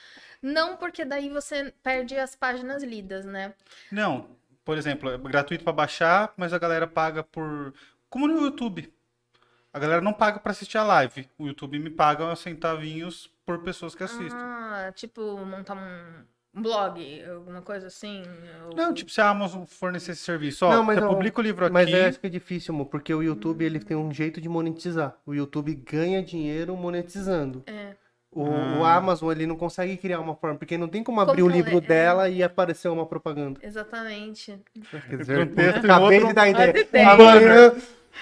Não, porque daí você perde as páginas lidas, né? Não. Por exemplo, é gratuito pra baixar, mas a galera paga por. Como no YouTube. A galera não paga pra assistir a live. O YouTube me paga centavinhos por pessoas que assistem. Ah, tipo, montar um um blog, alguma coisa assim. ou- Não, tipo, se a Amazon fornecer esse serviço, ó, Não, mas você eu- publica o livro aqui. Mas eu acho que é difícil, amor, porque o YouTube ele tem um jeito de monetizar. O YouTube ganha dinheiro monetizando. É. O, Ah. o Amazon ele não consegue criar uma forma, porque não tem como Como abrir o que ela livro é- dela e aparecer uma propaganda. Exatamente. Quer dizer, em acabei outro- de dar ideia. Amanhã,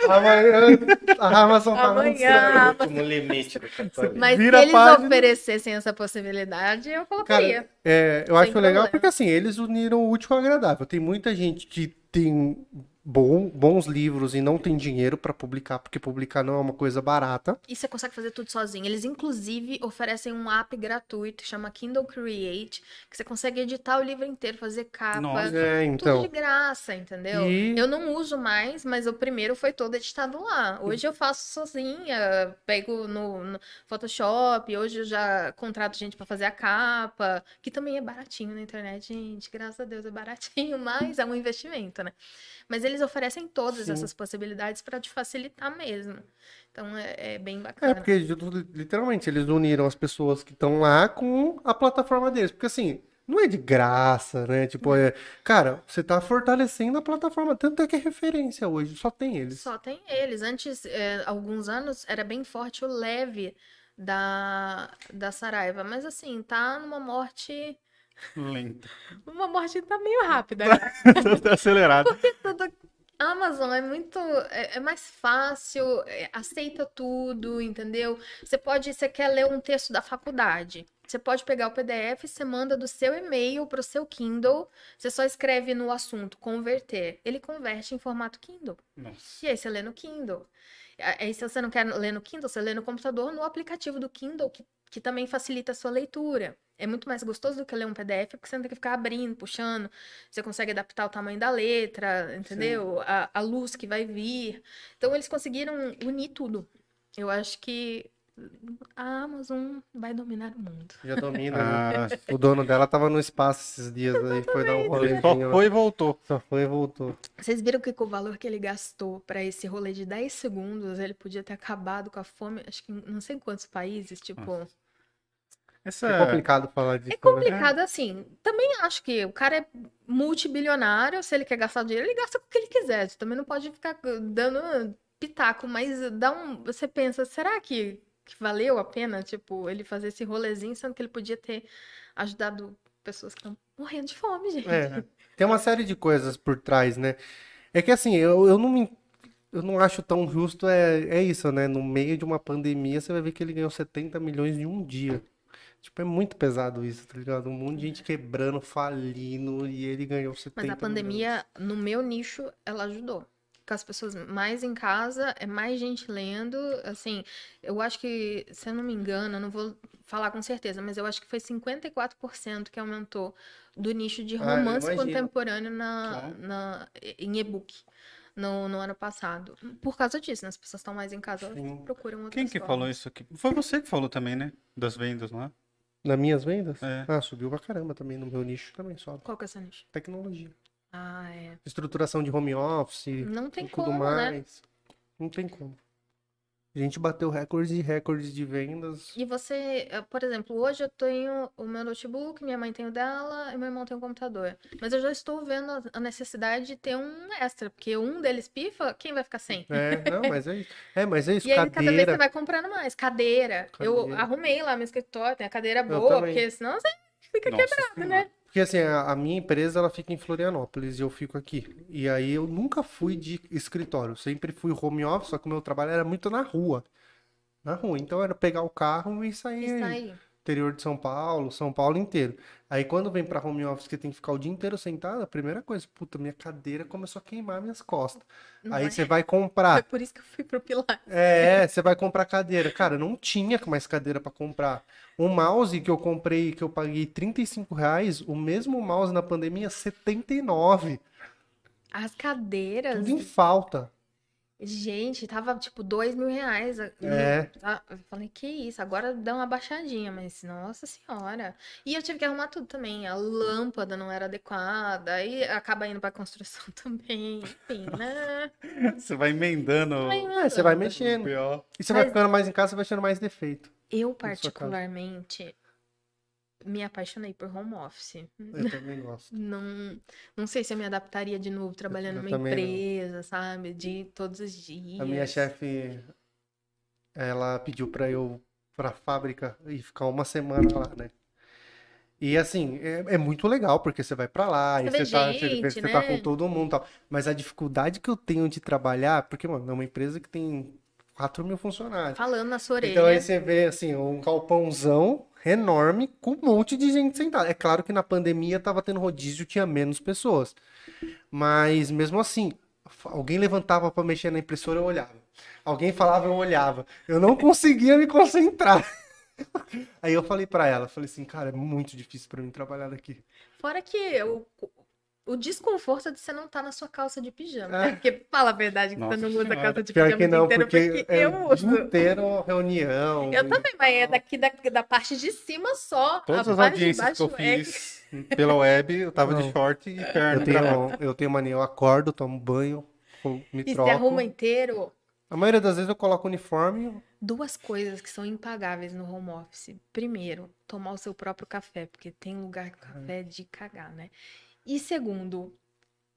amanhã, a Amazon tá Amanhã, anunciando. Último limite do. Mas Vira se eles página. oferecessem essa possibilidade, eu colocaria. É, eu Sem acho legal problema. porque assim, eles uniram o útil com o agradável. Tem muita gente que tem bom- bons livros e não tem dinheiro pra publicar, porque publicar não é uma coisa barata. E você consegue fazer tudo sozinho. Eles, inclusive, oferecem um app gratuito, chama Kindle Create, que você consegue editar o livro inteiro, fazer capa, Nossa. É, tudo então. de graça, entendeu? E- Eu não uso mais, mas o primeiro foi todo editado lá. Hoje eu faço sozinha, pego no, no Photoshop, hoje eu já contrato gente pra fazer a capa, que também é baratinho na internet, gente, graças a Deus é baratinho, mas é um investimento, né? Mas eles oferecem todas Sim. essas possibilidades pra te facilitar mesmo. Então é, é bem É, bacana. porque literalmente eles uniram as pessoas que estão lá com a plataforma deles. Porque assim, não é de graça, né? Tipo, é, cara, você tá fortalecendo a plataforma, tanto é que é referência hoje, só tem eles. Só tem eles. Antes, é, alguns anos, era bem forte o leve da, da Saraiva. Mas assim, tá numa morte. Lento. Uma morte tá meio rápida. né? Tá acelerado. Tudo- A Amazon é muito. É, é mais fácil, é, aceita tudo, entendeu? Você pode. Você quer ler um texto da faculdade. Você pode pegar o PDF, você manda do seu e-mail pro seu Kindle. Você só escreve no assunto converter. Ele converte em formato Kindle. Nossa. E aí você lê no Kindle. Aí se você não quer ler no Kindle, você lê no computador, no aplicativo do Kindle, que, que também facilita a sua leitura. É muito mais gostoso do que ler um PDF, porque você não tem que ficar abrindo, puxando. Você consegue adaptar o tamanho da letra, entendeu? A, a luz que vai vir. Então eles conseguiram unir tudo. Eu acho que a Amazon vai dominar o mundo. Já domina. né? Ah, O dono dela tava no espaço esses dias aí, foi dar um rolezinho só foi e voltou. Só foi e voltou. Vocês viram que com o valor que ele gastou para esse rolê de 10 segundos, ele podia ter acabado com a fome, acho que em não sei quantos países, tipo. Essa É complicado falar disso. É né? complicado assim. Também acho que o cara é multibilionário, se ele quer gastar dinheiro, ele gasta com o que ele quiser. Você também não pode ficar dando pitaco, mas dá um. Você pensa, será que, que valeu a pena, tipo, ele fazer esse rolezinho, sendo que ele podia ter ajudado pessoas que estão morrendo de fome, gente. É, tem uma série de coisas por trás, né? É que assim, eu, eu não me, eu não acho tão justo, é, é isso, né? No meio de uma pandemia, você vai ver que ele ganhou 70 milhões em um dia. Tipo, é muito pesado isso, tá ligado? Um monte de gente quebrando, falindo, e ele ganhou 70 Mas a milhões. pandemia, no meu nicho, ela ajudou. Com as pessoas mais em casa, é mais gente lendo. Assim, eu acho que, se eu não me engano, eu não vou falar com certeza, mas eu acho que foi 54% que aumentou do nicho de Ah, romance imagino. contemporâneo na, Claro. na, em e-book. No, no ano passado. Por causa disso, né? As pessoas estão mais em casa, elas Sim. procuram outras Quem que formas. falou isso aqui? Foi você que falou também, né? Das vendas, não é? Nas minhas vendas? É. Ah, subiu pra caramba também, no meu nicho também sobe. Qual que é o seu nicho? Tecnologia. Ah, é. Estruturação de home office, Não tem e tudo como, né? mais. Não tem como. A gente bateu recordes e recordes de vendas. E você, eh, por exemplo, hoje eu tenho o meu notebook, minha mãe tem o dela e meu irmão tem o computador. Mas eu já estou vendo a- necessidade de ter um extra, porque um deles pifa, quem vai ficar sem? É, não, mas é isso. É, mas é isso, E aí, cada vez cadeira. você vai comprando mais. Cadeira. Eu Cadeira. arrumei lá meu escritório, tem a cadeira boa, porque senão você fica Nossa quebrado, Senhora. né? Porque assim, a, a minha empresa ela fica em Florianópolis e eu fico aqui. E aí eu nunca fui de escritório, sempre fui home office, só que o meu trabalho era muito na rua. Na rua. Então era pegar o carro e sair Isso aí. Interior de São Paulo, São Paulo inteiro. Aí quando vem pra home office que tem que ficar o dia inteiro sentado, a primeira coisa, puta, minha cadeira começou a queimar minhas costas. Não Aí é? você vai Foi comprar. por isso que eu fui pro Pilar. É, você vai comprar cadeira. Cara, não tinha mais cadeira pra comprar. O mouse que eu comprei, que eu paguei 35 reais, o mesmo mouse na pandemia, 79. As cadeiras, Tudo em falta. Gente, tava tipo dois mil reais. É. Eu falei, que isso, agora dá uma baixadinha, mas nossa senhora. E eu tive que arrumar tudo também. A lâmpada não era adequada, aí acaba indo pra construção também. Enfim, né? Você vai emendando Vai É, você vai mexendo. E você vai Mas- ficando mais em casa, você vai achando mais defeito. Eu, particularmente, me apaixonei por home office. Eu também gosto. Não, não sei se eu me adaptaria de novo trabalhando eu numa também não. empresa, sabe? De todos os dias. A minha chefe, ela pediu pra eu pra fábrica e ficar uma semana lá, né? E assim, é, é muito legal, porque você vai pra lá, e Você você tá, você, gente, você tá né? com todo mundo e tal. Mas a dificuldade que eu tenho de trabalhar, porque, mano, é uma empresa que tem 4 mil funcionários. Falando na sua orelha. Então aí você vê, assim, um galpãozão enorme com um monte de gente sentada. É claro que na pandemia tava tendo rodízio, tinha menos pessoas. Mas mesmo assim, alguém levantava pra mexer na impressora, eu olhava. Alguém falava, eu olhava. Eu não conseguia me concentrar. Aí eu falei pra ela, falei assim, cara, é muito difícil pra mim trabalhar daqui. Fora que o, o desconforto de você não estar na sua calça de pijama. É. né? Porque fala a verdade que Nossa você não usa Senhora. calça de Pior pijama que o dia não, inteiro, porque é eu o dia uso. inteiro reunião. Eu também, mas é daqui da, da parte de cima só. Todas a as parte de audiências que eu baixo é- fiz pela web, eu tava de Não. short e perna Eu tenho, eu tenho mania, eu acordo, tomo banho, me E se troco. arruma inteiro. A maioria das vezes eu coloco uniforme. Duas coisas que são impagáveis no home office. Primeiro, tomar o seu próprio café, porque tem lugar que o café é de cagar, né? E segundo,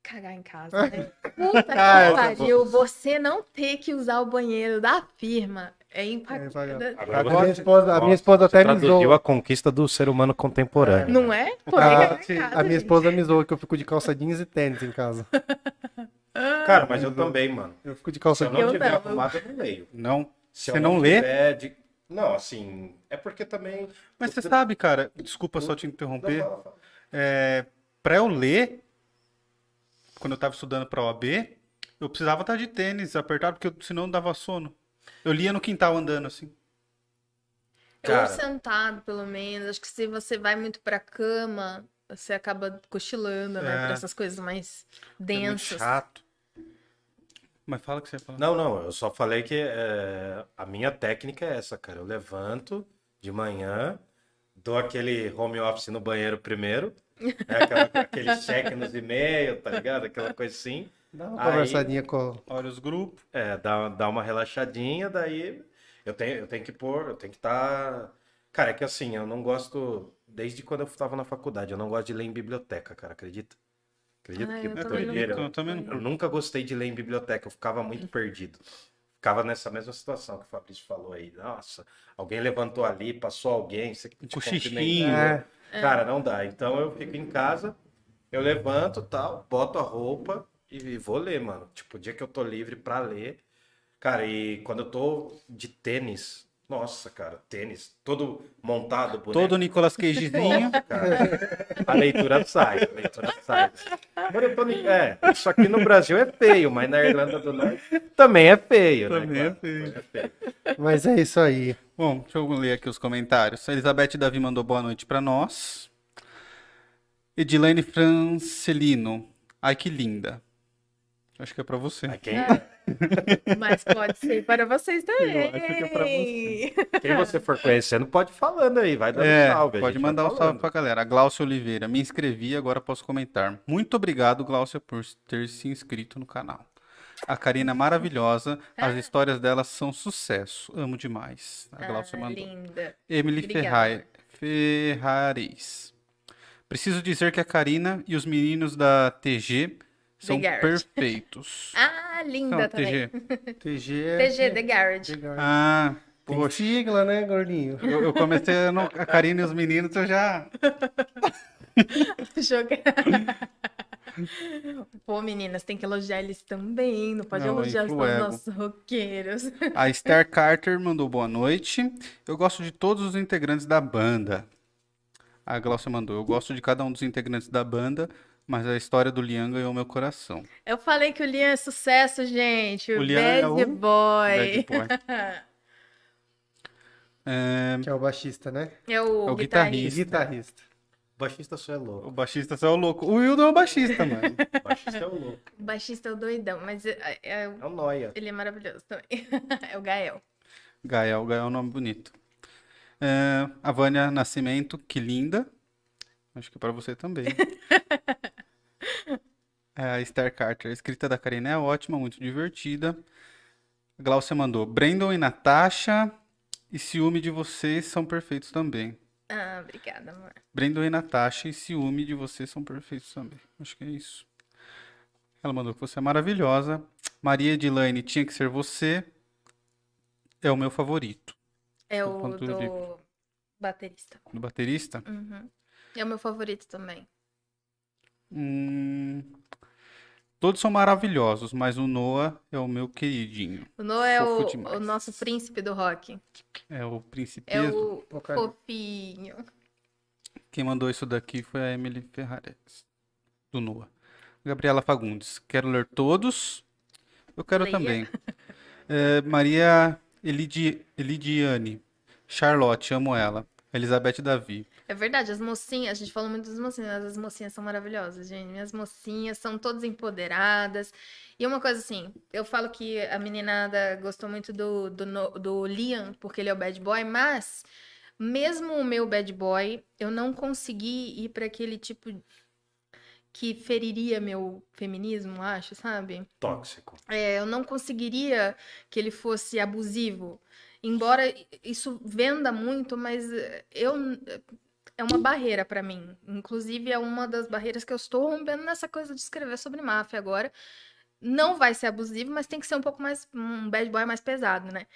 cagar em casa, né? Puta que Ah, essa pariu, você não ter que usar o banheiro da firma é É impagável. Agora A minha esposa, a minha esposa você até me traduziu zoou. a conquista do ser humano contemporâneo. Não é? Poder A, em casa. a minha gente. esposa me zoou que eu fico de calça jeans e tênis em casa. Cara, mas eu também, mano. Eu fico de Se calça eu jeans. não Eu tiver não, arrumado, eu não leio. Não. Se Você eu não lê? de- Não, assim, é porque também... Mas você sabe, cara, desculpa só te Não, interromper. É, para eu ler, quando eu tava estudando pra OAB, eu precisava estar de tênis apertado, porque eu- senão dava sono. Eu lia no quintal andando assim. Cara. Ou sentado, pelo menos. Acho que se você vai muito pra cama, você acaba cochilando, né? É. Pra essas coisas mais É muito densas. chato. Mas fala o que você ia falar. Não, não, eu só falei que é, a minha técnica é essa, cara. Eu levanto de manhã, dou aquele home office no banheiro primeiro, né, aquela- aquele check nos e-mails, tá ligado? Aquela coisa assim. Dá uma Aí- conversadinha com. Olha os grupos. É, dá, dá uma relaxadinha, daí eu tenho, eu tenho que pôr, eu tenho que estar. Cara, é que assim, eu não gosto. Desde quando eu estava na faculdade, eu não gosto de ler em biblioteca, cara, acredita? Acredita Ah, que eu É também doideira? não Eu Eu nunca gostei de ler em biblioteca, eu ficava muito perdido. Ficava nessa mesma situação que o Fabrício falou aí. Nossa, alguém levantou ali, passou alguém, você que te cumprimentou. É, Cara, não dá. Então eu fico em casa, eu levanto tal, boto a roupa e vou ler, mano. Tipo, o dia que eu tô livre pra ler. Cara, e quando eu tô de tênis, nossa, cara, tênis, todo montado, bonito. Todo Nicolas Cagezinho. A leitura sai, a leitura sai. Agora eu tô ni- É, isso aqui no Brasil é feio, mas na Irlanda do Norte também é feio, né? Também é feio. também é feio. mas é isso aí. Bom, deixa eu ler aqui os comentários. A Elizabeth Davi mandou boa noite pra nós. Edilene Francelino. Ai, que linda. Acho que é pra você. Mas quem, Mas pode ser para vocês também. Eu acho que é pra você. quem você for conhecendo, pode ir falando aí, vai dando É, salve. a pode mandar um salve falando. pra galera. A Glaucia Oliveira. Me inscrevi, agora posso comentar. Muito obrigado, Glaucia, por ter se inscrito no canal. A Karina é maravilhosa. As histórias dela são sucesso. Amo demais. A Glaucia Ah, mandou. linda. Emily Obrigada. Ferrai- Ferrares. Preciso dizer que a Karina e os meninos da TG são perfeitos. Ah, linda Não, também. TG. TG é. TG, The Garage. Ah, Tem poxa. sigla, né, gordinho? Eu, eu comecei a Karina e os meninos, eu já. Jogar. Pô, meninas, tem que elogiar eles também. Não pode Não, elogiar os nossos roqueiros. A Star Carter mandou boa noite. Eu gosto de todos os integrantes da banda. A Glaucia mandou. Eu gosto de cada um dos integrantes da banda, mas a história do Liam ganhou meu coração. Eu falei que o Liam é sucesso, gente. O, O Liam é Bad o Boy. Bad Boy. É, Que é o baixista, né? É o, É o guitarrista. guitarrista. O baixista só é louco. o baixista só é o louco. O Wildo é o baixista, mano. O baixista é o louco. O baixista é o doidão, mas é- é- É o Noia. ele é maravilhoso também. é o Gael. Gael, Gael é um nome bonito. É, a Vânia Nascimento, que linda. Acho que é pra você também. É, a Star Carter, a escrita da Karina é ótima, muito divertida. A Glaucia mandou. Brandon e Natasha e ciúme de vocês são perfeitos também. Ah, obrigada, amor. Brandon e Natasha e ciúme de vocês são perfeitos também. Acho que é isso. Ela mandou que você é maravilhosa. Maria Edilane, tinha que ser você. É o meu favorito. É Do o de- do baterista. Do baterista. Uhum. É o meu favorito também. Hum, todos são maravilhosos, mas o Noah é o meu queridinho. O Noah é o, o nosso príncipe do rock. É o É principeso. o fofinho. Quem mandou isso daqui foi a Emily Ferrares, do Noah. Gabriela Fagundes. Quero ler todos. Eu quero Leia. também. É, Maria Elidi, Elidiane. Charlotte, amo ela. Elizabeth Davi. É verdade, as mocinhas, a gente falou muito das mocinhas, as mocinhas são maravilhosas, gente. Minhas mocinhas são todas empoderadas. E uma coisa assim, eu falo que a meninada gostou muito do, do, do Liam, porque ele é o bad boy, mas mesmo o meu bad boy, eu não consegui ir para aquele tipo. que feriria meu feminismo, acho, sabe? Tóxico. É, eu não conseguiria que ele fosse abusivo. Embora isso venda muito, mas eu é uma barreira pra mim. Inclusive é uma das barreiras que eu estou rompendo nessa coisa de escrever sobre máfia agora. Não vai ser abusivo, mas tem que ser um pouco mais um bad boy mais pesado, né?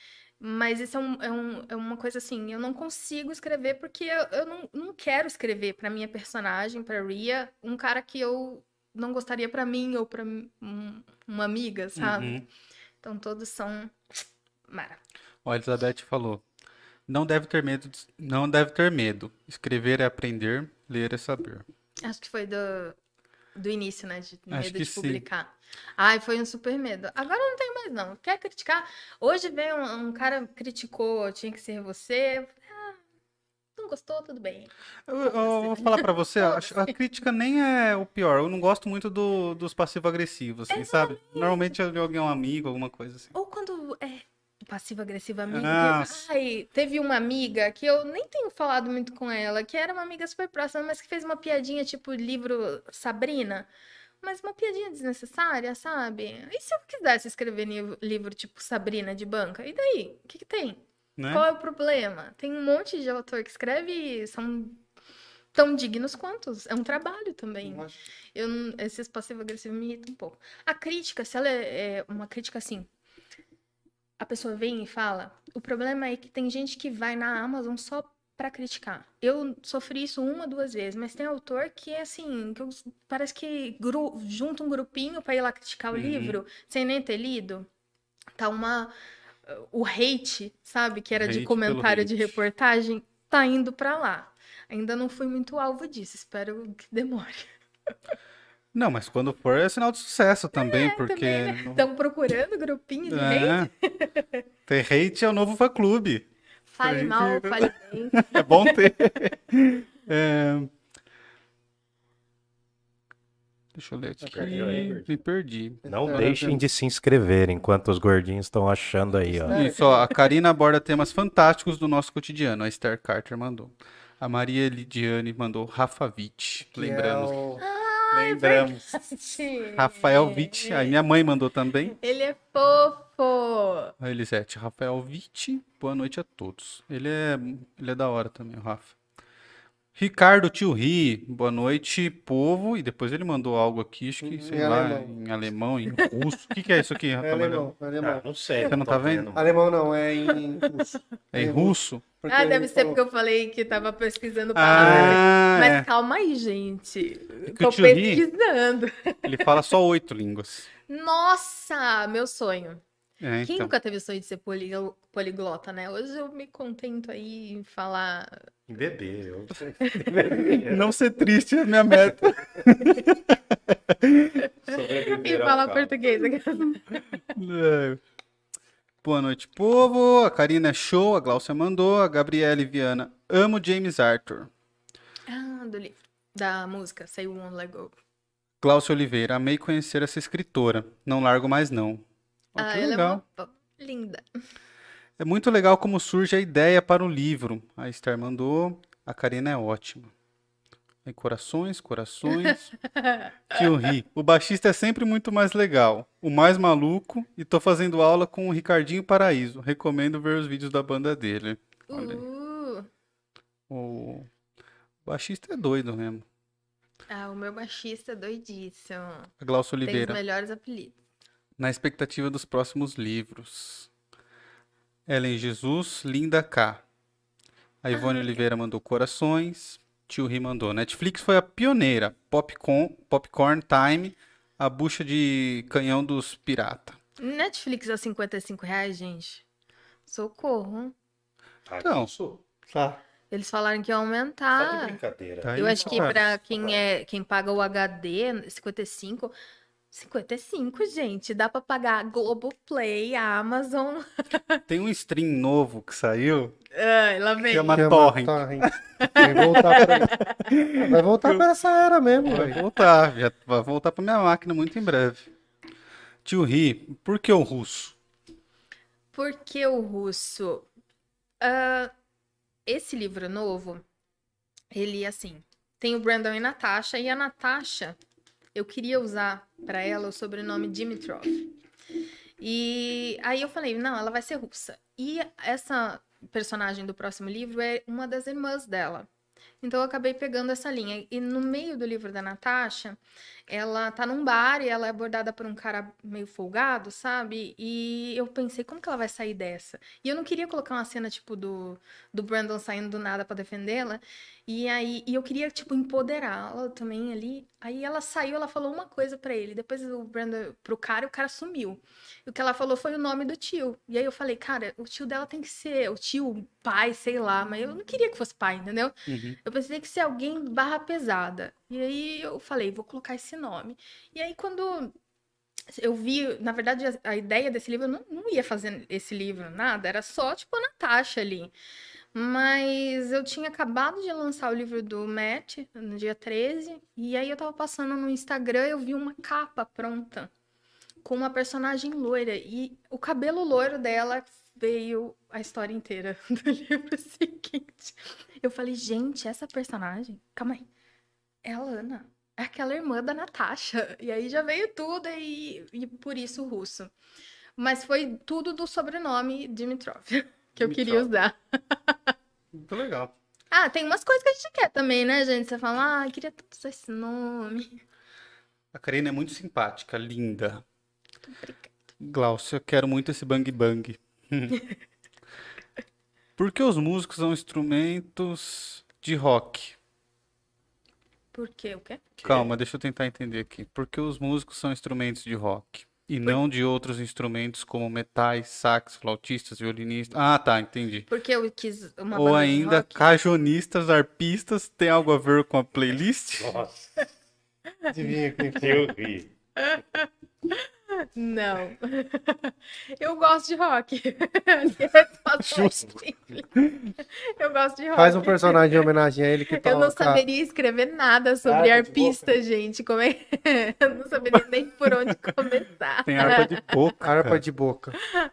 Mas isso é, um, é, um- é uma coisa assim, eu não consigo escrever porque eu, eu não, não quero escrever pra minha personagem, pra Ria, um cara que eu não gostaria pra mim ou pra um- uma amiga, sabe? Uhum. Então todos são mara. A Elizabeth falou: não deve ter medo, de- não deve ter medo. Escrever é aprender, ler é saber. Acho que foi do, do início, né? De medo de sim. publicar. Ai, foi um super medo. Agora não tem mais, não. Quer criticar? Hoje veio um, um cara criticou, tinha que ser você. Ah, não gostou? Tudo bem. Eu, eu vou falar pra você, a, a crítica nem é o pior. Eu não gosto muito do- dos passivo-agressivos, assim, sabe? Normalmente é de alguém, um amigo, alguma coisa assim. Ou quando é passiva-agressiva amiga. Nossa. Ai, teve uma amiga que eu nem tenho falado muito com ela, que era uma amiga super próxima, mas que fez uma piadinha tipo livro Sabrina. Mas uma piadinha desnecessária, sabe? E se eu quisesse escrever livro tipo Sabrina de banca? E daí? O que que tem? Né? Qual é o problema? Tem um monte de autor que escreve e são tão dignos quanto. É um trabalho também. Eu esses passivo-agressivos me irritam um pouco. A crítica, se ela é, é uma crítica assim, a pessoa vem e fala, o problema é que tem gente que vai na Amazon só pra criticar. Eu sofri isso uma, duas vezes, mas tem autor que é assim, que eu- parece que gru- junta um grupinho pra ir lá criticar o Uhum. livro, sem nem ter lido. Tá uma... O hate, sabe, que era Hate de comentário de reportagem, tá indo pra lá. Ainda não fui muito alvo disso, espero que demore. Não, mas quando for é sinal de sucesso também, porque. também, no- Estão procurando grupinho de hate? É. Ter hate é o novo fã-clube. Fale gente- mal, fale bem. É bom ter. É, Deixa eu ler aqui. Perdeu aí, Me perdi. Não É, deixem de se inscrever enquanto os gordinhos estão achando aí, ó. É. Isso, ó, a Karina aborda temas fantásticos do nosso cotidiano. A Esther Carter mandou. A Maria Lidiane mandou Rafa Witt. que Lembramos. é o- Lembramos. Rafael Witt. Aí minha mãe mandou também. Ele é fofo. A Elisete. Rafael Witt. Boa noite a todos. Ele é, ele é da hora também, o Rafa. Ricardo Tio Ri. Boa noite, povo. E depois ele mandou algo aqui, acho que, Em sei lá, alemão. em alemão, em russo. O que, que é isso aqui, É Rafael? alemão, é alemão. não sei. Você não tá vendo? Alemão não, é em russo. É em russo? Porque Ah, deve ser falou- porque eu falei que tava pesquisando palavras. Ah, Mas é. calma aí, gente. que Tô o tio Ri- pesquisando. Ele fala só oito línguas. Nossa, meu sonho. É, Quem então. nunca teve sonho de ser poli- poliglota, né? Hoje eu me contento aí em falar. Em bebê. Eu... Não ser triste é minha meta. E falar português. É. Boa noite, povo. A Karina é show, a Glaucia mandou, a Gabriele Viana. Amo James Arthur. Ah, do livro. Da música, Say One Let Go. Glaucia Oliveira, amei conhecer essa escritora. Não largo mais não. Ó, ah, que ela legal. é uma... linda. É muito legal como surge a ideia para o livro. A Esther mandou, a Karina é ótima. Aí, corações, corações. Tio Ri. O baixista é sempre muito mais legal. O mais maluco. E tô fazendo aula com o Ricardinho Paraíso. Recomendo ver os vídeos da banda dele. Olha. Uh, O baixista é doido mesmo. ah, o meu baixista é doidíssimo. A Glaucia Tem os Oliveira. melhores apelidos. Na expectativa dos próximos livros. Ellen Jesus, Linda K. A Ivone Oliveira mandou corações. Tio Ri mandou. Netflix foi a pioneira. Popcorn, Popcorn Time, a bucha de canhão dos pirata. Netflix a 55 reais, gente. Socorro. Então. isso? Tá. Eles falaram que ia Tá de aumentar. brincadeira. Tá aí, Eu acho que cara. pra quem é quem paga o HD, 55. 55, gente. Dá pra pagar Globoplay, Amazon. Tem um stream novo que saiu. Ai, lá vem. Chama Chama Torrent. Vai voltar pra Vai voltar pra essa era mesmo, Vai velho. voltar. Já vai voltar pra minha máquina muito em breve. Tio Ri, por que o russo? Por que o russo? Ah, esse livro novo, ele, assim, tem o Brandon e Natasha, e a Natasha, eu queria usar para ela o sobrenome Dimitrov. E aí eu falei, não, ela vai ser russa. E essa personagem do próximo livro é uma das irmãs dela. Então eu acabei pegando essa linha. E no meio do livro da Natasha, ela tá num bar e ela é abordada por um cara meio folgado, sabe? E eu pensei, como que ela vai sair dessa? E eu não queria colocar uma cena, tipo, do, do Brandon saindo do nada para defendê-la. E aí, e eu queria, tipo, empoderá-la também ali. Aí ela saiu, ela falou uma coisa para ele. Depois o Brandon, pro cara, o cara sumiu. E o que ela falou foi o nome do tio. E aí eu falei, cara, o tio dela tem que ser o tio, pai, sei lá. Mas eu não queria que fosse pai, entendeu? Uhum. Eu pensei que ser alguém barra pesada. E aí eu falei, vou colocar esse nome. E aí quando eu vi, na verdade, a, a ideia desse livro, eu não, não ia fazer esse livro, nada, era só, tipo, a Natasha ali. Mas eu tinha acabado de lançar o livro do Matt, no dia 13, e aí eu tava passando no Instagram, eu vi uma capa pronta, com uma personagem loira, e o cabelo loiro dela veio a história inteira do livro seguinte. Eu falei, gente, essa personagem, calma aí, é a Lana, é aquela irmã da Natasha. E aí já veio tudo, e, e por isso o russo. Mas foi tudo do sobrenome Dimitrov, que eu queria usar. Muito legal. Ah, tem umas coisas que a gente quer também, né, gente? Você fala, ah, queria tanto usar esse nome. A Karina é muito simpática, linda. Glaucia, eu quero muito esse bang bang. Por que os músicos são instrumentos de rock? Por quê? O quê? Calma, deixa eu tentar entender aqui. Por que os músicos são instrumentos de rock? E não de outros instrumentos como metais, sax, flautistas, violinistas. Ah, tá, entendi. Porque eu quis uma Ou banda de ainda rock. cajonistas, arpistas, tem algo a ver com a playlist? Nossa, Adivinha quem foi? eu ri. Não. eu gosto de rock. Simples. Eu gosto de rock. Faz um personagem em homenagem a ele que Eu não toca. saberia escrever nada sobre Harpa de arpista, gente. Como é? Eu não saberia nem por onde começar. Tem harpa de boca. Harpa de boca.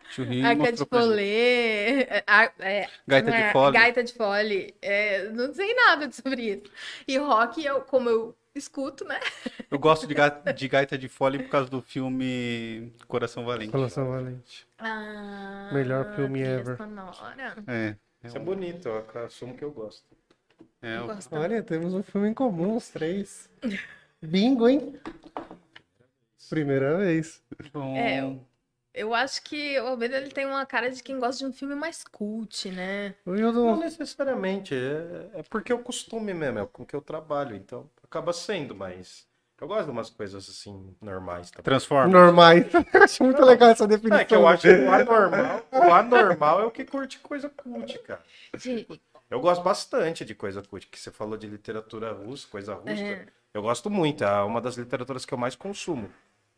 Churrinho Arca de folê, ar- é, Gaita de é, fole. Gaita de fole. É, não sei nada sobre isso. E rock, eu, como eu escuto, né? Eu gosto de, ga- de gaita de fole por causa do filme Coração Valente. Coração Valente. Ah, Melhor filme ever. sonora. É. Isso é bonito, eu assumo que eu gosto. é Eu. Olha, temos um filme em comum, os três. Bingo, hein? Primeira vez. bom. É, eu- Eu acho que o Almeida ele tem uma cara de quem gosta de um filme mais cult, né? Não Hildo, necessariamente, é, é porque é o costume mesmo, é com que eu trabalho, então acaba sendo, mas eu gosto de umas coisas assim, normais também. Transforma. normais. Eu acho muito legal essa definição. É que eu acho que o anormal, o anormal é o que curte coisa cult, cara. De- Eu gosto bastante de coisa cult, que você falou de literatura russa, coisa russa. É. Eu gosto muito, é uma das literaturas que eu mais consumo.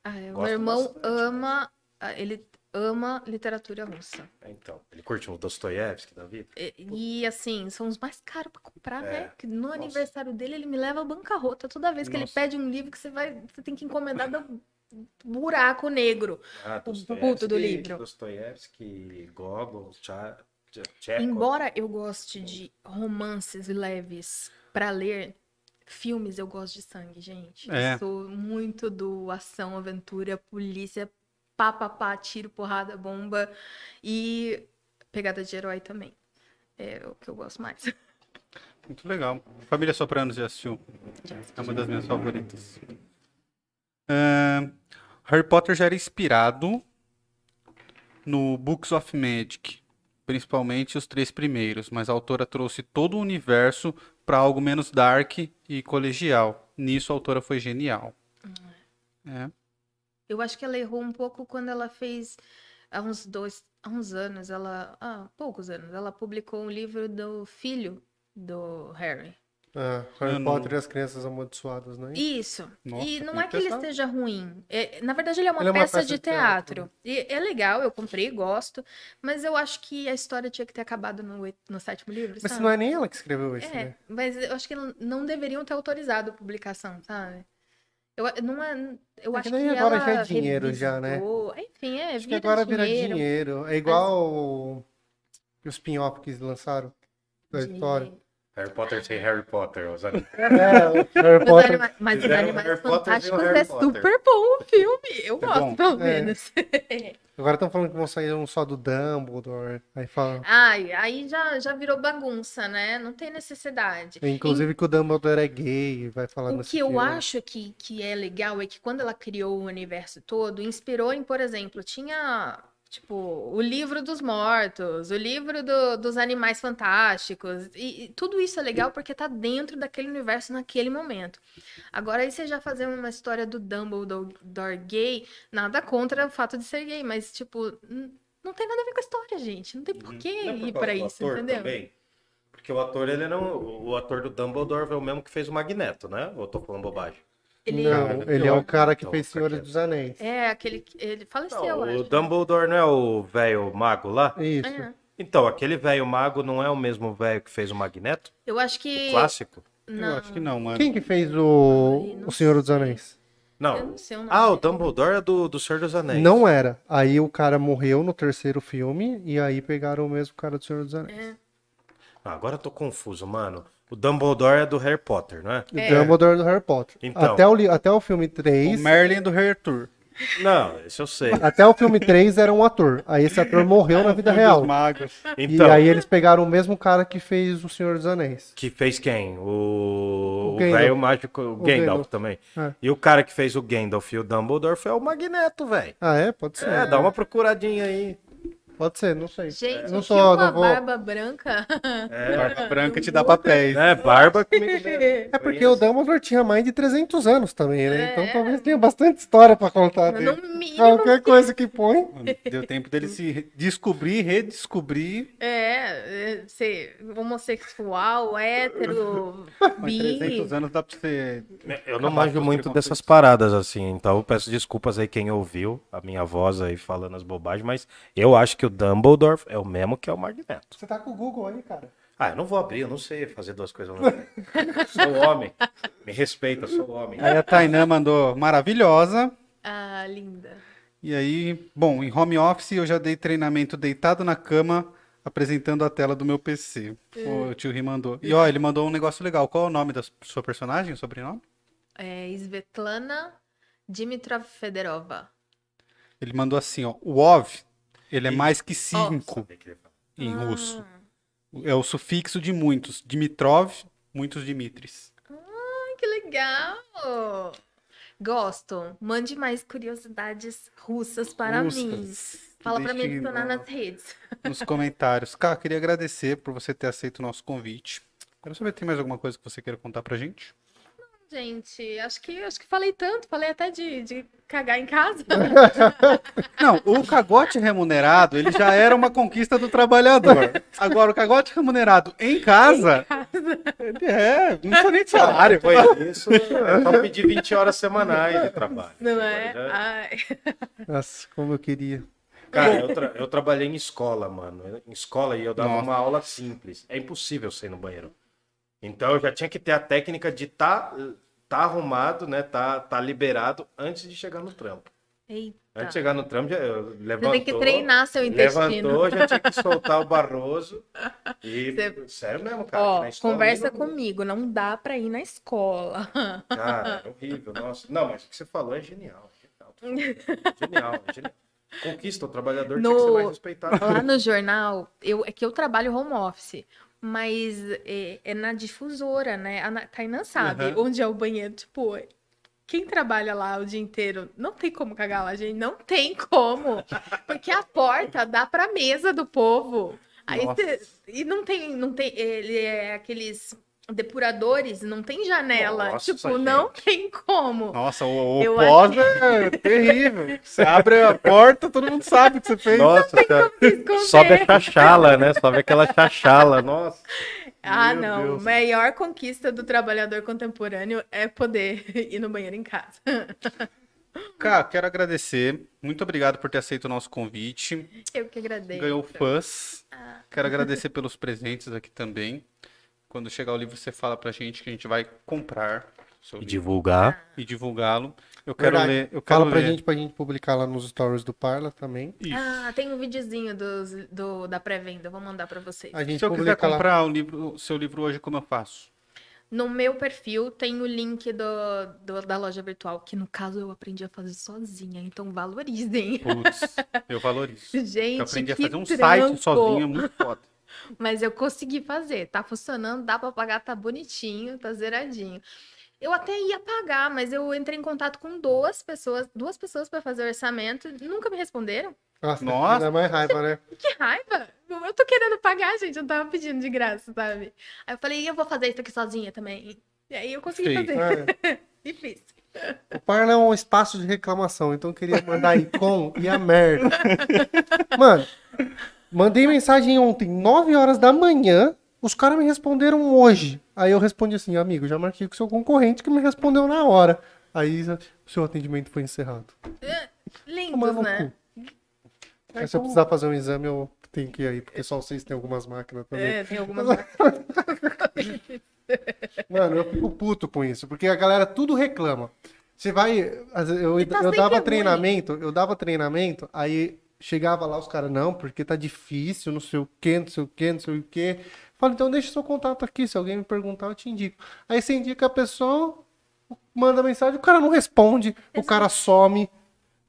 Ah, o meu irmão bastante. ama, ele ama literatura russa. Então, ele curte um Dostoiévski da vida? E, e, assim, são os mais caros pra comprar, É. né? Que no aniversário dele ele me leva a bancarrota. Toda vez que ele Nossa. pede um livro que você vai, você tem que encomendar do buraco negro. Ah, O puto do livro. Dostoiévski, Gogol, Chekhov. Embora eu goste de romances leves pra ler, filmes eu gosto de sangue, gente. É. Eu sou muito do ação, aventura, polícia, pá, pá, pá, tiro, porrada, bomba e pegada de herói também. É o que eu gosto mais. Muito legal. Família Sopranos já assistiu. É uma das minhas favoritas. Ahn, Harry Potter já era inspirado no Books of Magic, principalmente os três primeiros, mas a autora trouxe todo o universo para algo menos dark e colegial. Nisso a autora foi genial. É. Eu acho que ela errou um pouco quando ela fez, há uns dois, há uns anos, ela, ah, poucos anos, ela publicou um livro do filho do Harry. Ah, Harry Eu não- Potter e as Crianças Amaldiçoadas, não é? Isso. Nossa, e não é que ele esteja ruim. É- na verdade, ele é uma, Ele é uma peça, peça de de teatro. teatro. E é legal, eu comprei, gosto. Mas eu acho que a história tinha que ter acabado no, no sétimo livro, Mas sabe? não é nem ela que escreveu esse, É, né? mas eu acho que não deveriam ter autorizado a publicação, sabe? Eu, não é, eu É acho que que agora ela já é dinheiro já, né? Enfim, é, Acho que agora vira dinheiro. dinheiro. É igual o- o spin-off que eles lançaram da de- história. Harry Potter sem Harry Potter. Os anim- É, Harry Os Potter. anima- Mas os Animais Harry Fantásticos é Potter. super bom o filme. Eu É gosto, bom. pelo É. Agora estão falando que vão sair um só do Dumbledore. Aí fala. Ai, aí já, já virou bagunça, né? Não tem necessidade. Inclusive que o Dumbledore é gay, vai falar O que eu filme. acho que, que é legal é que quando ela criou o universo todo, inspirou em, por exemplo, tinha tipo o livro dos mortos, o livro do- dos animais fantásticos, e, e tudo isso é legal porque tá dentro daquele universo naquele momento. Agora aí você já fazer uma história do Dumbledore gay, nada contra o fato de ser gay, mas tipo, não tem nada a ver com a história, gente. Não tem por que Não é por ir pra isso, entendeu? também? Porque o ator, ele não. O ator do Dumbledore é o mesmo que fez o Magneto, né? Ou eu tô falando bobagem? Ele Não, ele é o cara que Então, fez fica Senhor quieto. dos Anéis. é aquele que- ele faleceu, Não, o acho. Dumbledore não é o velho mago lá? Isso. É. Então, aquele velho mago não é o mesmo velho que fez o Magneto? Eu acho O que clássico? não. Eu acho que não, mano. Quem que fez o, Ai, o Senhor dos. Anéis? Não. não o Ah, o. Dumbledore é do, do Senhor dos Anéis. Não era. Aí o cara morreu no terceiro filme e aí pegaram o mesmo cara do Senhor dos Anéis. É. Ah, agora eu tô confuso, mano. O Dumbledore é do Harry Potter, não é? O É. Dumbledore do Harry Potter. Então. Até, o, até o filme O 3. Merlin do Rei Arthur. Não, esse eu sei. Até o filme 3 era um ator. Aí esse ator morreu na vida real. Então, E aí eles pegaram o mesmo cara que fez o Senhor dos Anéis. que fez quem? O O o velho mágico, o, Gandalf, Gandalf. também. É. E o cara que fez o Gandalf e o Dumbledore foi o Magneto, velho. Ah, é? Pode ser. É, dá uma procuradinha aí. Pode ser, não sei. Gente, não sou, uma não vou. barba branca. Barba branca te dá papéis. É, barba. É porque o Dumbledore tinha mais de 300 anos também, né? É. Então talvez tenha bastante história pra contar dele. No mínimo, Qualquer coisa que põe. Deu tempo dele se descobrir, redescobrir. é, é, ser homossexual, hétero, bi. 300 anos dá pra você. Eu não manjo muito dessas paradas assim, então eu peço desculpas aí quem ouviu a minha voz aí falando as bobagens, mas eu acho que o Dumbledore é o mesmo que é o Magneto. Você tá com o Google aí, cara. Ah, eu não vou abrir, eu não sei fazer duas coisas ao mesmo tempo. Sou homem. Me respeita, sou homem. Aí a Tainã mandou maravilhosa. Ah, linda. E aí, bom, em home office eu já dei treinamento deitado na cama, apresentando a tela do meu PC. O tio Ri mandou. E ó, ele mandou um negócio legal. Qual é o nome da sua personagem, o sobrenome? É Svetlana Dimitrov Federova. Ele mandou assim, ó. O OV, ele é mais que cinco em Ah. russo. É o sufixo de muitos. Dimitrov, muitos Dimitris. Ai, que legal! Gosto. Mande mais curiosidades russas para mim. Russas. Fala para me adicionar no- nas redes. nos comentários. Cara, queria agradecer por você ter aceito o nosso convite. Quero saber, tem mais alguma coisa que você queira contar pra gente? Gente, acho que acho que falei tanto, falei até de, de cagar em casa. Não, o cagote remunerado, ele já era uma conquista do trabalhador. Agora, o cagote remunerado em casa, ele é, não precisa nem de salário. Foi isso, é só pedir 20 horas semanais de trabalho. Não é? Já- Ai. Nossa, como eu queria. Cara, eu, tra- eu trabalhei em escola, mano. Em escola e eu dava Nossa. uma aula simples. É impossível ser no banheiro. Então eu já tinha que ter a técnica de tá, tá arrumado, né? Tá, tá liberado antes de chegar no trampo. Eita. Antes de chegar no trampo, já, eu Você levantou, tem que treinar seu intestino. levantou, já tinha que soltar o barroso. E, Você- sério mesmo, cara. Ó, conversa não- comigo, não dá pra ir na escola. Cara, é horrível, nossa. Não, mas o que você falou é genial. Genial, genial. genial. Conquista, o trabalhador tinha que ser No- mais respeitado. Lá no jornal, eu, é que eu trabalho home office, mas é, é na difusora, né? A Na- Tainan sabe Aham. onde é o banheiro. Tipo, quem trabalha lá o dia inteiro não tem como cagar lá, gente. Não tem como. Porque a porta dá pra mesa do povo. Aí Nossa. e não tem, não tem, ele é aqueles depuradores, não tem janela. Nossa, tipo, não gente. tem como. Nossa, o, o pós é terrível. Você abre a porta, todo mundo sabe o que você fez. Nossa, cara. Esconder. Sobe a chachala, né? Sobe aquela chachala, nossa. Ah, Meu não. Deus. Maior conquista do trabalhador contemporâneo é poder ir no banheiro em casa. Cara, quero agradecer. Muito obrigado por ter aceito o nosso convite. Eu que agradeço. Ganhou fãs. Ah. Quero agradecer pelos presentes aqui também. Quando chegar o livro, você fala pra gente que a gente vai comprar. E divulgar. e divulgá-lo. Eu quero Verdade. ler. Eu quero Fala pra ler. gente, pra gente publicar lá nos stories do Parla também. Isso. Ah, tem um videozinho dos, do, da pré-venda, vou mandar pra vocês. A gente Se eu quiser lá. comprar o livro, o seu livro hoje, como eu faço? No meu perfil tem o link do, do- da loja virtual, que no caso eu aprendi a fazer sozinha, então valorizem. Putz, eu valorizo. Gente, Eu aprendi a fazer um trampo. site sozinho, muito foda. Mas eu consegui fazer, tá funcionando, dá pra pagar, tá bonitinho, tá zeradinho. Eu até ia pagar, mas eu entrei em contato com duas pessoas, duas pessoas para fazer o orçamento, nunca me responderam. Nossa, Nossa. dá mais raiva, né? Que raiva! Eu tô querendo pagar, gente, eu tava pedindo de graça, sabe? Aí eu falei, eu vou fazer isso aqui sozinha também. E aí eu consegui Fez. fazer. É. E fiz. O Parla é um espaço de reclamação, então eu queria mandar aí com e a merda. Mano, mandei mensagem ontem, 9 horas da manhã, os caras me responderam hoje. Aí eu respondi assim, amigo, já marquei com o seu concorrente que me respondeu na hora. Aí o seu atendimento foi encerrado. Lindos, Tomar no né? Aí se eu precisar fazer um exame, eu tenho que ir aí, porque só vocês têm algumas máquinas também. É, tem algumas. Mano, eu fico puto com isso, porque a galera tudo reclama. Você vai. Eu, tá eu dava ruim. treinamento, eu dava treinamento, aí chegava lá os caras, não, porque tá difícil, não sei o que, não sei o que, não sei o que. Fala, então deixa seu contato aqui, se alguém me perguntar, eu te indico. Aí você indica a pessoa, manda mensagem, o cara não responde, o cara some.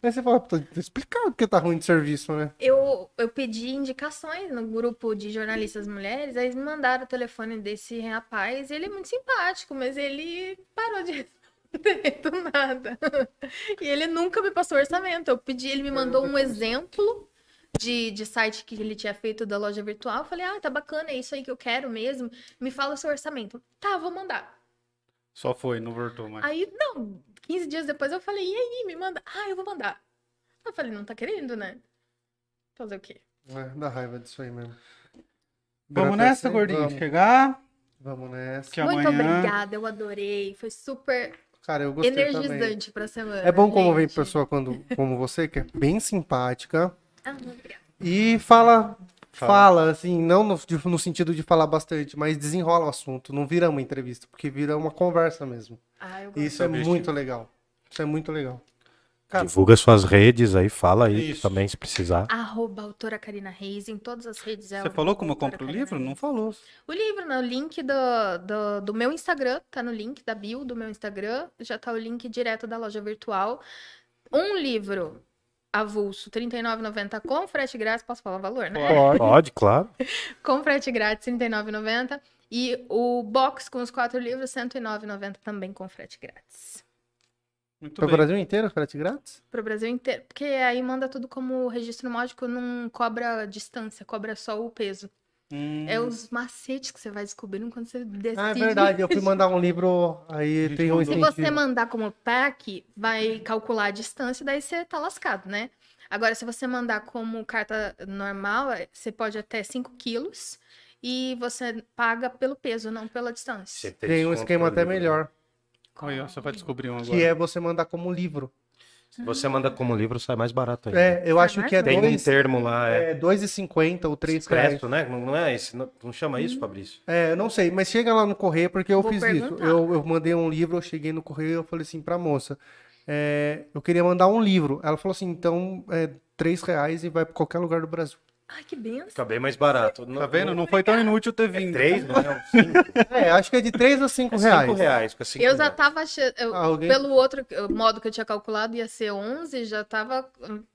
Aí você fala, tá explicado porque tá ruim de serviço, né? Eu, eu pedi indicações no grupo de jornalistas mulheres, aí eles me mandaram o telefone desse rapaz, ele é muito simpático, mas ele parou de responder do nada. E ele nunca me passou orçamento. Eu pedi, ele me mandou um exemplo de, de site que ele tinha feito da loja virtual. Eu falei, ah, tá bacana, é isso aí que eu quero mesmo. Me fala o seu orçamento. Tá, vou mandar. Só foi, não voltou mais. Aí, não, 15 dias depois eu falei, e aí, me manda. Ah, eu vou mandar. Eu falei, não tá querendo, né? Fazer o quê? É, dá raiva disso aí mesmo. Vamos nessa, gordinho. Vamos, Chegar. vamos nessa. Que Muito amanhã- obrigada, eu adorei. Foi super Cara, eu gostei também. energizante pra semana. É bom como vem pessoa quando, como você, que é bem simpática Ah, e fala, Fala. fala, assim, não no, no sentido de falar bastante, mas desenrola o assunto. Não vira uma entrevista, porque vira uma conversa mesmo. Ah, eu gosto. Isso é muito legal. Isso é muito legal. Cara, Divulga suas redes aí, fala aí Isso. também se precisar. Arroba autora Karina Reis em todas as redes. é Você falou como eu compro o livro? Reis. Não falou. O livro, no link do, do, do meu Instagram, tá no link da bio do meu Instagram, já tá o link direto da loja virtual. Um livro avulso, R$ 39,90 com frete grátis, posso falar o valor, né? Pode. Pode, claro. Com frete grátis, R$ 39,90. E o box com os quatro livros, R$ 109,90 também com frete grátis. Muito Para o bem. Brasil inteiro, frete grátis? Pro Brasil inteiro. Porque aí manda tudo como registro módico, não cobra distância, cobra só o peso. Hum, É os macetes que você vai descobrindo quando você decide. Ah, é verdade. Eu fui mandar um livro, aí tem um. Se você mandar como pack, vai calcular a distância, daí você tá lascado, né? Agora, se você mandar como carta normal, é- você pode até 5 quilos e você paga pelo peso, não pela distância. Tem um esquema até melhor, Você vai descobrir um agora. que é você mandar como livro. Se você manda como livro, sai mais barato ainda. É, eu Sai acho que é Tem um dois, termo lá, é. é, 2,50 ou 3 reais. Expresso, né? Não não é esse? Não, não chama isso, Fabrício? É, eu não sei, mas chega lá no correio, porque eu Vou fiz perguntar. isso. Eu, eu mandei um livro, eu cheguei no correio eu falei assim pra moça, é, eu queria mandar um livro. Ela falou assim, então é 3 reais e vai pra qualquer lugar do Brasil. Ai, que benção. Fica bem mais barato. Tá vendo? Não foi tão inútil ter vindo. Três, não é? Cinco? É, acho que é de 3 a 5 reais. Cinco reais. Fica cinco Eu já reais. tava achando. eu- Ah, alguém- Pelo outro modo que eu tinha calculado, ia ser 11, já tava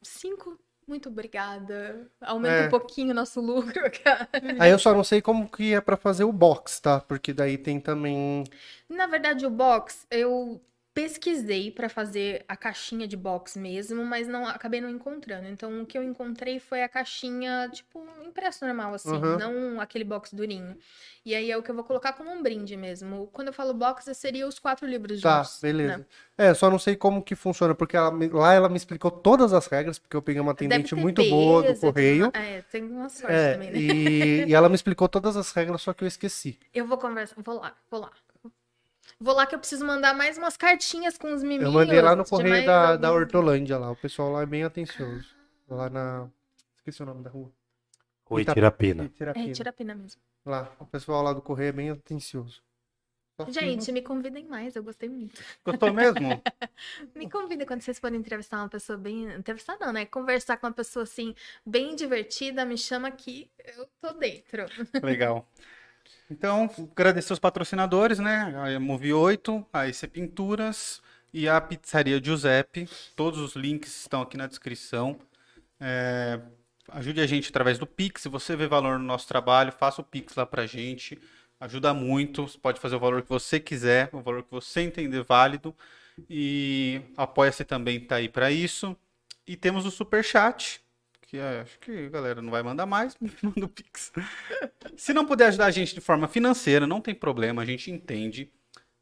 5. Muito obrigada. Aumenta É. um pouquinho o nosso lucro, cara. Aí eu só não sei como que é pra fazer o box, tá? Porque daí tem também... Na verdade, o box, eu pesquisei pra fazer a caixinha de box mesmo, mas não acabei não encontrando. Então, o que eu encontrei foi a caixinha, tipo, impresso normal, assim, Uhum. não aquele box durinho. E aí é o que eu vou colocar como um brinde mesmo. Quando eu falo box, seria os quatro livros Tá, juntos. beleza. né? É, só não sei como que funciona, porque ela lá ela me explicou todas as regras, porque eu peguei uma atendente muito boa do peso, tem correio. uma- É, tem uma sorte É, também, né? e, e ela me explicou todas as regras, só que eu esqueci. Eu vou conversar, vou lá, vou lá. Vou lá que eu preciso mandar mais umas cartinhas com os miminhos. Eu mandei lá no correio da, da Hortolândia lá. O pessoal lá é bem atencioso. Lá na. Esqueci o nome da rua. Ita- Tirapina. Tirapina. É, tirapina mesmo. Lá. O pessoal lá do correio é bem atencioso. Gente, me convidem mais, eu gostei muito. Gostou mesmo? Me convidem quando vocês forem entrevistar uma pessoa bem. Entrevistar não, né? Conversar com uma pessoa assim, bem divertida, me chama aqui, eu tô dentro. Legal. Então, agradecer os patrocinadores, né? A Move 8, a IC Pinturas e a Pizzaria Giuseppe. Todos os links estão aqui na descrição. É, ajude a gente através do Pix. Se você vê valor no nosso trabalho, faça o Pix lá pra gente. Ajuda muito. Você pode fazer o valor que você quiser, o valor que você entender válido. E apoia-se também tá aí para isso. E temos o Super Chat, que é, acho que a galera não vai mandar mais, manda o Pix. Se não puder ajudar a gente de forma financeira, não tem problema, a gente entende.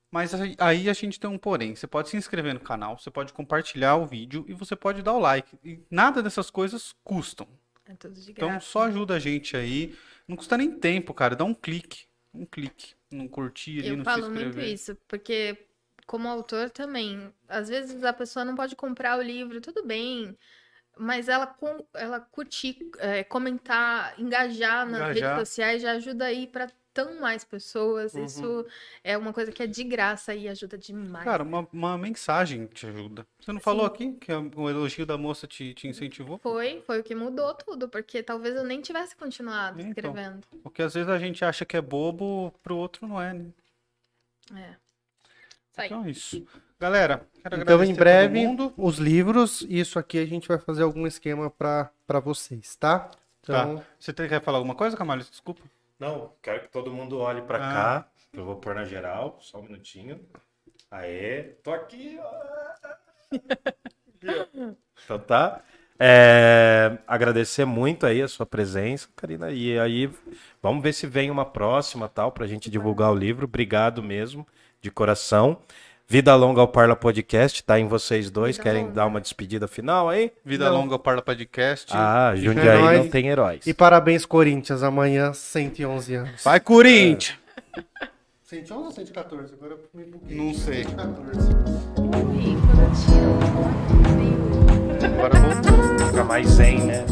Mas aí- a gente tem um porém. Você pode se inscrever no canal, você pode compartilhar o vídeo e você pode dar o like. E nada dessas coisas custam. É tudo de Então graça. só ajuda a gente aí. Não custa nem tempo, cara. Dá um clique. Um clique. Não curtir ali, Eu não falo se muito inscrever. isso, porque como autor também, às vezes a pessoa não pode comprar o livro, tudo bem, mas ela, com- ela curtir, é, comentar, engajar nas Engajar. redes sociais já ajuda aí para tão mais pessoas. Uhum. Isso é uma coisa que é de graça e ajuda demais. Cara, uma, uma mensagem te ajuda. Você não falou aqui que o elogio da moça te, te incentivou? Foi, foi o que mudou tudo, porque talvez eu nem tivesse continuado Então. escrevendo. Porque às vezes a gente acha que é bobo, pro outro não é, né? É. Então é isso. Galera, quero Então, agradecer em breve, a todo mundo. os livros, isso aqui a gente vai fazer algum esquema pra pra vocês, tá? Então, Você tem- quer falar alguma coisa, Camalho? Desculpa. Não, quero que todo mundo olhe pra Ah. cá. Eu vou pôr na geral, só um minutinho. Aê, tô aqui. Então tá. É, agradecer muito aí a sua presença, Karina. E aí, vamos ver se vem uma próxima tal pra gente divulgar o livro. Obrigado mesmo, de coração. Vida Longa ao Parla Podcast, tá em vocês dois. Vida Querem longa. dar uma despedida final aí? Vida Não. longa ao Parla Podcast. Ah, Jundiaí nóis. não tem heróis. e parabéns, Corinthians, amanhã 111 anos. Vai, Corinthians! 111 ou 114? Agora eu me buguei. Não sei. 114. E quando eu tiro, eu Agora voltou. Fica mais zen, né?